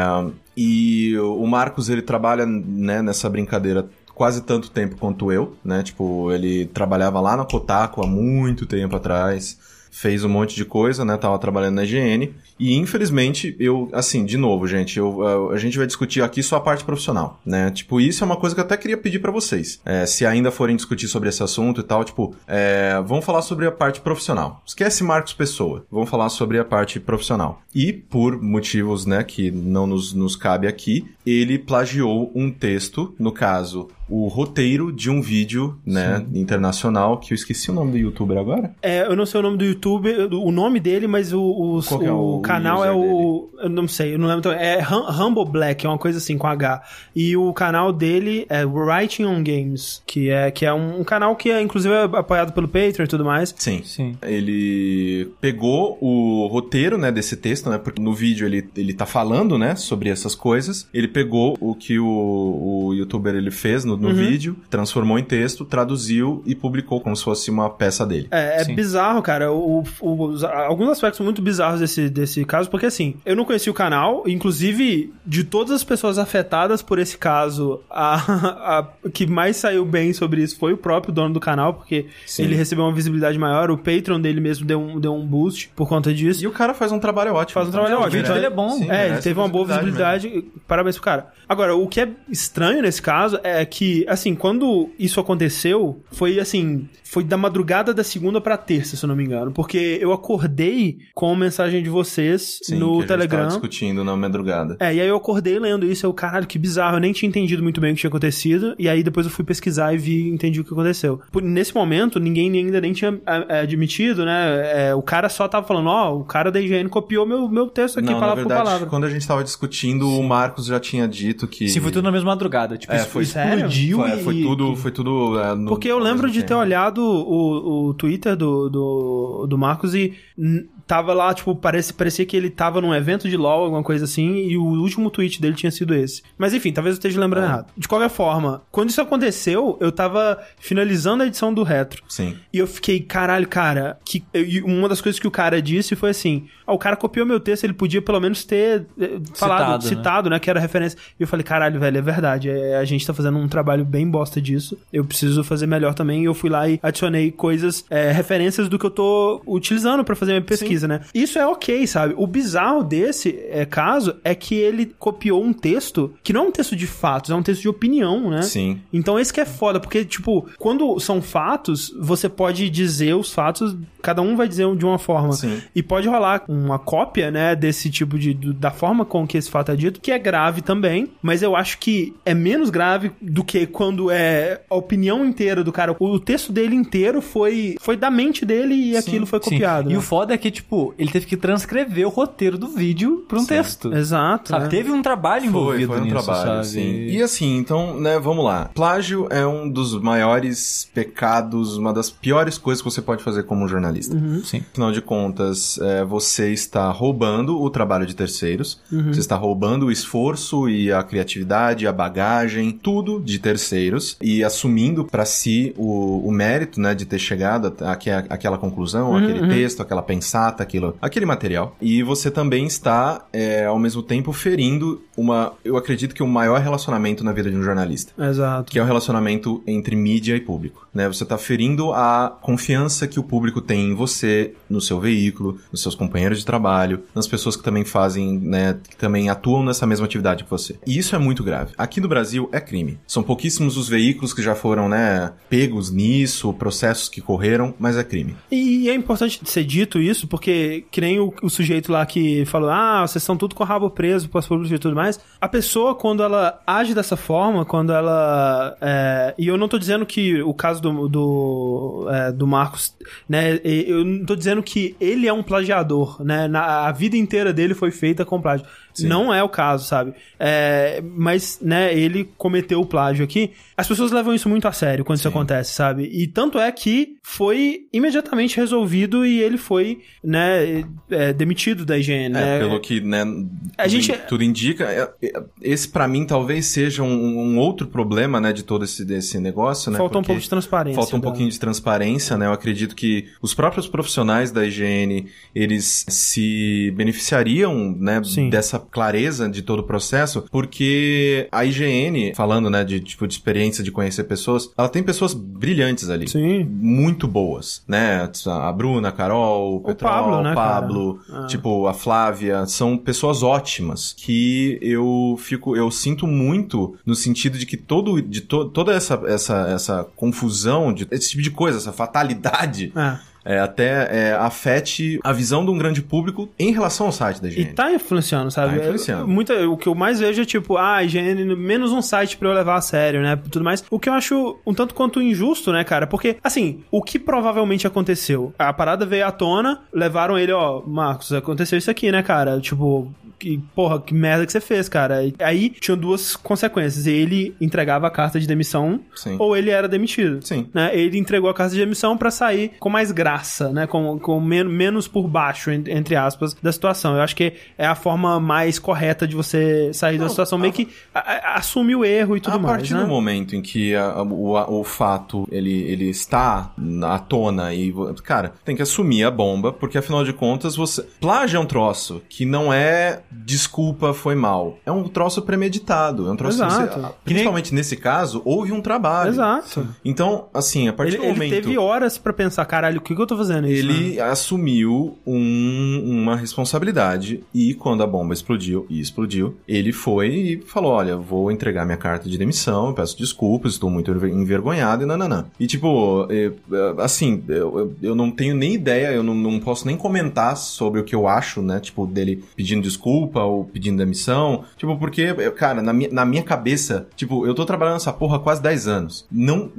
e o Marcos, ele trabalha né, nessa brincadeira quase tanto tempo quanto eu, né? Tipo, ele trabalhava lá na Kotaku há muito tempo atrás, fez um monte de coisa, né? Tava trabalhando na IGN. E infelizmente, eu, assim, de novo, gente, eu, a, a gente vai discutir aqui só a parte profissional, né? Tipo, isso é uma coisa que eu até queria pedir pra vocês. É, se ainda forem discutir sobre esse assunto e tal, tipo, é, vamos falar sobre a parte profissional. Esquece Marcos Pessoa. Vamos falar sobre a parte profissional. E, por motivos, né, que não nos, nos cabe aqui, ele plagiou um texto, no caso, o roteiro de um vídeo, né, internacional, que eu esqueci o nome do youtuber agora. É, eu não sei o nome do YouTube, o nome dele, mas o, o, Qual que é o o canal é o. Eu não sei, eu não lembro. então, É Hum- Humble Black, é uma coisa assim, com H. E o canal dele é Writing on Games, que é, que é um, um canal que é inclusive é apoiado pelo Patreon e tudo mais. Sim. Sim. Ele pegou o roteiro, né, desse texto, né, porque no vídeo ele, ele tá falando, né, sobre essas coisas. Ele pegou o que o, o youtuber ele fez no, no Uhum. vídeo, transformou em texto, traduziu e publicou como se fosse uma peça dele. É, é bizarro, cara. O, o- os- alguns aspectos muito bizarros desse, desse caso, porque assim, eu não conheci o canal, inclusive, de todas as pessoas afetadas por esse caso, a, a que mais saiu bem sobre isso foi o próprio dono do canal, porque Sim. ele recebeu uma visibilidade maior, o Patreon dele mesmo deu um, deu um boost por conta disso. E o cara faz um trabalho ótimo. Faz um trabalho Então, ótimo. O vídeo Então, dele é bom. sim, é, ele teve uma boa visibilidade visibilidade. Parabéns pro cara. Agora, o que é estranho nesse caso é que, assim, quando isso aconteceu, foi assim. Foi da madrugada da segunda pra terça, se eu não me engano. Porque eu acordei com a mensagem de vocês Sim, que a no tava Telegram. discutindo na madrugada. É, e aí eu acordei lendo isso, eu, caralho, que bizarro, eu nem tinha entendido muito bem o que tinha acontecido, e aí depois eu fui pesquisar e vi, entendi o que aconteceu. Por- nesse momento, ninguém ainda nem tinha é, admitido, né, é, o cara só tava falando, ó, o cara da IGN copiou meu, meu texto aqui, Não, na palavra por verdade, palavra. quando a gente tava discutindo, o Marcos já tinha dito que... Sim, foi tudo na mesma madrugada. Tipo, É, isso foi- explodiu Foi, e... foi tudo, foi tudo é, no- Porque eu lembro de ter tempo. olhado o, o Twitter do, do, do Marcos e tava lá, tipo, parece, parecia que ele tava num evento de LoL, alguma coisa assim, e o último tweet dele tinha sido esse. Mas enfim, talvez eu esteja lembrando É. errado. De qualquer forma, quando isso aconteceu, eu tava finalizando a edição do Retro. Sim. E eu fiquei, caralho, cara, que e uma das coisas que o cara disse foi assim: ah, o cara copiou meu texto, ele podia pelo menos ter eh, falado, Citado, né? citado, né? Que era referência. E eu falei, caralho, velho, é verdade. é, a gente tá fazendo um trabalho bem bosta disso. Eu preciso fazer melhor também. E eu fui lá e adicionei coisas, eh, referências do que eu tô utilizando pra fazer minha pesquisa, né? Isso é ok, sabe? O bizarro desse eh, caso é que ele copiou um texto que não é um texto de fatos, é um texto de opinião, né? Sim. Então esse que é foda, porque, tipo, quando são fatos, você pode dizer os fatos, cada um vai dizer de uma forma. Sim. E pode rolar uma cópia, né, desse tipo de. do- da forma com que esse fato é dito, que é grave também, mas eu acho que é menos grave do que quando é a opinião inteira do cara. O texto dele inteiro foi, foi da mente dele e aquilo foi Sim. copiado. E né? o foda é que, tipo, ele teve que transcrever o roteiro do vídeo pra um texto. Exato. Sabe? né? Teve um trabalho Foi, envolvido foi um nisso, trabalho, sabe? sim. E assim, então, né, vamos lá. Plágio é um dos maiores pecados, uma das piores coisas que você pode fazer como jornalista. Sim. Afinal de contas, é, você está roubando o trabalho de terceiros, você está roubando o esforço e a criatividade, a bagagem, tudo de terceiros e assumindo para si o, o mérito, né, de ter chegado àquela conclusão, aquele texto, aquela pensata, aquilo, aquele material. E você também está, é, ao mesmo tempo, ferindo uma, eu acredito que o maior relacionamento na vida de um jornalista Exato. que é o relacionamento entre mídia e público. Né? Você está ferindo a confiança que o público tem em você, no seu veículo, nos seus companheiros de trabalho, nas pessoas que também fazem, né, que também atuam nessa mesma atividade que você. E isso é muito grave. Aqui no Brasil é crime. São pouquíssimos os veículos que já foram, né, pegos nisso, processos que correram, mas é crime. E é importante ser dito isso, porque que nem o, o sujeito lá que falou, ah, vocês estão tudo com o rabo preso, pós-público e tudo mais. A pessoa, quando ela age dessa forma, quando ela... é, e eu não tô dizendo que o caso do, do, é, do Marcos, né, eu não tô dizendo que ele é um plagiador, né, na, a vida inteira dele foi feita com plágio. Sim. Não é o caso, sabe? É, mas, né, ele cometeu o plágio aqui. As pessoas levam isso muito a sério quando isso Sim. acontece, sabe? E tanto é que foi imediatamente resolvido e ele foi, né, é, demitido da IGN, É, né? pelo que, né, A tudo, gente- tudo indica. é, é, Esse, pra mim, talvez seja um, um outro problema, né, de todo esse desse negócio, né? Falta um pouco de transparência. Falta um da- pouquinho de transparência, né? Eu acredito que os próprios profissionais da IGN, eles se beneficiariam, né, Sim. dessa clareza de todo o processo, porque a IGN, falando, né, de tipo de experiência de conhecer pessoas, ela tem pessoas brilhantes ali. Sim. Muito boas, né? A Bruna, a Carol, o Petrol, Pablo, né, o Pablo? Ah. tipo, a Flávia, são pessoas ótimas que eu fico, eu sinto muito no sentido de que todo, de to, toda essa, essa, essa confusão, de, esse tipo de coisa, essa fatalidade, É. é, até é, afete a visão de um grande público em relação ao site da E IGN. tá influenciando, sabe? Tá influenciando. Muita, o que eu mais vejo é tipo, ah, IGN, menos um site pra eu levar a sério, né? Tudo mais. O que eu acho um tanto quanto injusto, né, cara? Porque, assim, o que provavelmente aconteceu? A parada veio à tona, levaram ele, ó, Marcos, aconteceu isso aqui, né, cara? Tipo, que, porra, que merda que você fez, cara. E Aí tinham duas consequências. Ele entregava a carta de demissão Sim. ou ele era demitido. Sim. Né? Ele entregou a carta de demissão pra sair com mais graça, né? Com, com men- menos por baixo, en- entre aspas, da situação. Eu acho que é a forma mais correta de você sair da Não, situação, a- meio que a- a- assumir o erro e tudo a mais, partir né? do momento em que a- a- o, a- o fato ele, ele está à tona e cara tem que assumir a bomba porque afinal de contas você plágio é um troço que não é desculpa foi mal é um troço premeditado é um troço que Exato. você- principalmente nesse caso houve um trabalho Exato. então assim a partir Ele, do ele momento teve horas pra pensar, caralho, o que, que eu tô fazendo isso? né? ele assumiu um- uma responsabilidade e quando a bomba explodiu, e explodiu, ele foi e falou, olha, vou entregar minha carta de demissão, peço desculpas, estou muito enver- envergonhado e nananã. E tipo, eh, eh, assim, eu, eu- não tenho nem ideia, eu não, não posso nem comentar sobre o que eu acho, né, tipo, dele pedindo desculpa ou pedindo demissão, tipo, porque, cara, na minha, na minha cabeça, tipo, eu tô trabalhando nessa porra há quase 10 anos. Não,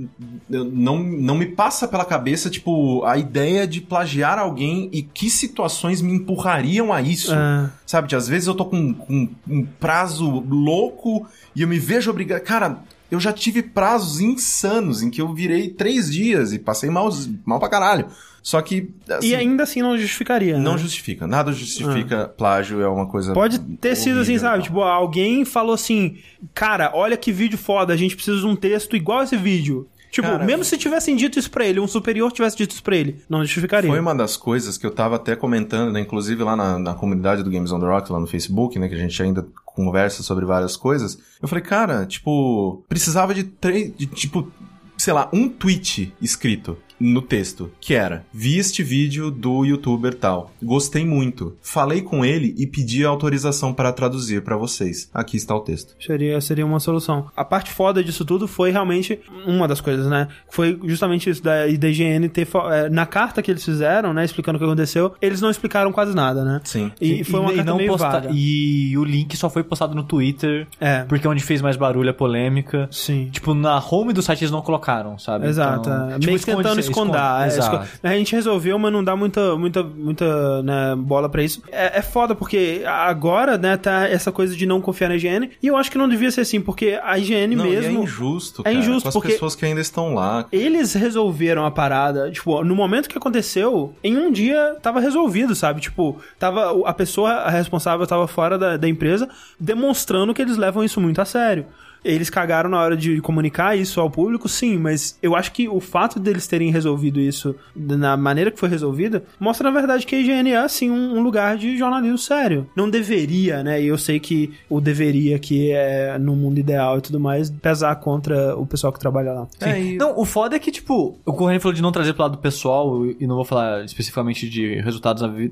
não, não me passa pela cabeça, tipo, a ideia de plagiar alguém e que situações me empurrariam a isso. É. Sabe, de, às vezes eu tô com, com um prazo louco e eu me vejo obrigado. Cara, eu já tive prazos insanos em que eu virei três dias e passei mal, mal pra caralho. Só que. assim, E ainda assim não justificaria. não né? justifica. Nada justifica plágio, é uma coisa. Pode ter sido assim, sabe? tal. Tipo, alguém falou assim: Cara, olha que vídeo foda, a gente precisa de um texto igual esse vídeo. Tipo, Cara, mesmo se tivessem dito isso pra ele, um superior tivesse dito isso pra ele, não justificaria. Foi uma das coisas que eu tava até comentando, né, inclusive lá na, na comunidade do Games on the Rocks, lá no Facebook, né, que a gente ainda conversa sobre várias coisas. Eu falei, cara, tipo, precisava de três, de, tipo, sei lá, um tweet escrito no texto, que era, vi este vídeo do youtuber tal, gostei muito, falei com ele e pedi autorização para traduzir para vocês. Aqui está o texto. Seria, seria uma solução. A parte foda disso tudo foi realmente uma das coisas, né? Foi justamente isso da, IGN ter. é, na carta que eles fizeram, né? Explicando o que aconteceu, eles não explicaram quase nada, né? Sim. E, foi uma e carta não meio posta- vaga. E o link só foi postado no Twitter, É. porque é onde fez mais barulho a polêmica. Sim. Tipo, na home do site eles não colocaram, sabe? Exato, Então, é. tipo, meio que esconder. é, esco- A gente resolveu, mas não dá muita, muita, muita né, bola pra isso. É, é foda, porque agora, né, tá essa coisa de não confiar na IGN, e eu acho que não devia ser assim, porque a IGN Não, e mesmo. é injusto, É cara, injusto, com as porque- pessoas que ainda estão lá. Eles resolveram a parada, tipo, no momento que aconteceu, em um dia tava resolvido, sabe? Tipo, tava a pessoa responsável tava fora da, da empresa, demonstrando que eles levam isso muito a sério. Eles cagaram na hora de comunicar isso ao público, sim, mas eu acho que o fato deles terem resolvido isso na maneira que foi resolvida mostra, na verdade, que a IGN é, assim, um, um lugar de jornalismo sério. Não deveria, né? E eu sei que o deveria, que é no mundo ideal e tudo mais, pesar contra o pessoal que trabalha lá. Sim. É, e- Não, o foda é que, tipo, o Corrêa falou de não trazer pro lado pessoal, e não vou falar especificamente de resultados na, vi-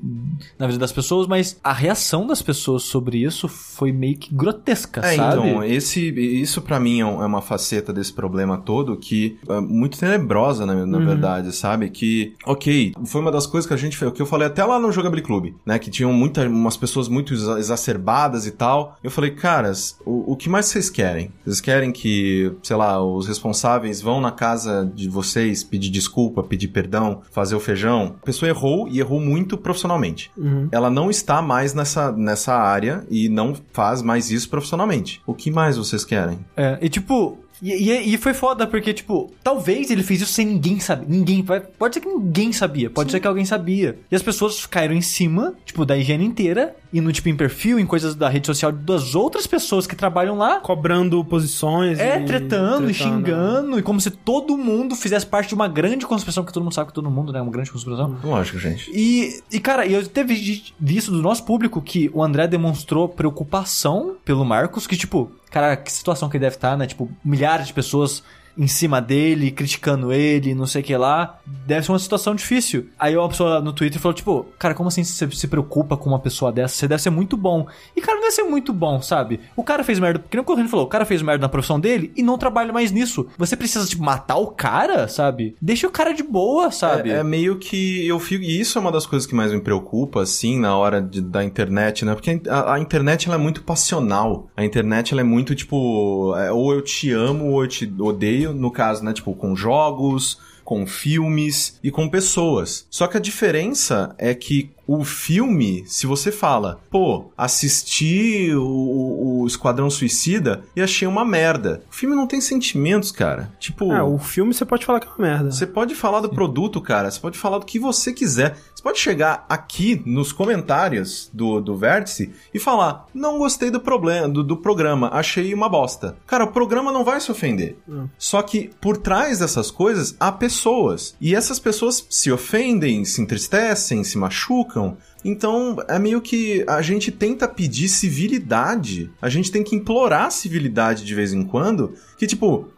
na vida das pessoas, mas a reação das pessoas sobre isso foi meio que grotesca, É, sabe? então, esse, isso para mim é, é uma faceta desse problema todo que é muito tenebrosa, na, na verdade, sabe? Que, ok, foi uma das coisas que a gente fez, que eu falei até lá no Jogability Club, né? Que tinham muita, umas pessoas muito exa- exacerbadas e tal. Eu falei, caras, o, o que mais vocês querem? Vocês querem que, sei lá, os responsáveis vão na casa de vocês pedir desculpa, pedir perdão, fazer o feijão? A pessoa errou e errou muito profissionalmente ela não está mais nessa, nessa área e não faz mais isso profissionalmente. O que mais vocês querem? É, e tipo. E, e, e foi foda, porque, tipo, talvez ele fez isso sem ninguém saber. Ninguém. Pode ser que ninguém sabia, pode ser que alguém sabia. E as pessoas caíram em cima, tipo, da higiene inteira, indo, tipo, em perfil, em coisas da rede social das outras pessoas que trabalham lá. Cobrando posições. É, e- tretando, e xingando, e como se todo mundo fizesse parte de uma grande conspiração, que todo mundo sabe que todo mundo, né? Uma grande conspiração. Lógico, gente. E, e, cara, eu teve vi- visto do nosso público que o André demonstrou preocupação pelo Marcos, que, tipo, cara, que situação que ele deve estar, né? Tipo, milhares de pessoas em cima dele, criticando ele, não sei o que lá. Deve ser uma situação difícil. Aí uma pessoa no Twitter falou, tipo, cara, como assim você se preocupa com uma pessoa dessa? Você deve ser muito bom. E, cara, não deve ser muito bom, sabe? O cara fez merda, porque nem o Correndo falou, o cara fez merda na profissão dele e não trabalha mais nisso. Você precisa, tipo, matar o cara, sabe? Deixa o cara de boa, sabe? É, é meio que eu fico. E isso é uma das coisas que mais me preocupa, assim, na hora de- da internet, né? Porque a, a internet ela é muito passional. A internet ela é muito tipo. é, ou eu te amo ou eu te odeio. No caso, né? Tipo, com jogos. Com filmes e com pessoas. Só que a diferença é que o filme, se você fala, pô, assisti o, o Esquadrão Suicida e achei uma merda. O filme não tem sentimentos, cara. Tipo. É, o filme você pode falar que é uma merda. Você pode falar do produto, cara. Você pode falar do que você quiser. Pode chegar aqui nos comentários do, do Vértice e falar: Não gostei do, problema, do, do programa, achei uma bosta. Cara, o programa não vai se ofender. Só que por trás dessas coisas há pessoas. E essas pessoas se ofendem, se entristecem, se machucam. Então, é meio que a gente tenta pedir civilidade. A gente tem que implorar civilidade de vez em quando. Que, tipo,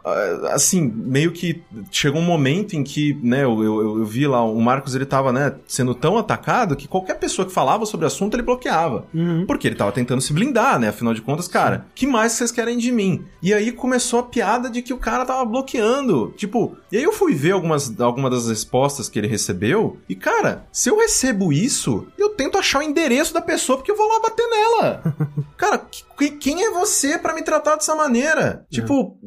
assim, meio que chegou um momento em que, né, eu, eu, eu vi lá, o Marcos, ele tava, né, sendo tão atacado que qualquer pessoa que falava sobre o assunto, ele bloqueava. Porque ele tava tentando se blindar, né? Afinal de contas, cara, que mais vocês querem de mim? E aí começou a piada de que o cara tava bloqueando. Tipo, e aí eu fui ver algumas, algumas das respostas que ele recebeu. E, cara, se eu recebo isso, eu tento achar o endereço da pessoa porque eu vou lá bater nela. cara, que- quem é você pra me tratar dessa maneira? Tipo,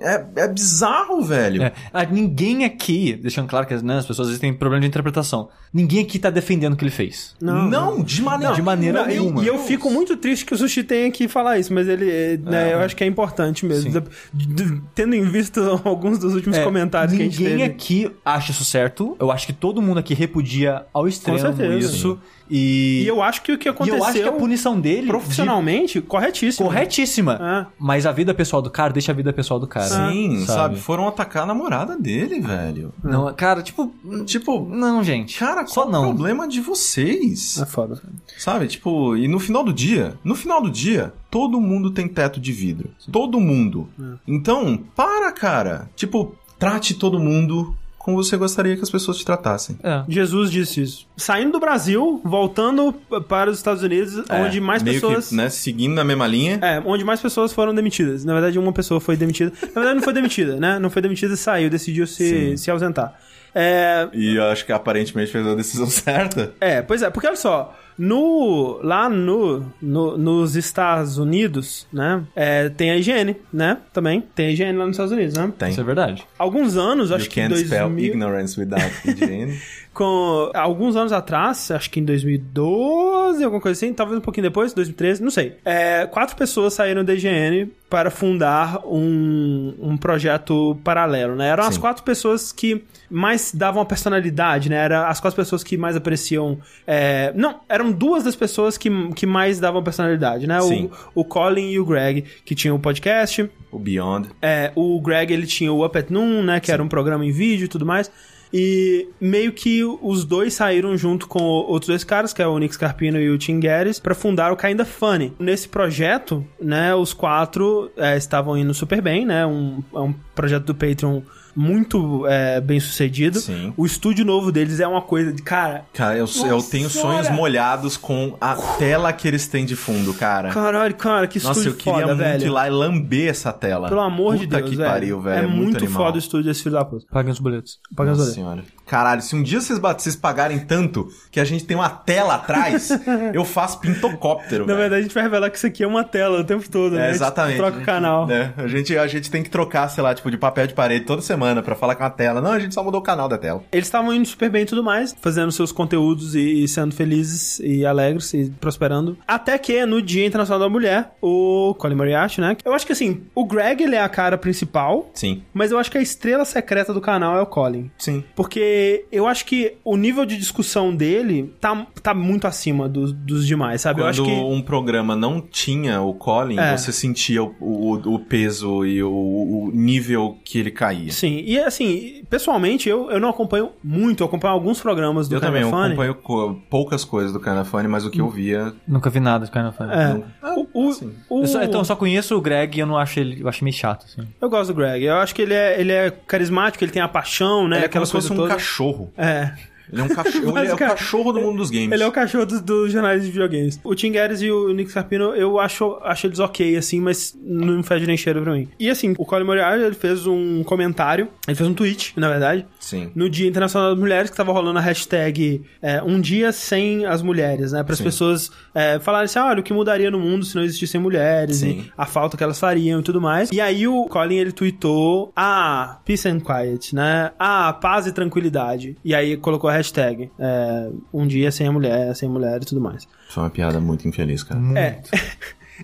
é, é bizarro, velho. É, ah, ninguém aqui, deixando claro que né, as pessoas às vezes têm problema de interpretação, ninguém aqui tá defendendo o que ele fez. Não, de maneira, de maneira Não, e- nenhuma. E, eu fico muito triste que o Sushi tenha que falar isso, mas ele, é, né, É. eu acho que é importante mesmo. Sim. Tendo em vista alguns dos últimos É, comentários que a gente ninguém teve. aqui acha isso certo. Eu acho que todo mundo aqui repudia ao extremo certeza. isso. E, E eu acho que o que e aconteceu eu acho que a punição dele profissionalmente, de- corretíssimo. corretíssima. É. Mas a vida pessoal do cara deixa a vida pessoal do cara. Sim, sabe? sabe? Foram atacar a namorada dele, velho. Não, cara, tipo, Tipo, não, gente. cara, só qual o não. problema de vocês? É foda. Sabe? Tipo, e no final do dia, no final do dia, todo mundo tem teto de vidro. Todo mundo. Então, para, cara. Tipo, trate todo mundo como você gostaria que as pessoas te tratassem. É. Jesus disse isso. Saindo do Brasil, voltando para os Estados Unidos, onde mais É, meio pessoas. Que, né, seguindo na mesma linha. É, onde mais pessoas foram demitidas. Na verdade, uma pessoa foi demitida. Na verdade, não foi demitida, né? Não foi demitida e saiu, decidiu se, Sim. se ausentar. É, E eu acho que aparentemente fez a decisão certa. É, pois é, porque olha só, no, lá no, no- nos Estados Unidos, né, é, tem a higiene, né, também, tem a higiene lá nos Estados Unidos, né. Tem. Isso é verdade. Alguns anos, You acho que em can't spell 2000, ignorance without hygiene. com, alguns anos atrás, acho que em 2012, alguma coisa assim, talvez um pouquinho depois, 2013, não sei. É, quatro pessoas saíram da higiene para fundar um, um projeto paralelo, né? Eram as Sim. quatro pessoas que mais davam a personalidade, né? Eram as quatro pessoas que mais apareciam. é, Não, eram duas das pessoas que, que mais davam personalidade, né? Sim. O, o Colin e o Greg, que tinham o podcast. o Beyond. É, o Greg, ele tinha o Up at Noon, né? Que era um programa em vídeo e tudo mais. E meio que os dois saíram junto com outros dois caras, que é o Nick Scarpino e o Tim Guedes, pra fundar o Kinda Funny. Nesse projeto, né, os quatro é, estavam indo super bem, né? Um, é um projeto do Patreon muito é, bem sucedido. Sim. O estúdio novo deles é uma coisa de, cara, Cara, eu, eu Nossa tenho sonhos molhados com a tela que eles têm de fundo, cara. caralho, cara, que Nossa, estúdio eu queria foda, muito velho. ir lá e lamber essa tela. Pelo amor de Puta Deus, que velho. pariu, velho. É muito, animal. foda o estúdio esse filho da puta. Paguem os boletos. Paga os Nossa boletos. senhora. Caralho, se um dia vocês, vocês pagarem tanto que a gente tem uma tela atrás, eu faço pintocóptero, Na verdade, a gente vai revelar que isso aqui é uma tela o tempo todo, né? É, A gente exatamente. Troca o canal. Né? A, gente, a gente tem que trocar, sei lá, tipo, de papel de parede toda semana pra falar com a tela. Não, a gente só mudou o canal da tela. Eles estavam indo super bem e tudo mais, fazendo seus conteúdos e, e sendo felizes e alegres e prosperando. Até que no Dia Internacional da Mulher, o Colin Moriarty, né? Eu acho que assim, o Greg ele é a cara principal, Sim. mas eu acho que a estrela secreta do canal é o Colin. Sim. Porque eu acho que o nível de discussão dele tá, tá muito acima dos, dos demais, sabe? eu Quando acho que. um programa não tinha o Colin, É. você sentia o, o, o peso e o, o nível que ele caía. Sim, e assim, pessoalmente, eu, eu não acompanho muito, eu acompanho alguns programas do Eu também, eu acompanho co- poucas coisas do Funny, mas o que eu via... Nunca vi nada of Funny. É. Não- O, assim. o- Eu só- então, eu só conheço o Greg e eu não acho ele. Eu acho meio chato, assim. Eu gosto do Greg. Eu acho que ele é, ele é carismático, ele tem a paixão, né? Ele é aquela como se fosse um toda. cachorro. É. Ele é um cachorro, ele é o Basicamente. cachorro do mundo dos games. Ele é o cachorro dos do jornais de videogames. O Tim Guedes e o Nick Scarpino, eu acho, acho eles ok, assim, mas não fede nem cheiro pra mim. E assim, o Colin Moriarty, ele fez um comentário, ele fez um tweet, na verdade, Sim. no Dia Internacional das Mulheres, que tava rolando a hashtag é, Um Dia Sem as Mulheres, né? Para as pessoas é, falarem assim, olha, o que mudaria no mundo se não existissem mulheres, Sim. e a falta que elas fariam e tudo mais. E aí o Colin, ele tweetou, ah, peace and quiet, né? Ah, paz e tranquilidade. E aí colocou a hashtag, é, Um Dia Sem a Mulher, Sem Mulher e tudo mais. Foi uma piada muito infeliz, cara. É.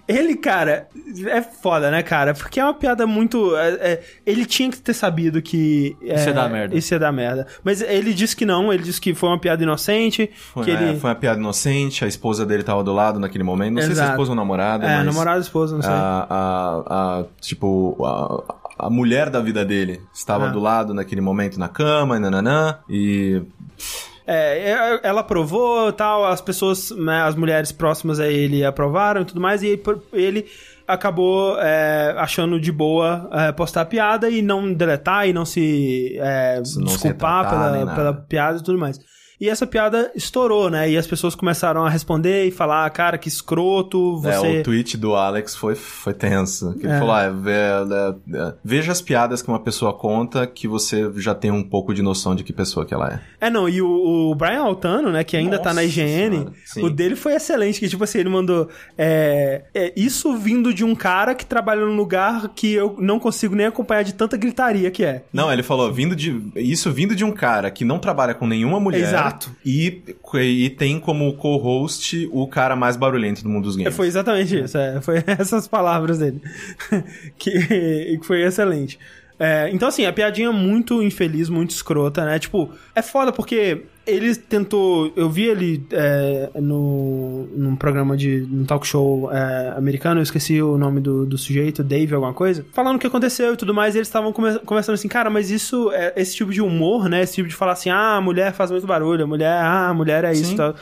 Ele, cara, é foda, né, cara? Porque é uma piada muito. é, é, ele tinha que ter sabido que. é, Isso ia dar merda. Isso ia dar merda. Mas ele disse que não, ele disse que foi uma piada inocente. Foi, que é, ele. foi uma piada inocente, a esposa dele tava do lado naquele momento. Não sei se Exato. a esposa ou namorada, é, mas... namorado, esposa, não sei. a, a, a- tipo, a, a mulher da vida dele estava Ah. do lado naquele momento na cama, e nananã, e... É, é, ela aprovou tal, as pessoas, né, as mulheres próximas a ele aprovaram e tudo mais, e ele- acabou é, achando de boa é, postar a piada e não deletar e não se é, Não se desculpar retratar, nem pela, pela piada e tudo mais. E essa piada estourou, né? E as pessoas começaram a responder e falar, cara, que escroto, É, você... o tweet do Alex foi, foi tenso. Ele É. falou, ah, ve- é, é, veja as piadas que uma pessoa conta que você já tem um pouco de noção de que pessoa que ela é. É, não, e o, o Brian Altano, né, que ainda tá na Nossa IGN, o dele foi excelente, que tipo assim, ele mandou, é, é, isso vindo de um cara que trabalha num lugar que eu não consigo nem acompanhar de tanta gritaria que é. Não, ele falou, vindo de, isso vindo de um cara que não trabalha com nenhuma mulher. Exato. E, e tem como co-host o cara mais barulhento do mundo dos É, games. Foi exatamente isso, é, foi essas palavras dele, que, que foi excelente. É, então, assim, a piadinha é muito infeliz, muito escrota, né? Tipo, é foda porque ele tentou. Eu vi ele é, no, num programa de. num talk show é, americano, eu esqueci o nome do, do sujeito, Dave, alguma coisa, falando o que aconteceu e tudo mais, e eles estavam conversando assim, cara, mas isso, é, esse tipo de humor, né? Esse tipo de falar assim, ah, a mulher faz muito barulho, a mulher, ah, a mulher é isso e tal.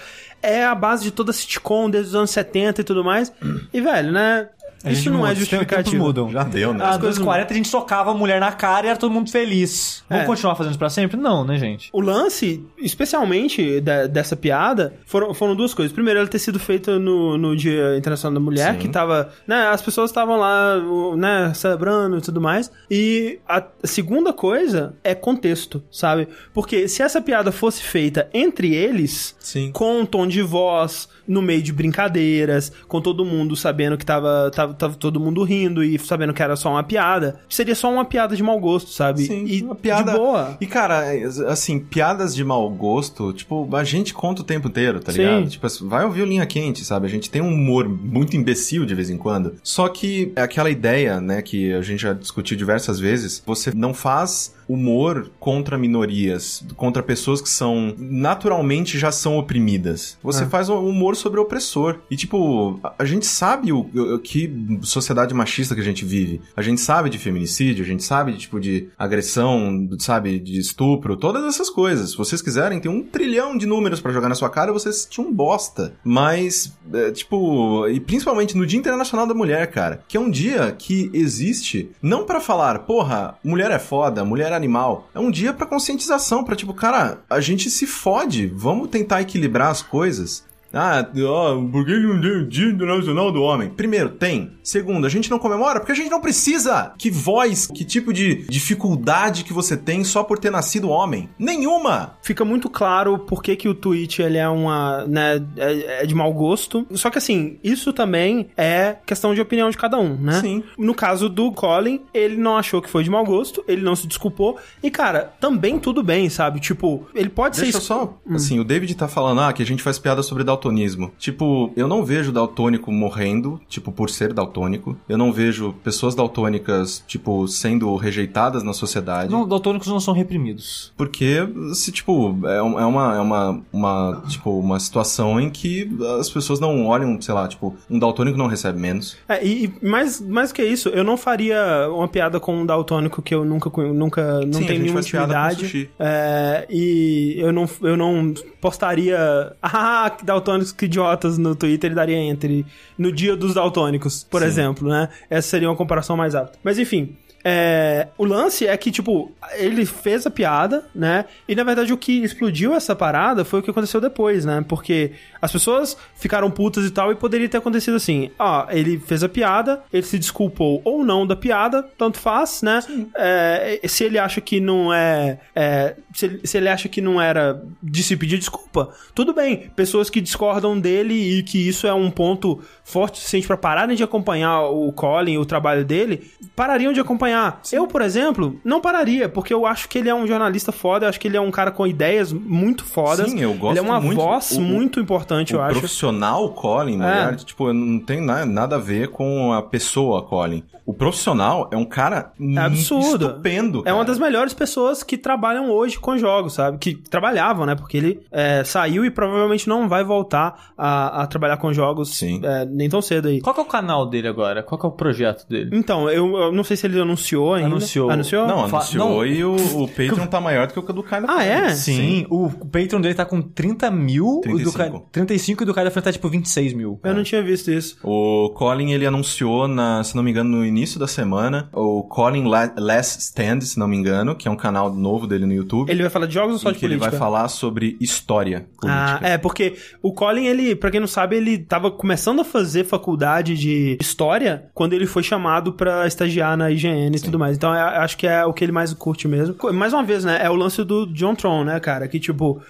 É a base de toda sitcom desde os anos 70 e tudo mais. E, velho, né? A Isso não é justificativo. mudam. Já deu, né? Ah, As coisas nos 40 a gente socava a mulher na cara e era todo mundo feliz. Vamos É. continuar fazendo isso pra sempre? Não, né, gente? O lance, especialmente da- dessa piada, foram, foram duas coisas. Primeiro, ela ter sido feita no, no Dia Internacional da Mulher, Sim. que tava. Né, as pessoas estavam lá, né, celebrando e tudo mais. E a segunda coisa é contexto, sabe? Porque se essa piada fosse feita entre eles, Sim. com um tom de voz, no meio de brincadeiras, com todo mundo sabendo que tava, tava, tava todo mundo rindo e sabendo que era só uma piada, seria só uma piada de mau gosto, sabe? Sim, e uma piada. de boa. E, cara, assim, piadas de mau gosto, tipo, a gente conta o tempo inteiro, tá Sim. ligado? Tipo, vai ouvir o Linha Quente, sabe? A gente tem um humor muito imbecil de vez em quando. Só que é aquela ideia, né, que a gente já discutiu diversas vezes, você não faz humor contra minorias, contra pessoas que são naturalmente já são oprimidas. Você É. faz um humor sobre o opressor. E tipo, a, gente sabe o, o- que sociedade machista que a gente vive. A gente sabe de feminicídio, a gente sabe de tipo de agressão, sabe, de estupro, todas essas coisas. Se vocês quiserem, tem um trilhão de números pra jogar na sua cara, vocês tinham bosta. Mas, é, tipo, e principalmente no Dia Internacional da Mulher, cara, que é um dia que existe não pra falar, porra, mulher é foda, mulher é animal. É um dia pra conscientização, pra tipo, cara, a gente se fode, vamos tentar equilibrar as coisas. Ah, ó, por que não tem o Dia Internacional do Homem? Primeiro, tem. Segundo, a gente não comemora porque a gente não precisa. Que voz, que tipo de dificuldade que você tem só por ter nascido homem? Nenhuma! Fica muito claro por que, que o tweet ele é uma, né, é, é de mau gosto. Só que assim, isso também é questão de opinião de cada um, né? Sim. No caso do Colin, ele não achou que foi de mau gosto, ele não se desculpou. E cara, também tudo bem, sabe? Tipo, ele pode Deixa ser. só, assim, o David tá falando, ah, que a gente faz piada sobre daltonismo. Tipo, eu não vejo daltônico morrendo, tipo, por ser daltônico. Eu não vejo pessoas daltônicas, tipo, sendo rejeitadas na sociedade. Não, daltônicos não são reprimidos. Porque, se, tipo, é, é uma, é uma, uma, tipo, uma situação em que as pessoas não olham, sei lá, tipo, um daltônico não recebe menos. É, e, e mais, mais que isso, eu não faria uma piada com um daltônico que eu nunca, nunca não Sim, a tenho gente nenhuma faz piada com intimidade. É, e eu não, eu não postaria, ah, que daltônicos que idiotas no Twitter daria entre no dia dos daltônicos, por Sim. exemplo, né? Essa seria uma comparação mais apta. Mas enfim. É, o lance é que, tipo, ele fez a piada, né? E na verdade o que explodiu essa parada foi o que aconteceu depois, né? Porque as pessoas ficaram putas e tal, e poderia ter acontecido assim: ó, ele fez a piada, ele se desculpou ou não da piada, tanto faz, né? É, se ele acha que não é. é, se, ele, se ele acha que não era de se pedir desculpa, tudo bem. Pessoas que discordam dele e que isso é um ponto forte o suficiente pra pararem de acompanhar o Colin, o trabalho dele, parariam de acompanhar. Eu, por exemplo, não pararia, porque eu acho que ele é um jornalista foda, eu acho que ele é um cara com ideias muito fodas. Sim, eu gosto Ele é uma muito. voz O- o- muito importante, eu o acho. profissional Colin, na É. verdade, tipo, não tem na- nada a ver com a pessoa Colin. O profissional é um cara É absurdo. estupendo. É uma cara. das melhores pessoas que trabalham hoje com jogos, sabe? Que trabalhavam, né? Porque ele é, saiu e provavelmente não vai voltar a, a trabalhar com jogos Sim. é, nem tão cedo aí. Qual que é o canal dele agora? Qual que é o projeto dele? Então, eu, eu não sei se ele anunciou ainda. Anunciou. Anunciou? Não, Fa- anunciou não. e o, o Patreon tá maior do que o do Kylo Ah, é? Sim, O, o Patreon dele tá com 30 mil. o do 35. Ca- 35 e do cara da frente tá tipo 26 mil. Eu não tinha visto isso. O Colin, ele anunciou, na, se não me engano, no início da semana, o Colin La- Last Stand, se não me engano, que é um canal novo dele no YouTube. Ele vai falar de jogos ou só de que ele política? vai falar sobre história Ah, política. é, porque o Colin, ele, pra quem não sabe, ele tava começando a fazer faculdade de história quando ele foi chamado pra estagiar na IGN e tudo mais. Então, eu acho que é o que ele mais curte mesmo. Mais uma vez, né, é o lance do John Tron, né, cara, que tipo,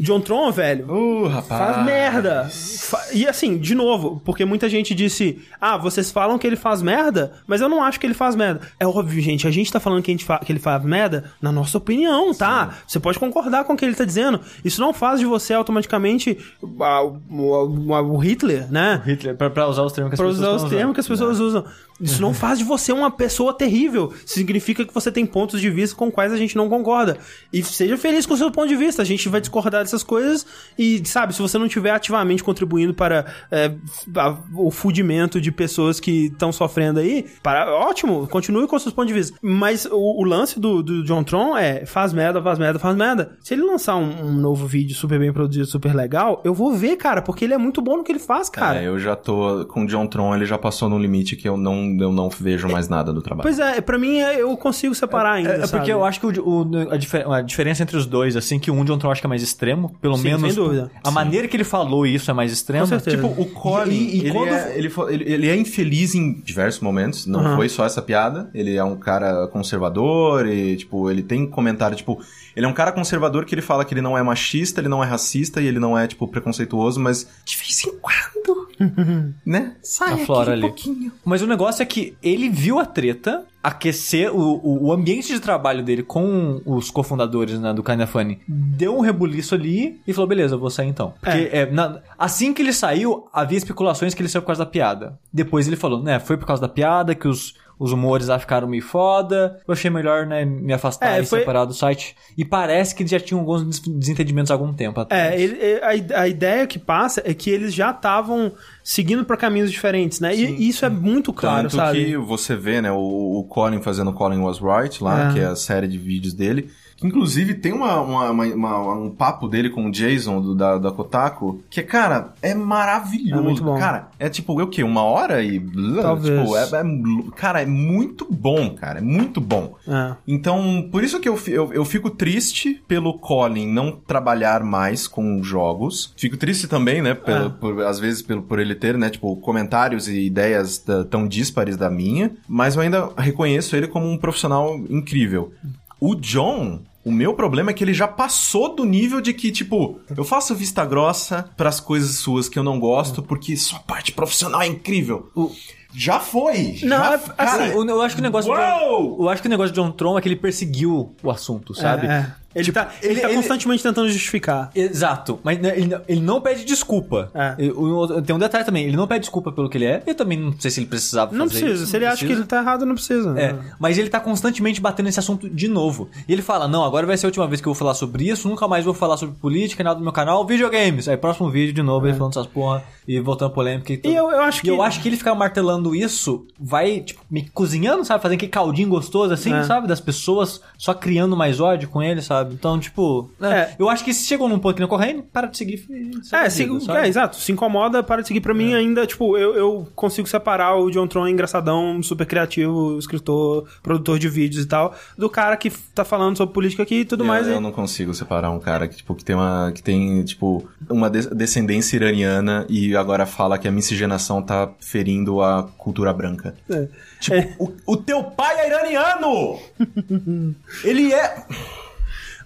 John Tron, velho, Uh, rapaz. Faz merda. E assim, de novo, porque muita gente disse: Ah, vocês falam que ele faz merda, mas eu não acho que ele faz merda. É óbvio, gente, a gente tá falando que, a gente que ele faz merda na nossa opinião, tá? Você pode concordar com o que ele tá dizendo. Isso não faz de você automaticamente ah, o, o- o- o Hitler, né? Hitler, pra, pra usar os termos que as Pra pessoas usar estão os termos que as pessoas usam. Isso não faz de você uma pessoa terrível. Significa que você tem pontos de vista com quais a gente não concorda. E seja feliz com o seu ponto de vista. A gente vai discordar dessas coisas. E, sabe, se você não estiver ativamente contribuindo para é, a- o fudimento de pessoas que estão sofrendo aí, para, ótimo, continue com seus pontos de vista. Mas o, o lance do, do John Tron é faz merda, faz merda, faz merda. Se ele lançar um, um novo vídeo super bem produzido, super legal, eu vou ver, cara, porque ele é muito bom no que ele faz, cara. É, eu já tô com o John Tron, ele já passou num limite que eu não, eu não vejo mais nada do trabalho. Pois é, pra mim é- eu consigo separar ainda. É, é sabe? porque eu acho que o, o- a, difer- a diferença entre os dois, assim, que um John Tron acho que é mais extremo, pelo Sim, menos. sem dúvida. A maneira que ele falou isso é mais extrema. Com certeza. Tipo, o Colin, E- e ele, quando- é, ele, ele- ele é infeliz em diversos momentos, não Aham. foi só essa piada. Ele é um cara conservador e, tipo, ele tem comentário, tipo... Ele é um cara conservador que ele fala que ele não é machista, ele não é racista e ele não é, tipo, preconceituoso, mas de vez em quando, né? Sai Aflora aquele ali. pouquinho. Mas o negócio é que ele viu a treta aquecer o, o, o ambiente de trabalho dele com os cofundadores né, do Kinda Funny. Deu um rebuliço ali e falou, beleza, eu vou sair então. Porque é, na- assim que ele saiu, havia especulações que ele saiu por causa da piada. Depois ele falou, né, foi por causa da piada que os, os humores lá ficaram meio foda. Eu achei melhor, né, me afastar É, e foi- separar do site. E parece que eles já tinham alguns des- desentendimentos há algum tempo atrás. É, ele- é, a, a ideia que passa é que eles já estavam seguindo pra caminhos diferentes, né? E isso é muito claro, Tanto sabe? que você vê, né, o, o Colin fazendo Colin Was Right lá, É. que é a série de vídeos dele. Que inclusive tem uma, uma- uma- um papo dele com o Jason do, da, da Kotaku, que, cara, é maravilhoso. É muito bom. Cara, é tipo, o quê? Uma hora e. Talvez. Tipo, é, é- cara, é muito bom, cara. É muito bom. É. Então, por isso que eu, eu, eu fico triste pelo Colin não trabalhar mais com jogos. Fico triste também, né? Pelo, Ah. por- às vezes pelo, por ele ter, né? Tipo, comentários e ideias tão díspares da minha. Mas eu ainda reconheço ele como um profissional incrível. O John. O meu problema é que ele já passou do nível de que, tipo, eu faço vista grossa pras coisas suas que eu não gosto, porque sua parte profissional é incrível. Já foi! Não, já, é- cara, Assim, o- eu acho que o negócio do Uou! Eu acho que o negócio de John Tron é que ele perseguiu o assunto, sabe? É. Ele, Tipo, tá, ele, ele- tá ele- constantemente tentando justificar. Exato, mas ele, ele não pede desculpa. É. Tem um detalhe também, ele não pede desculpa pelo que ele é. Eu também não sei se ele precisava Não fazer precisa. isso, Se ele não acha que ele tá errado, não precisa. É, mas ele tá constantemente batendo nesse assunto de novo. E ele fala: Não, agora vai ser a última vez que eu vou falar sobre isso, nunca mais vou falar sobre política, nada do meu canal, videogames. Aí, próximo vídeo, de novo, ele falando essas porra e voltando a polêmica e tudo. É. E eu, eu acho E que. eu acho que ele ficar martelando isso vai, tipo, me cozinhando, sabe? Fazendo aquele caldinho gostoso, assim, É. sabe? Das pessoas só criando mais ódio com ele, sabe? Então, tipo, né? É. eu acho que se chegou num ponto que não correndo, para de seguir. É, se, vida, é, exato. Se incomoda, para de seguir. Pra mim, ainda, tipo, eu, eu consigo separar o John Tron engraçadão, super criativo, escritor, produtor de vídeos e tal, do cara que tá falando sobre política aqui e tudo mais. Eu e- não consigo separar um cara que, tipo, que tem uma. que tem, tipo, uma des- descendência iraniana e agora fala que a miscigenação tá ferindo a cultura branca. É. Tipo, o, o teu pai é iraniano! Ele é.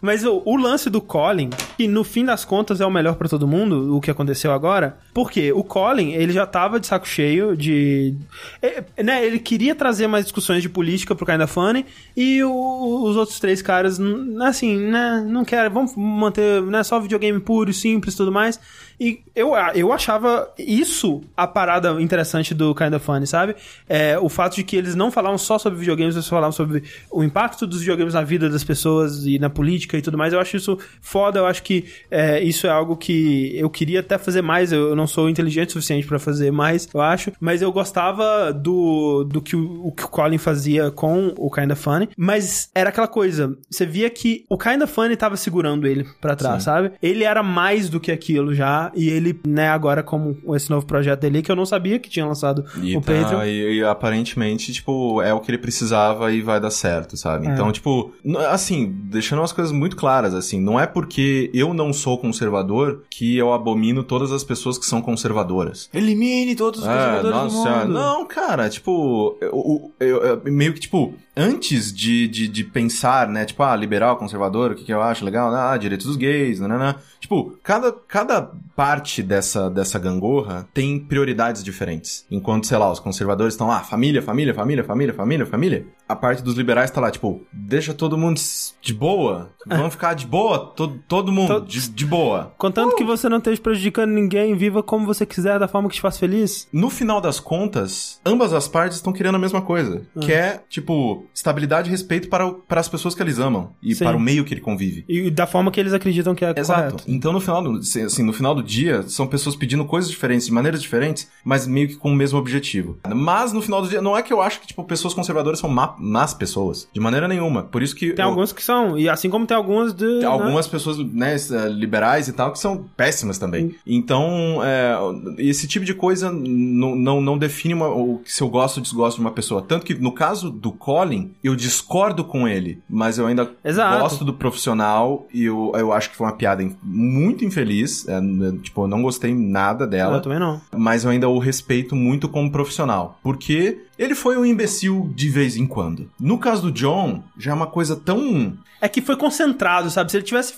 Mas o, o lance do Colin, que no fim das contas é o melhor pra todo mundo, o que aconteceu agora, porque o Colin, ele já tava de saco cheio de. é, né, ele queria trazer mais discussões de política pro Kinda Funny, e o- os outros três caras, assim, né, não querem, vamos manter né, só videogame puro, simples tudo mais. E eu, eu achava isso a parada interessante do Kinda Funny, sabe? É, o fato de que eles não falavam só sobre videogames, eles falavam sobre o impacto dos videogames na vida das pessoas e na política e tudo mais. Eu acho isso foda, eu acho que é, isso é algo que eu queria até fazer mais. Eu, eu não sou inteligente o suficiente pra fazer mais, eu acho. Mas eu gostava do, do que o, o que o Colin fazia com o Kinda Funny. Mas era aquela coisa, você via que o Kinda Funny tava segurando ele pra trás, Sim. sabe? Ele era mais do que aquilo já. E ele, né, agora com esse novo projeto dele, que eu não sabia que tinha lançado E, o tá- Patreon. e, e aparentemente, tipo, é o que ele precisava e vai dar certo, sabe? É. Então, tipo, assim, deixando as coisas muito claras, assim, não é porque eu não sou conservador que eu abomino todas as pessoas que são conservadoras. Elimine todos os É, conservadores do nossa, mundo. não, cara, tipo, eu, eu- eu- meio que, tipo, antes de, de, de pensar, né, tipo, ah, liberal, conservador, o que, que eu acho legal, ah, direitos dos gays, nananã. Tipo, cada, cada parte dessa, dessa gangorra tem prioridades diferentes. Enquanto, sei lá, os conservadores estão lá, família, família, família, família, família, família. A parte dos liberais tá lá, tipo, deixa todo mundo de boa. Vamos ficar de boa, todo, todo mundo, Todo- de, de boa. Contanto que você não esteja prejudicando ninguém, viva como você quiser, da forma que te faz feliz. No final das contas, ambas as partes estão querendo a mesma coisa. Que é, tipo, estabilidade e respeito para, o- para as pessoas que eles amam. E Sim. para o meio que ele convive. E da forma que eles acreditam que é Exato. correto. Então, no final, do, assim, no final do dia, são pessoas pedindo coisas diferentes, de maneiras diferentes, mas meio que com o mesmo objetivo. Mas, no final do dia, não é que eu acho que, tipo, pessoas conservadoras são má, más pessoas. De maneira nenhuma. Por isso que... Tem eu- alguns que são, e assim como tem alguns de. Tem né? algumas pessoas, né, eh, liberais e tal, que são péssimas também. Então, é, esse tipo de coisa não, não, não define uma- o, se eu gosto ou desgosto de uma pessoa. Tanto que, no caso do Colin, eu discordo com ele, mas eu ainda Exato. gosto do profissional e eu, eu acho que foi uma piada muito infeliz. é, tipo, eu não gostei nada dela Eu também não. mas eu ainda o respeito muito como profissional. Porque ele foi um imbecil de vez em quando. No caso do John, já é uma coisa tão. É que foi concentrado, sabe? Se ele tivesse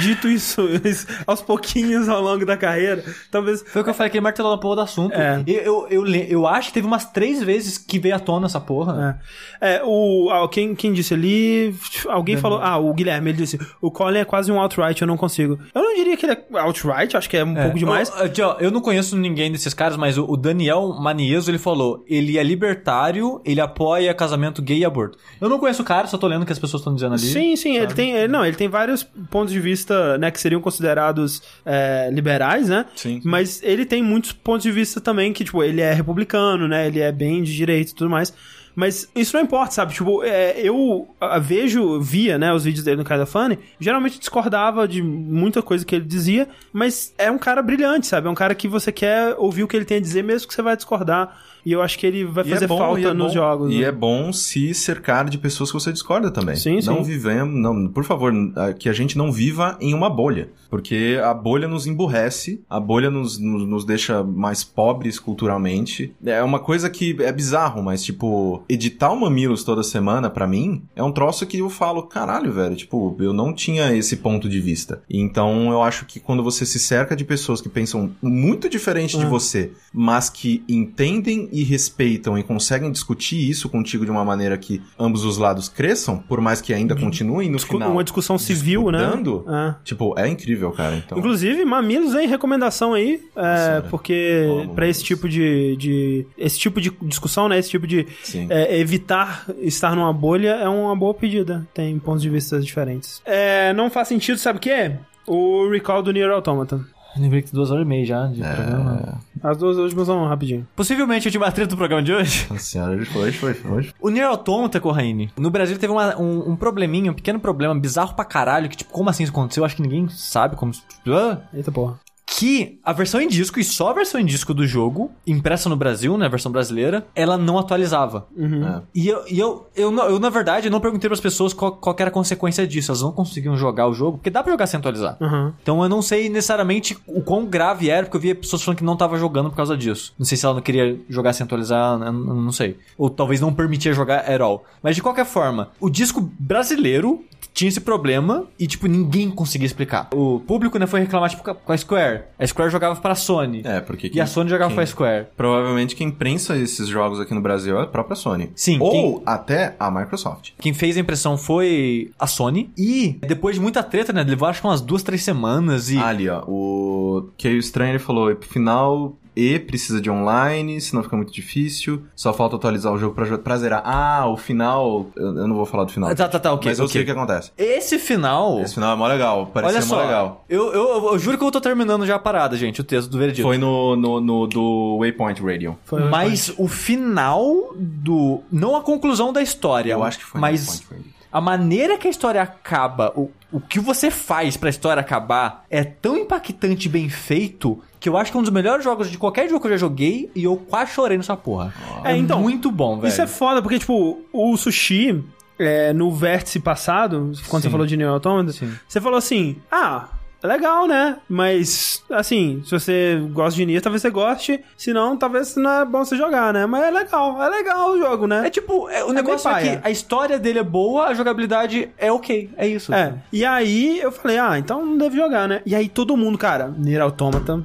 dito isso, isso aos pouquinhos ao longo da carreira, talvez. Foi o que eu falei, que ele martelou na porra do assunto. É. Eu, eu, eu, eu acho que teve umas três vezes que veio à tona essa porra. É, É, o, ah, quem, quem disse ali? Alguém falou. Ah, o Guilherme, ele disse: o Colin é quase um outright, eu não consigo. Eu não diria que ele é outright, acho que é um pouco demais. Eu, eu, eu não conheço ninguém desses caras, mas o, o Daniel Manieso, ele falou, ele é libertário, ele apoia casamento gay e aborto. Eu não conheço o cara, só tô lendo o que as pessoas estão dizendo ali. Sim, sim, ele tem. ele- Não, ele tem vários pontos de vista, né, que seriam considerados é, liberais, né? Sim. Mas ele tem muitos pontos de vista também que, tipo, ele é republicano, né? Ele é bem de direita e tudo mais. Mas isso não importa, sabe? Tipo, é, eu ah, vejo, via, né, os vídeos dele no Kinda Funny, geralmente discordava de muita coisa que ele dizia, mas é um cara brilhante, sabe? É um cara que você quer ouvir o que ele tem a dizer, mesmo que você vai discordar. E eu acho que ele vai E fazer é bom, falta é nos jogos. E né? é bom se cercar de pessoas que você discorda também. Sim, não sim. vivemos, não, por favor, que a gente não viva em uma bolha. Porque a bolha nos emburrece, a bolha nos, nos, nos deixa mais pobres culturalmente. É uma coisa que é bizarro, mas, tipo, editar o Mamilos toda semana, pra mim, é um troço que eu falo, caralho, velho, tipo, eu não tinha esse ponto de vista. Então eu acho que quando você se cerca de pessoas que pensam muito diferente de Ah. você, mas que entendem e respeitam e conseguem discutir isso contigo de uma maneira que ambos os lados cresçam, por mais que ainda continuem no Discu- final. uma discussão civil, né? É. Tipo, é incrível, cara. Então, Inclusive, Mamilos em recomendação aí, é, porque pra esse tipo de, de- esse tipo de discussão, né, esse tipo de é, evitar estar numa bolha é uma boa pedida. Tem pontos de vista diferentes. É, não faz sentido, sabe o quê? O recall do Nier Automata. Lembrei que duas horas e meia já É. de programa. As duas últimas vão rapidinho. Possivelmente a última treta do programa de hoje. Nossa senhora, hoje foi, hoje foi, hoje. O Nier Automata, Corraine, no Brasil teve uma- um, um probleminha, um pequeno problema, bizarro pra caralho, que tipo, como assim isso aconteceu? Acho que ninguém sabe como... Ah, Eita porra. Que a versão em disco, e só a versão em disco do jogo, impressa no Brasil, né, a versão brasileira, ela não atualizava. É. E eu, e eu, eu, não- eu, na verdade, não perguntei pras pessoas qual, qual era a consequência disso. Elas não conseguiam jogar o jogo, porque dá pra jogar sem atualizar. Aham. Então eu não sei necessariamente o quão grave era, porque eu via pessoas falando que não tava jogando por causa disso. Não sei se ela não queria jogar sem atualizar, eu não não sei. Ou talvez não permitia jogar at all. Mas de qualquer forma, o disco brasileiro tinha esse problema e, tipo, ninguém conseguia explicar. O público, né, foi reclamar, tipo, com a Square. A Square jogava pra Sony. É, porque... E a Sony jogava quem- pra Square. Provavelmente quem prensa esses jogos aqui no Brasil é a própria Sony. Sim, Ou quem- até a Microsoft. Quem fez a impressão foi a Sony. E depois de muita treta, né? Levou acho que umas duas, três semanas. E Ali, ó. O que o estranho ele falou, final e precisa de online, senão fica muito difícil. Só falta atualizar o jogo pra, pra zerar. Ah, o final. Eu, eu não vou falar do final. Tá, tá, tá, ok, Mas eu ok. sei o que acontece. esse final. Esse final é mó legal. Parecia Olha mó só, legal. Eu, eu, eu juro que eu tô terminando já a parada, gente, o texto do veredito. Foi no, no, no do Waypoint Radio. Foi Mas o final do. Não a conclusão da história. Eu acho que foi no Mas Waypoint Radio. a maneira que a história acaba, o, o que você faz pra história acabar é tão impactante e bem feito que eu acho que é um dos melhores jogos de qualquer jogo que eu já joguei e eu quase chorei nessa porra. É, então, muito bom, velho. Isso é foda, porque, tipo, o sushi, é, no vértice passado, quando Sim. você falou de Nier Automata, Sim. você falou assim, ah, é legal, né? Mas, assim, se você gosta de Nier, talvez você goste, se não, talvez não é bom você jogar, né? Mas é legal, é legal o jogo, né? É tipo, é, o É negócio é que a história dele é boa, a jogabilidade é ok. É isso. É, e aí eu falei, ah, então não deve jogar, né? E aí todo mundo, cara, Nier Automata,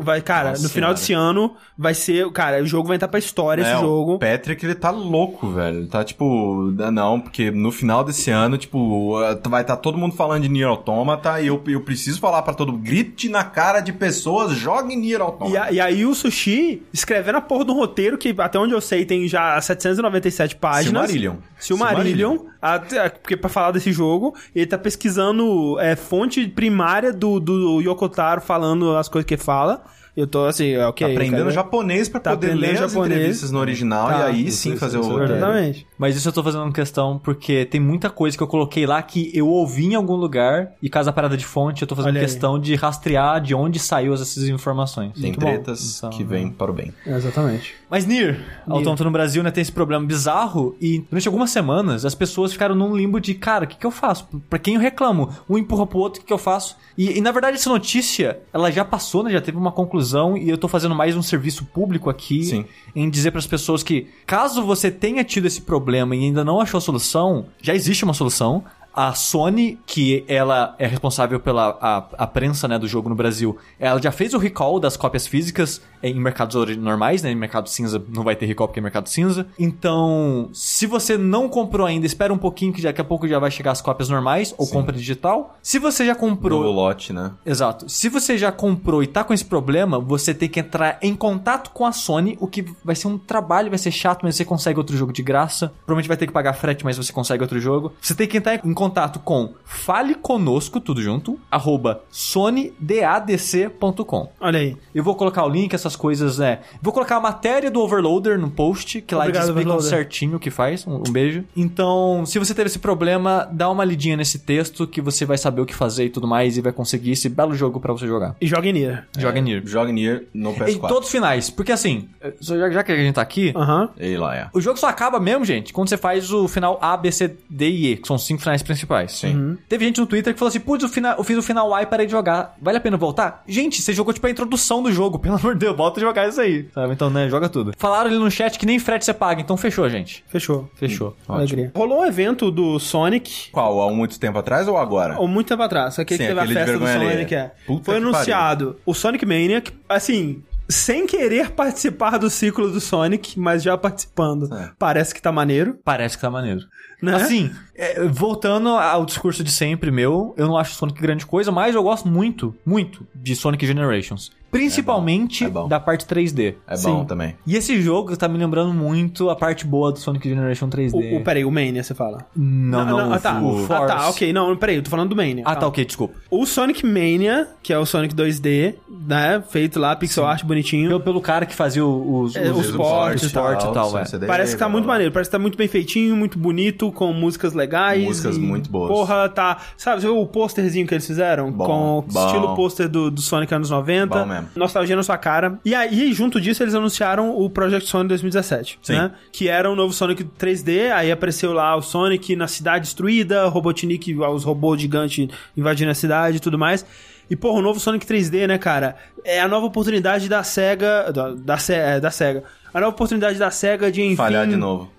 vai, cara, Nossa no final desse ano vai ser, cara, o jogo vai entrar pra história, É, esse jogo. O Patrick, ele tá louco, velho. Ele tá tipo, não, porque no final desse ano, tipo, vai estar todo mundo falando de Nier Automata e eu, eu preciso falar pra todo mundo, grite na cara de pessoas, jogue Nier Automata. E, e aí o Sushi escrevendo a porra do roteiro, que até onde eu sei tem já 797 páginas. Silmarillion. Silmarillion. até- Porque pra falar desse jogo, ele tá pesquisando é, fonte primária do, do Yoko Taro falando as coisas que ele fala. Eu tô assim, é, ok. Tá aprendendo quero- japonês pra Tá poder ler as japonês. entrevistas no original Tá, e aí sim isso, fazer isso, o roteiro. Exatamente. Mas isso eu tô fazendo uma questão porque tem muita coisa que eu coloquei lá que eu ouvi em algum lugar e caso a parada de fonte, eu tô fazendo Olha aí. questão de rastrear de onde saiu essas informações. Tem Muito bom. tretas Então, que vêm para o bem. Exatamente. Mas Nier, Automata no Brasil, né, tem esse problema bizarro e durante algumas semanas as pessoas ficaram num limbo de, cara, o que que eu faço? Pra quem eu reclamo? Um empurra pro outro, o que que eu faço? E, e, na verdade essa notícia, ela já passou, né, já teve uma conclusão e eu tô fazendo mais um serviço público aqui Sim. em dizer pras pessoas que, caso você tenha tido esse problema e ainda não achou a solução, já existe uma solução. A Sony, que ela é responsável pela a, a prensa né, do jogo no Brasil, ela já fez o recall das cópias físicas em mercados normais, né? Em mercado cinza não vai ter recall porque é mercado cinza. Então, se você não comprou ainda, espera um pouquinho que daqui a pouco já vai chegar as cópias normais ou compra digital. Se você já comprou Novo lote, né? Exato. Se você já comprou e tá com esse problema, você tem que entrar em contato com a Sony, o que vai ser um trabalho, vai ser chato, mas você consegue outro jogo de graça. Provavelmente vai ter que pagar frete, mas você consegue outro jogo. Você tem que entrar em contato com Fale Conosco, tudo junto, arroba sonydadc.com. Olha aí. Eu vou colocar o link, essas coisas, né? Vou colocar a matéria do Overloader no post, que lá Obrigado, eles explicam Overloader. certinho o que faz. Um, um beijo. Então, se você teve esse problema, dá uma lidinha nesse texto que você vai saber o que fazer e tudo mais e vai conseguir esse belo jogo pra você jogar. E joga em Nier. Joga em Nier. Joga Nier no PS4. Em todos os finais, porque assim, já, já que a gente tá aqui, Aham. Ei lá, é. o jogo só acaba mesmo, gente, quando você faz o final A, B, C, D e E, que são os cinco finais principais. Sim. Teve gente no Twitter que falou assim: putz, o final, eu fiz o final A e parei de jogar. Vale a pena voltar? Gente, você jogou tipo a introdução do jogo, pelo amor de Deus, volta a jogar isso aí. Sabe? Então, né, joga tudo. Falaram ali no chat que nem frete você paga, então fechou, gente. Fechou. Fechou. Alegria. Rolou um evento do Sonic. Qual? Há muito tempo atrás ou agora? Ou muito tempo atrás, aquele Sim, que teve a aquele de festa do Sonic, é. Puta Foi que anunciado o Sonic Mania, que, assim, sem querer participar do ciclo do Sonic, mas já participando. É. Parece que tá maneiro, Parece que tá maneiro. Né? Assim, é, voltando ao discurso de sempre meu, eu não acho Sonic grande coisa, mas eu gosto muito, muito de Sonic Generations. Principalmente É bom, é bom. da parte 3D. É bom Sim. também. E esse jogo tá me lembrando muito a parte boa do Sonic Generation 3D. O, o, peraí, o Mania, você fala. Não, não, ah, tá. o ah, Force. tá, ok. Não, peraí, eu tô falando do Mania. Ah, tá, Calma. ok, desculpa. O Sonic Mania, que é o Sonic 2D, né? Feito lá, pixel art bonitinho. Pelo, pelo cara que fazia o- os, É, os, os portes os portes e tal, Sony velho. CD, Parece que tá blá, muito maneiro, parece que tá muito bem feitinho, muito bonito, com músicas legais. Músicas e, muito boas. Porra, tá. Sabe, você viu o pôsterzinho que eles fizeram? Bom, com bom. estilo pôster do, do Sonic anos 90. Bom mesmo. Nostalgia na sua cara. E aí, junto disso, eles anunciaram o Project Sonic 2017. Sim. Né? Que era um novo Sonic 3D. Aí apareceu lá o Sonic na cidade destruída, Robotnik, os robôs gigantes invadindo a cidade e tudo mais. E, porra, o novo Sonic 3D, né, cara? É a nova oportunidade da SEGA. Da, da, é, da SEGA. A nova oportunidade da SEGA de, enfim... Falhar de novo.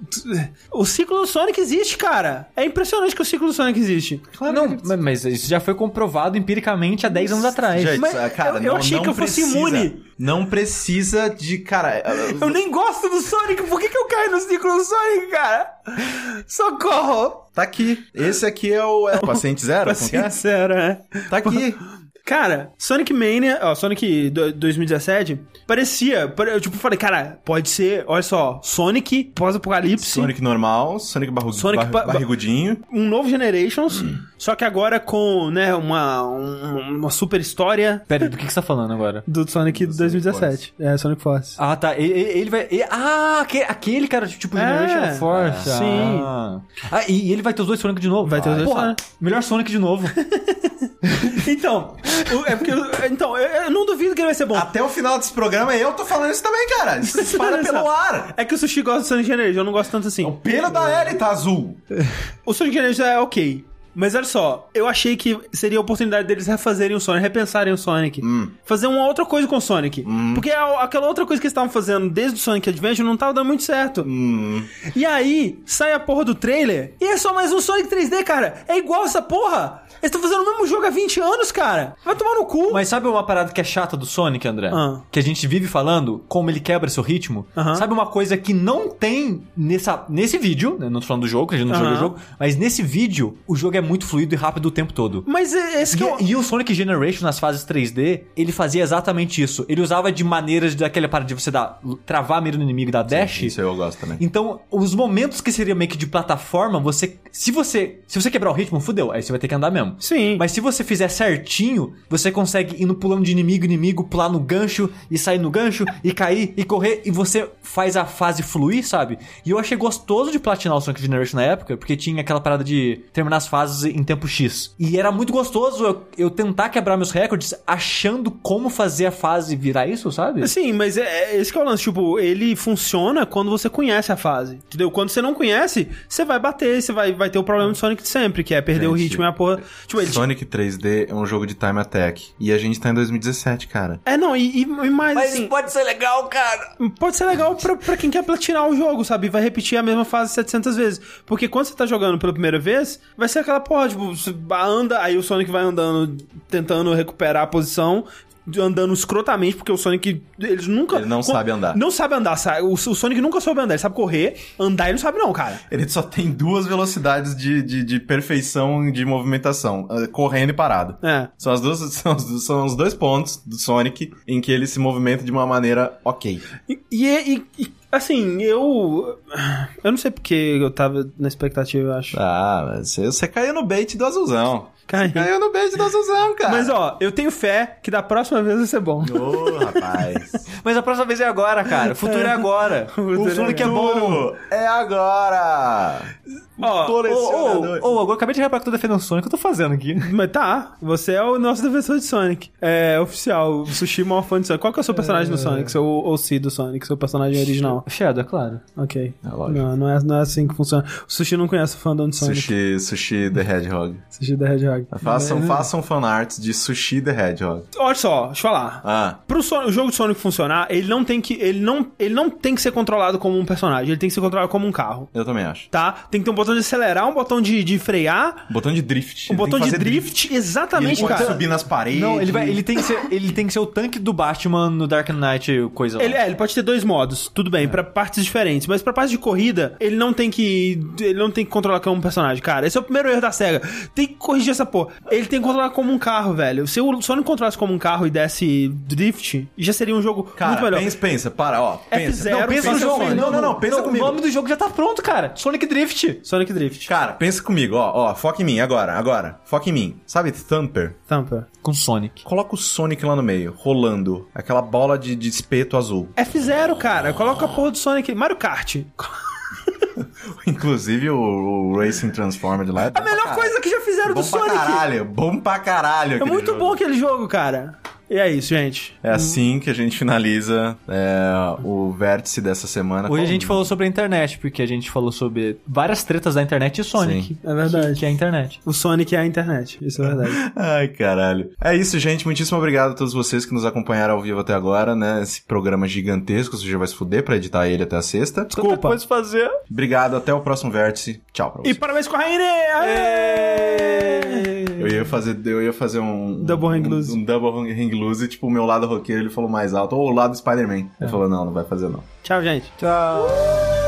O ciclo do Sonic existe, cara. É impressionante que o ciclo do Sonic existe. Não, mas- mas isso já foi comprovado empiricamente há 10 anos atrás. Gente, Mas cara, eu- eu não, achei não que eu fosse precisa- imune. Não precisa de. Cara. Eu nem gosto do Sonic. Por que, que eu caio no ciclo do Sonic, cara? Socorro! Tá aqui. Esse aqui é o. É o paciente zero? Que é? sincero, é. Tá aqui. Cara, Sonic Mania, ó, Sonic do- 2017, parecia, pare- eu tipo falei, cara, pode ser, olha só, Sonic pós-apocalipse, Sonic normal, Sonic, barru... Sonic bar- ba- barrigudinho. um novo Generations, só que agora com, né, uma, um- uma super história Pera, do que, que você tá falando agora? do Sonic 2017. É, Sonic Force. Ah, tá. Ele, ele vai. ele- ah, aquele, aquele cara, tipo, É, Generation Force. sim. Ah, Ah, e, e ele vai ter os dois Sonic de novo. Vai ter os dois Porra, Sonic. melhor Sonic de novo. Então, é porque, eu- então, eu, eu não duvido que ele vai ser bom. Até o final desse programa eu tô falando isso também, cara. Isso pelo ar. É que o Sushi gosta do Sonic Generation, eu não gosto tanto assim. O pelo da Ellie tá azul. O Sonic Generation é ok. Mas olha só, eu achei que seria a oportunidade deles refazerem o Sonic, repensarem o Sonic. Fazer uma outra coisa com o Sonic. Porque a- aquela outra coisa que eles estavam fazendo desde o Sonic Adventure não tava dando muito certo. Hum. E aí, sai a porra do trailer e é só mais um Sonic 3D, cara. É igual essa porra. Eles estão fazendo o mesmo jogo há 20 anos, cara. Vai tomar no cu. Mas sabe uma parada que é chata do Sonic, André? Ah. Que a gente vive falando, como ele quebra seu ritmo? Aham. Sabe uma coisa que não tem nessa, nesse vídeo, né? não tô falando do jogo, que a gente não Aham. joga o jogo, mas nesse vídeo, o jogo é muito fluido e rápido o tempo todo. Mas é- esse que eu... E, e o Sonic Generation nas fases 3D, ele fazia exatamente isso. Ele usava de maneiras daquela parada de você dar, travar a mira no inimigo e dar dash. Isso eu gosto também. Então, os momentos que seria meio que de plataforma, você. Se você. Se você quebrar o ritmo, fudeu. Aí você vai ter que andar mesmo. Sim. Mas se você fizer certinho, você consegue ir no pulando de inimigo, inimigo, pular no gancho e sair no gancho e cair e correr e você faz a fase fluir, sabe? E eu achei gostoso de platinar o Sonic Generation na época, porque tinha aquela parada de terminar as fases em tempo X. E era muito gostoso eu, eu tentar quebrar meus recordes achando como fazer a fase virar isso, sabe? Sim, mas é, é esse que é o lance. Tipo, ele funciona quando você conhece a fase. Entendeu? Quando você não conhece, você vai bater, você vai vai ter o problema do Sonic de sempre, que é perder o Gente, ritmo e a porra. Tipo, ele. Sonic 3D é um jogo de time attack. E a gente tá em 2017, cara. É, não, e, e- e mais assim. pode ser legal, cara. Pode ser legal pra, pra quem quer platinar o jogo, sabe? Vai repetir a mesma fase 700 vezes. Porque quando você tá jogando pela primeira vez, vai ser aquela porra, tipo, você anda, aí o Sonic vai andando, tentando recuperar a posição, andando escrotamente, porque o Sonic, eles nunca... Ele não sabe andar. Não sabe andar, sabe? O, o Sonic nunca soube andar, ele sabe correr, andar ele não sabe não, cara. Ele só tem duas velocidades de, de, de perfeição de movimentação, eh, correndo e parado. É. São, as duas, são, os, são os dois pontos do Sonic em que ele se movimenta de uma maneira ok. E, e- e- assim, eu... Eu não sei porque eu tava na expectativa, eu acho. Ah, mas você, você caiu no bait do azulzão. Cai. Caiu no bait do azulzão, cara. Mas ó, eu tenho fé que da próxima vez vai ser bom. Ô, rapaz. Mas a próxima vez é agora, cara. O futuro é, agora. futuro o é Sonic é, bom. É agora! Ó, Colecionador. Ô, ô, ô, agora acabei de reparar que eu tô defendendo o Sonic. O que eu tô fazendo aqui? Mas tá, você é o nosso defensor de Sonic. É oficial, o Sushi é o maior fã de Sonic. Qual que é o seu personagem do Sonic? Seu OC do Sonic, seu personagem original? Shadow, é claro. Ok. É lógico. não, não é, não é assim que funciona. O Sushi não conhece o fandom de Sonic. Sushi, sushi the Hedgehog. Sushi da Hedgehog. Façam, façam fanarts de Sushi the Hedgehog. Olha só, deixa eu falar. Ah, Pro Son- o jogo de Sonic funcionar, ele não tem que ele não, ele não tem que ser controlado como um personagem, ele tem que ser controlado como um carro. eu também acho. Tá? Tem que ter um botão de acelerar, um botão de, de frear, Botão de drift. um Ele botão de drift. Ele Exatamente, pode cara. subir nas paredes. Não, ele, vai, ele, tem que ser, ele tem que ser o tanque do Batman no Dark Knight, coisa lá. Ele, é, ele pode ter dois modos, tudo bem, pra partes diferentes, mas pra parte de corrida, ele não tem que ele não tem que controlar como um personagem, cara. Esse é o primeiro erro da SEGA. Tem que corrigir essa porra. Ele tem que controlar como um carro, velho. Se o Sonic controlasse como um carro e desse drift, já seria um jogo Cara, muito melhor. pensa, pensa, para, ó. Pensa. F0, Não, pensa no pensa jogo. Sonic. Não, não, não, pensa o comigo. nome do jogo já tá pronto, cara. Sonic Drift. Sonic Drift. Cara, pensa comigo, ó, ó, foca em mim agora, agora. Foca em mim. Sabe Thumper? Tampa. Com Sonic. Coloca o Sonic lá no meio, rolando. Aquela bola de, de espeto azul. F0, cara. Coloca a porra do Sonic. Mario Kart. Inclusive o, o Racing Transformed lá. É A melhor coisa que já fizeram bom do pra Sonic. caralho, bom pra caralho. É muito jogo. bom aquele jogo, cara. E é isso, gente. É assim que a gente finaliza é, o vértice dessa semana. Hoje a gente falou sobre a internet, porque a gente falou sobre várias tretas da internet e Sonic. Sim. É verdade. Que, que é a internet. O Sonic é a internet. Isso é verdade. Ai, caralho. É isso, gente. Muitíssimo obrigado a todos vocês que nos acompanharam ao vivo até agora, né? Esse programa gigantesco, você já vai se fuder pra editar ele até a sexta. Desculpa. Depois fazer. Obrigado, até o próximo vértice. Tchau pra E vocês. parabéns com a Raine! Aê! Eu ia fazer, eu ia fazer um... Double um, hang loose. Um, double hang loose, e, tipo, o meu lado roqueiro, ele falou mais alto. Ou o lado Spider-Man. É. Ele falou, não, não vai fazer não. Tchau, gente. Tchau.